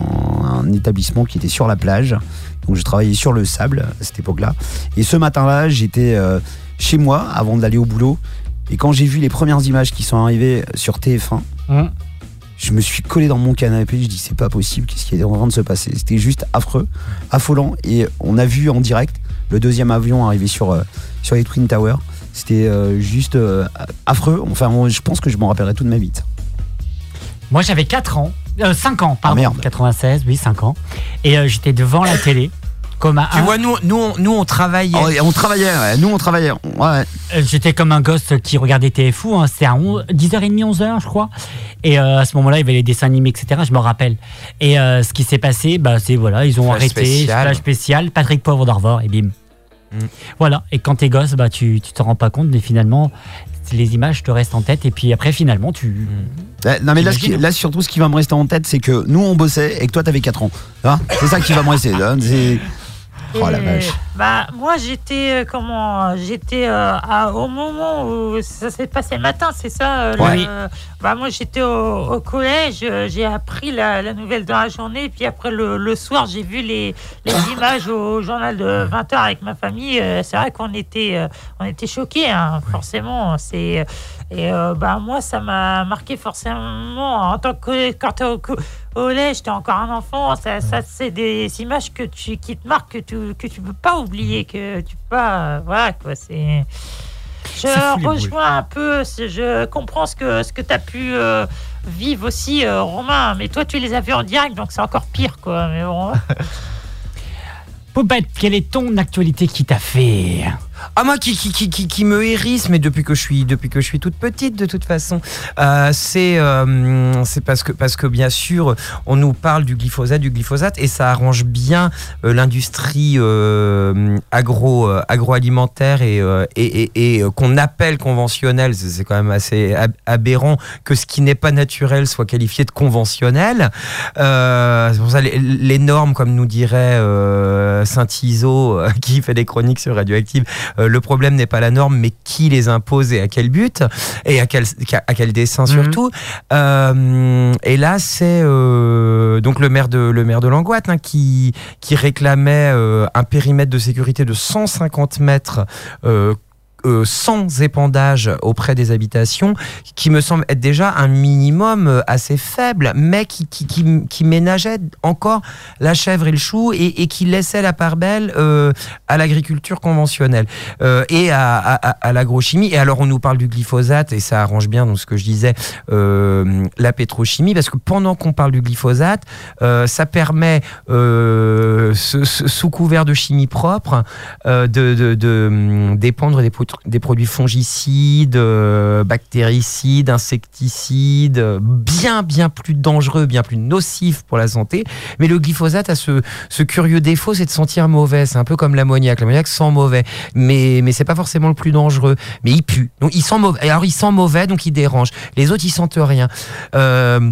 un établissement qui était sur la plage. Donc je travaillais sur le sable à cette époque-là. Et ce matin-là, j'étais euh, chez moi avant d'aller au boulot. Et quand j'ai vu les premières images qui sont arrivées sur TF1, Hum. je me suis collé dans mon canapé, je dis c'est pas possible, qu'est-ce qui est en train de se passer? C'était juste affreux, affolant, et on a vu en direct le deuxième avion arriver sur, euh, sur les Twin Towers. C'était euh, juste euh, affreux, enfin on- je pense que je m'en rappellerai toute ma vie. Moi, j'avais 4 ans, euh, 5 ans, pardon. Ah, merde. 96, oui, 5 ans. Et j'étais devant la télé, comme un. Tu vois, nous, nous, on, nous, on travaillait. Oh, on travaillait, ouais, nous on travaillait. Ouais. Euh, J'étais comme un gosse qui regardait TFO, hein, c'était à 11 10h30, 11h, je crois. Et euh, à ce moment-là, il y avait les dessins animés, etc. Je me rappelle. Et euh, ce qui s'est passé, bah, c'est voilà, ils ont Flash arrêté, spécial. flash spécial, Patrick Poivre d'Arvor, et bim. Voilà, et quand t'es gosse, bah, tu tu t'en rends pas compte, mais finalement, les images te restent en tête, et puis après, finalement, tu. Euh, Non mais là, ce qui- T'imagines là, surtout ce qui va me rester en tête c'est que nous on bossait et que toi t'avais 4 ans. Hein c'est ça qui va me rester. hein, c'est- Oh la Et, vache. Bah moi j'étais euh, comment j'étais euh, à- au moment où ça s'est passé le matin, c'est ça euh, Ouais. le- Bah moi j'étais au, au collège, euh, j'ai appris la, la nouvelle dans la journée, puis après le, le soir j'ai vu les, les images au journal de 20h avec ma famille. euh, c'est vrai qu'on était euh, on était choqués, hein, forcément. C'est et euh, bah moi ça m'a marqué forcément en tant que quand au co- au collège, t'es encore un enfant, ça, ça c'est des images que tu, qui te marquent, que tu, que tu peux pas oublier, que tu peux pas. euh, voilà quoi, c'est. Je rejoins un peu, je comprends ce que, ce que tu as pu euh, vivre aussi, euh, Romain, mais toi tu les as vus en direct, donc c'est encore pire quoi. Mais bon. Poupette, quelle est ton actualité qui t'a fait Ah moi qui, qui, qui, qui, me hérisse, mais depuis que je suis depuis que je suis toute petite de toute façon, euh, c'est euh, c'est parce que parce que bien sûr on nous parle du glyphosate du glyphosate et ça arrange bien euh, l'industrie agro agroalimentaire et et, et, qu'on appelle conventionnelle. C'est quand même assez ab- aberrant que ce qui n'est pas naturel soit qualifié de conventionnel. C'est pour ça les, les normes, comme nous dirait Saint Iso, euh, qui fait des chroniques sur Radioactive, le problème n'est pas la norme, mais qui les impose et à quel but et à quel, à quel dessin surtout. Euh, et là, c'est euh, donc le maire de le maire de Langoite hein, qui qui réclamait euh, un périmètre de sécurité de 150 mètres. Euh, sans épandage auprès des habitations, qui me semble être déjà un minimum euh, assez faible, mais qui, qui, qui, ménageait encore la chèvre et le chou et, qui laissait la part belle euh, à l'agriculture conventionnelle et à, l'agrochimie. Et alors on nous parle du glyphosate et ça arrange bien donc ce que je disais, la pétrochimie, parce que pendant qu'on parle du glyphosate, ça permet, sous couvert de chimie propre, de, hum, d'épandre des, pro- des produits fongicides, euh, bactéricides, insecticides, euh, bien bien plus dangereux, bien plus nocifs pour la santé. Mais le glyphosate a ce, curieux défaut, c'est de sentir mauvais. C'est un peu comme l'ammoniac. L'ammoniac sent mauvais, mais mais c'est pas forcément le plus dangereux. Mais il pue. Donc il sent mauvais. Alors il sent mauvais, donc il dérange. Les autres ils sentent rien. Euh,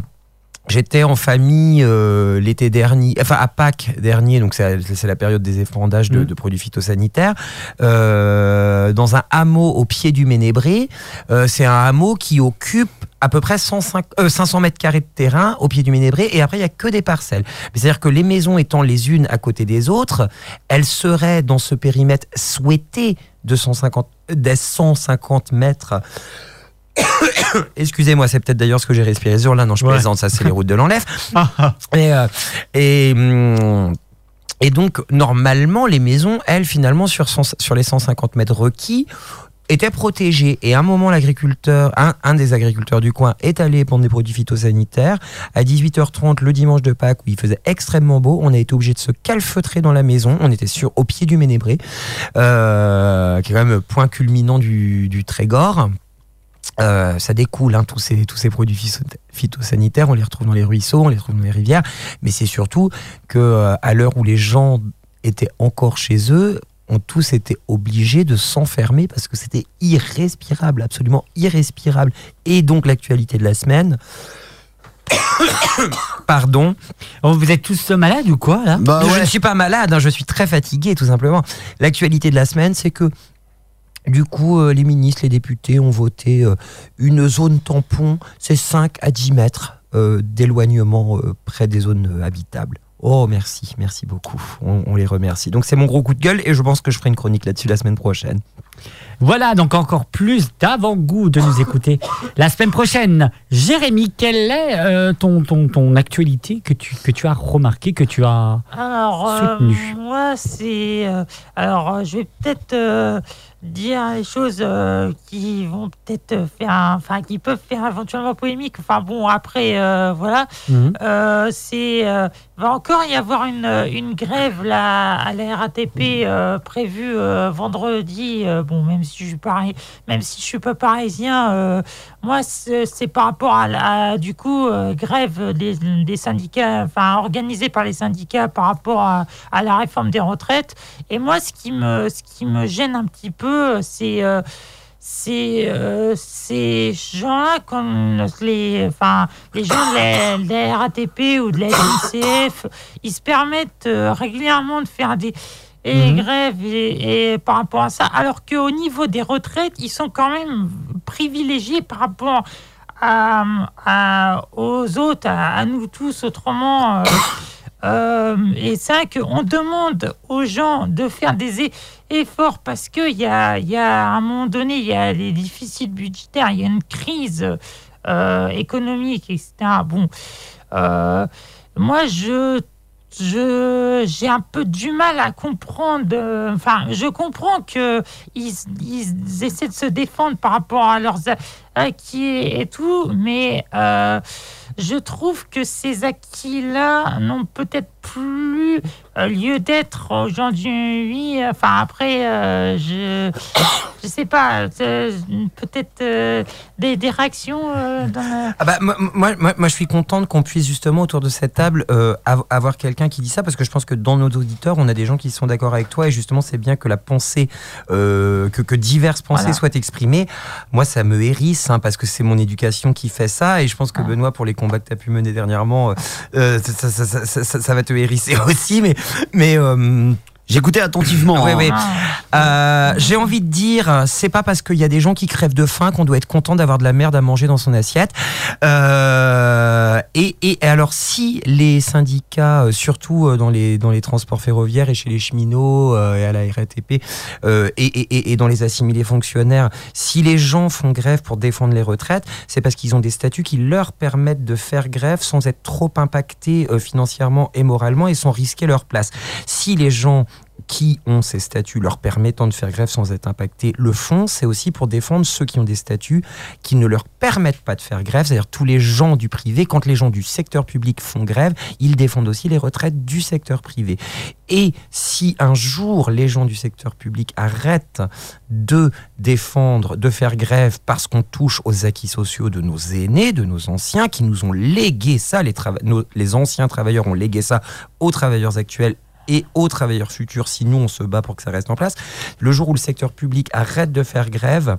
J'étais en famille euh, l'été dernier, enfin à Pâques dernier, donc c'est la période des effandages de, de produits phytosanitaires, euh, dans un hameau au pied du Ménébré. Euh, c'est un hameau qui occupe à peu près 105, euh, 500 mètres carrés de terrain au pied du Ménébré et après il y a que des parcelles. C'est-à-dire que les maisons étant les unes à côté des autres, elles seraient dans ce périmètre souhaité de 150, des 150 mètres Excusez-moi, c'est peut-être d'ailleurs ce que j'ai respiré sur là. Non, je Ouais. plaisante, ça c'est les routes de l'enlève. et, euh, et, hum, et donc, normalement, les maisons, elles, finalement, sur, 100 sur les 150 mètres requis, étaient protégées. Et à un moment, l'agriculteur, un, un des agriculteurs du coin est allé prendre des produits phytosanitaires. À 18h30, le dimanche de Pâques, où il faisait extrêmement beau, on a été obligé de se calfeutrer dans la maison. On était sur, au pied du Ménébré, euh, qui est quand même le point culminant du, du Trégor. Euh, ça découle, hein, tous, ces, tous ces produits phyto- phytosanitaires, on les retrouve dans les ruisseaux, on les retrouve dans les rivières, mais c'est surtout que euh, à l'heure où les gens étaient encore chez eux, ont tous été obligés de s'enfermer parce que c'était irrespirable, absolument irrespirable. Et donc l'actualité de la semaine, pardon. Oh, Vous êtes tous malades ou quoi là? Bah Je ne suis pas malade, hein, je suis très fatigué tout simplement. L'actualité de la semaine, c'est que du coup, euh, les ministres, les députés ont voté euh, une zone tampon, c'est 5 à 10 mètres euh, d'éloignement près des zones habitables. Oh, merci, merci beaucoup. On, on les remercie. Donc, c'est mon gros coup de gueule et je pense que je ferai une chronique là-dessus la semaine prochaine. Voilà donc encore plus d'avant-goût de nous écouter la semaine prochaine. Jérémy, quelle est euh, ton, ton, ton actualité que tu, que tu as remarqué, que tu as Alors, euh, soutenu moi, c'est. euh, alors, je vais peut-être dire des choses qui vont peut-être faire. Enfin, qui peuvent faire éventuellement polémique. Enfin, bon, après, voilà. Mhm. Euh, c'est. il va encore y avoir une, une grève là, à la RATP prévue vendredi. bon, même si je suis même si je suis pas parisien, euh, moi c'est par rapport à, la, du coup euh, grève des, syndicats, enfin organisée par les syndicats par rapport à, la réforme des retraites. Et moi, ce qui me, ce qui me gêne un petit peu, c'est euh, euh, ces gens-là, comme les, enfin, les gens de la, RATP ou de la SNCF, ils se permettent régulièrement de faire des et Mhm. grèves et, et par rapport à ça, alors qu'au niveau des retraites, ils sont quand même privilégiés par rapport à, à- aux autres, à, à nous tous autrement. euh, euh, et c'est vrai qu'on demande aux gens de faire des e- efforts parce qu'il y a, y a, à un moment donné, il y a les déficits budgétaires, il y a une crise euh, économique, etc. Bon, euh, moi, je je j'ai un peu du mal à comprendre. euh, Enfin, je comprends que ils, ils essaient de se défendre par rapport à leurs acquis et tout, mais euh, je trouve que ces acquis-là n'ont peut-être plus euh, lieu d'être aujourd'hui. Enfin, après, euh, je je sais pas, euh, peut-être euh, des, des réactions dans la- Ah bah, moi, moi, moi- je suis contente qu'on puisse justement autour de cette table av- avoir quelqu'un qui dit ça parce que je pense que dans nos auditeurs, on a des gens qui sont d'accord avec toi et justement, c'est bien que la pensée, que, que diverses pensées Voilà. soient exprimées. Moi, ça me hérisse hein, parce que c'est mon éducation qui fait ça et je pense que Benoît, pour les combats que tu as pu mener dernièrement, ça, ça- va te hérisser aussi. Mais, mais euh, J'écoutais attentivement. Ouais, hein. ouais. Euh, J'ai envie de dire, c'est pas parce qu'il y a des gens qui crèvent de faim qu'on doit être content d'avoir de la merde à manger dans son assiette. Euh, et, et alors, si les syndicats, euh, surtout euh, dans les, dans les transports ferroviaires et chez les cheminots euh, et à la RATP euh, et, et- et- et dans les assimilés fonctionnaires, si les gens font grève pour défendre les retraites, c'est parce qu'ils ont des statuts qui leur permettent de faire grève sans être trop impactés euh, financièrement et moralement et sans risquer leur place. Si les gens qui ont ces statuts leur permettant de faire grève sans être impactés le font, c'est aussi pour défendre ceux qui ont des statuts qui ne leur permettent pas de faire grève, c'est-à-dire tous les gens du privé. Quand les gens du secteur public font grève, ils défendent aussi les retraites du secteur privé. Et si un jour les gens du secteur public arrêtent de défendre, de faire grève parce qu'on touche aux acquis sociaux de nos aînés, de nos anciens, qui nous ont légué ça, les, les anciens travailleurs ont légué ça aux travailleurs actuels et aux travailleurs futurs si nous on se bat pour que ça reste en place. Le jour où le secteur public arrête de faire grève,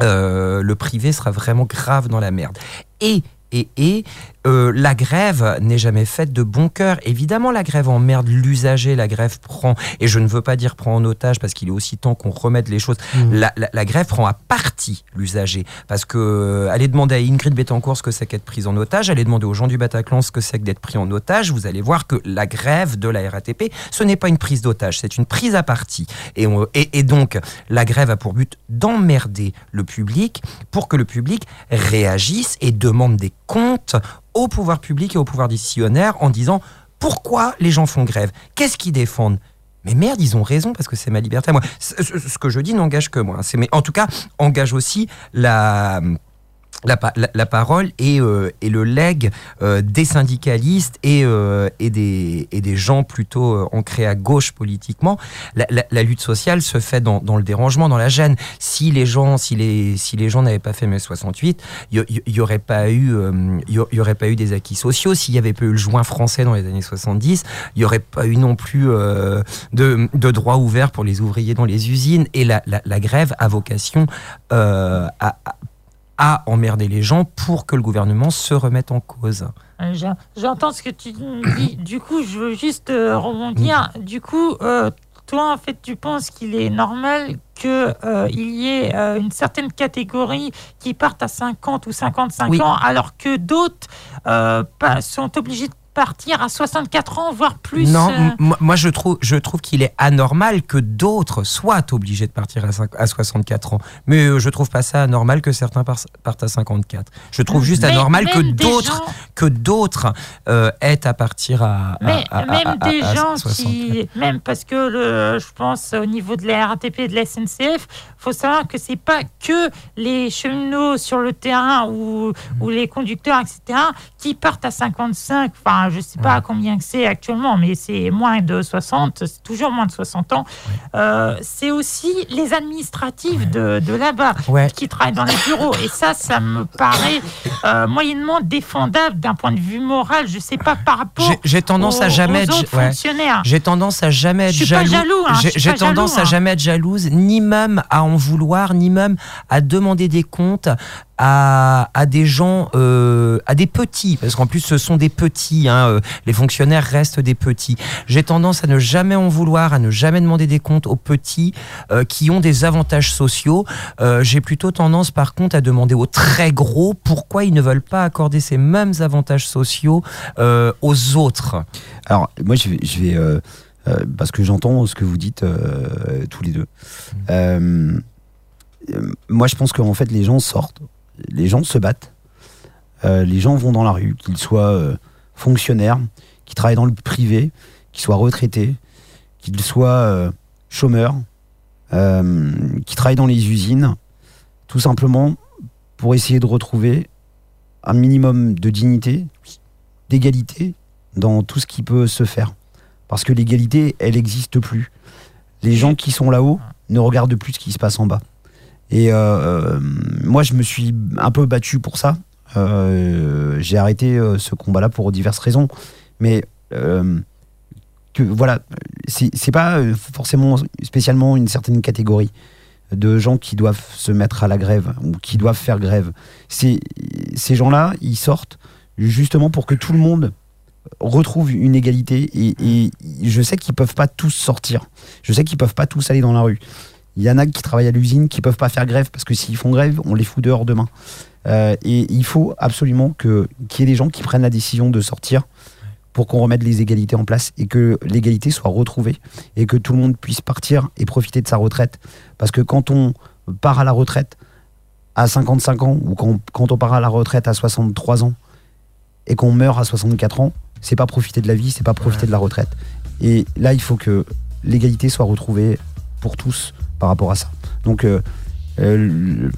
euh, le privé sera vraiment grave dans la merde. Et et, et euh, la grève n'est jamais faite de bon cœur. Évidemment, la grève emmerde l'usager, la grève prend, et je ne veux pas dire prend en otage parce qu'il est aussi temps qu'on remette les choses. La, la- la grève prend à partie l'usager. Parce que euh, allez demander à Ingrid Betancourt ce que c'est qu'être prise en otage, allez demander aux gens du Bataclan ce que c'est que d'être pris en otage, vous allez voir que la grève de la RATP, ce n'est pas une prise d'otage, c'est une prise à partie. Et, on- et- et donc, la grève a pour but d'emmerder le public pour que le public réagisse et demande des comptes au pouvoir public et au pouvoir décisionnaire en disant pourquoi les gens font grève, qu'est-ce qu'ils défendent? Mais merde, ils ont raison parce que c'est ma liberté. Ce, que je dis n'engage que moi. C'est mais en tout cas engage aussi la la, la- la parole et, euh, et le legs euh, des syndicalistes et, euh, et, des, et des gens plutôt euh, ancrés à gauche politiquement. La, la- lutte sociale se fait dans, dans le dérangement, dans la gêne. Si les gens, si les, si les gens n'avaient pas fait mai 68, il n'y aurait pas eu, euh, il y, y aurait pas eu des acquis sociaux. S'il n'y avait pas eu le joint français dans les années 70, il n'y aurait pas eu non plus euh, de, de droits ouverts pour les ouvriers dans les usines. Et la, la, grève a vocation euh, à, à- à emmerder les gens pour que le gouvernement se remette en cause. Euh, j'en- J'entends ce que tu dis. Du coup, je veux juste euh, rebondir. Du coup, euh, toi, en fait, tu penses qu'il est normal qu'il y ait euh, une certaine catégorie qui parte à 50 ou 55 Oui. ans, alors que d'autres euh, sont obligés de partir à 64 ans, voire plus. non, euh, moi, je trouve, je trouve qu'il est anormal que d'autres soient obligés de partir à, cinq- à 64 ans. Mais euh, je trouve pas ça anormal que certains par- partent à 54. Je trouve juste Mais anormal que d'autres gens- que d'autres euh, aient à partir à, Mais à- à- même des gens 64. qui, même parce que le, je pense au niveau de la RATP et de la SNCF, faut savoir que c'est pas que les cheminots sur le terrain ou, ou les conducteurs, etc., qui partent à 55. Enfin, je sais pas combien que c'est actuellement, mais c'est moins de 60, c'est toujours moins de 60 ans. Euh, c'est aussi les administratifs de, de là-bas Ouais. qui travaillent dans les bureaux. Et ça, ça me paraît euh, moyennement défendable d'un point de vue moral. Je sais pas par rapport J'ai- tendance à aux- jamais aux autres ouais. fonctionnaires. J'ai tendance à jamais être Je suis pas jaloux. hein, J'ai jaloux, tendance à hein. jamais être jalouse, ni même à en vouloir, ni même à demander des comptes à, à des gens, euh, à des petits, parce qu'en plus ce sont des petits. hein, euh, les fonctionnaires restent des petits. J'ai tendance à ne jamais en vouloir, à ne jamais demander des comptes aux petits euh, qui ont des avantages sociaux. J'ai plutôt tendance, par contre, à demander aux très gros pourquoi ils ne veulent pas accorder ces mêmes avantages sociaux aux autres. Alors, moi, je vais. Je vais parce que j'entends ce que vous dites euh, tous les deux. Euh, moi, je pense qu'en fait, les gens sortent, les gens se battent, euh, les gens vont dans la rue, qu'ils soient euh, fonctionnaires, qui travaillent dans le privé, qu'ils soient retraités, qu'ils soient euh, chômeurs, euh, qui travaillent dans les usines, tout simplement pour essayer de retrouver un minimum de dignité, d'égalité dans tout ce qui peut se faire. Parce que l'égalité, elle n'existe plus. Les gens qui sont là-haut ne regardent plus ce qui se passe en bas. Et euh, euh, moi, je me suis un peu battu pour ça. Euh, J'ai arrêté ce combat-là pour diverses raisons. Mais que voilà, c'est pas forcément spécialement une certaine catégorie de gens qui doivent se mettre à la grève ou qui doivent faire grève. C'est ces gens-là, ils sortent justement pour que tout le monde retrouve une égalité et, et je sais qu'ils peuvent pas tous sortir. Je sais qu'ils peuvent pas tous aller dans la rue. Il y en a qui travaillent à l'usine qui peuvent pas faire grève parce que s'ils font grève, on les fout dehors demain. Euh, et il faut absolument que qu'il y ait des gens qui prennent la décision de sortir pour qu'on remette les égalités en place et que l'égalité soit retrouvée et que tout le monde puisse partir et profiter de sa retraite. Parce que quand on part à la retraite à 55 ans ou quand, quand on part à la retraite à 63 ans et qu'on meurt à 64 ans, c'est pas profiter de la vie, c'est pas profiter de la retraite. Et là, il faut que l'égalité soit retrouvée pour tous par rapport à ça. Donc, euh, euh,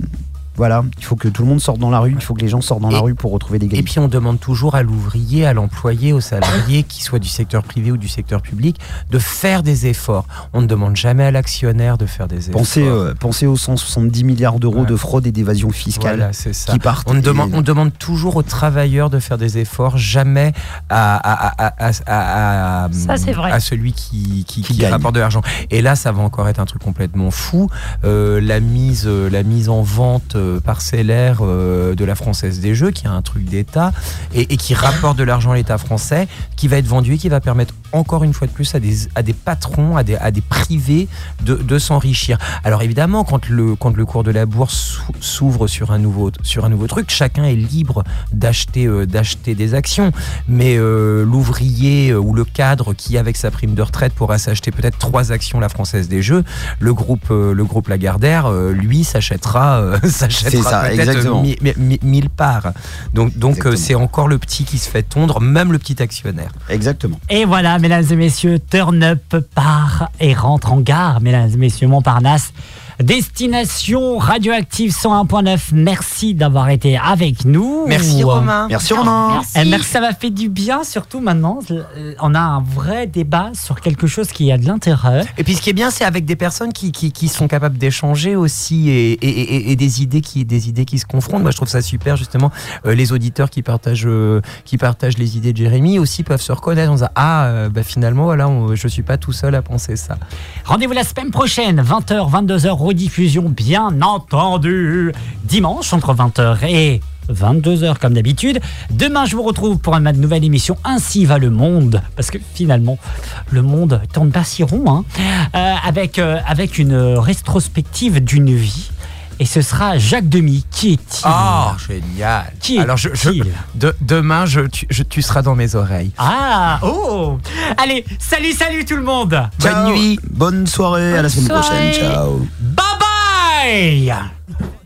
voilà, il faut que tout le monde sorte dans la rue, il faut que les gens sortent dans la Et- rue pour retrouver Et l'égalité. puis on demande toujours à l'ouvrier, à l'employé, au salarié, qu'il soit du secteur privé ou du secteur public, de faire des efforts. On ne demande jamais à l'actionnaire de faire des efforts. Pensez, euh, pensez aux 170 milliards d'euros Ouais. de fraude et d'évasion fiscale Voilà, c'est ça. qui partent. On et- demande, on demande toujours aux travailleurs de faire des efforts, jamais à, à, à, à, à- à- Ça, c'est vrai. à celui qui, qui, Qui rapporte de l'argent. Et là, ça va encore être un truc complètement fou. Euh, la, mise, euh, la mise en vente parcellaire euh, de la Française des Jeux, qui est un truc d'État, et, qui rapporte de l'argent à l'État français, qui va être vendu et qui va permettre encore une fois de plus à des, à des patrons, à des, à des privés de, s'enrichir. Alors évidemment, quand le, quand le cours de la bourse s'ou- s'ouvre sur un nouveau, sur un nouveau truc, chacun est libre d'acheter euh, des actions. Mais euh, l'ouvrier euh, ou le cadre qui, avec sa prime de retraite, pourra s'acheter peut-être trois actions la Française des Jeux, le groupe, euh, le groupe Lagardère, euh, lui, s'achètera ça, peut-être exactement. mi- mi- mi- mille parts. Donc, donc euh, c'est encore le petit qui se fait tondre, même le petit actionnaire. Exactement. Et voilà, mesdames et messieurs, Turn Up part et rentre en gare, mesdames et messieurs, Montparnasse. Destination radioactive 101.9. Merci d'avoir été avec nous. Merci Romain. Merci Romain. Eh, merci, ça m'a fait du bien, surtout maintenant. euh, On a un vrai débat sur quelque chose qui a de l'intérêt. Et puis ce qui est bien, c'est avec des personnes qui, qui, qui sont capables d'échanger aussi et, et, et- et des idées qui des idées qui se confrontent. Moi, je trouve ça super justement. Euh, les auditeurs qui partagent euh, qui partagent les idées de Jérémy aussi peuvent se reconnaître. On se dit, ah euh, bah, finalement voilà, on- je suis pas tout seul à penser ça. Rendez-vous la semaine prochaine, 20h, 22h, rediffusion, bien entendu, dimanche entre 20h et 22h comme d'habitude. Demain, je vous retrouve pour une nouvelle émission Ainsi va le monde, parce que finalement, le monde tourne pas si rond, hein, Euh, avec, euh, avec une rétrospective d'une vie. Et ce sera Jacques Demy. Qui est-il Oh génial. Qui Alors je, je- est-il de- demain je tu, je- tu seras dans mes oreilles. Ah, oh Allez, salut, salut tout le monde Bonne nuit, bonne soirée, à la semaine prochaine. Ciao. Bye bye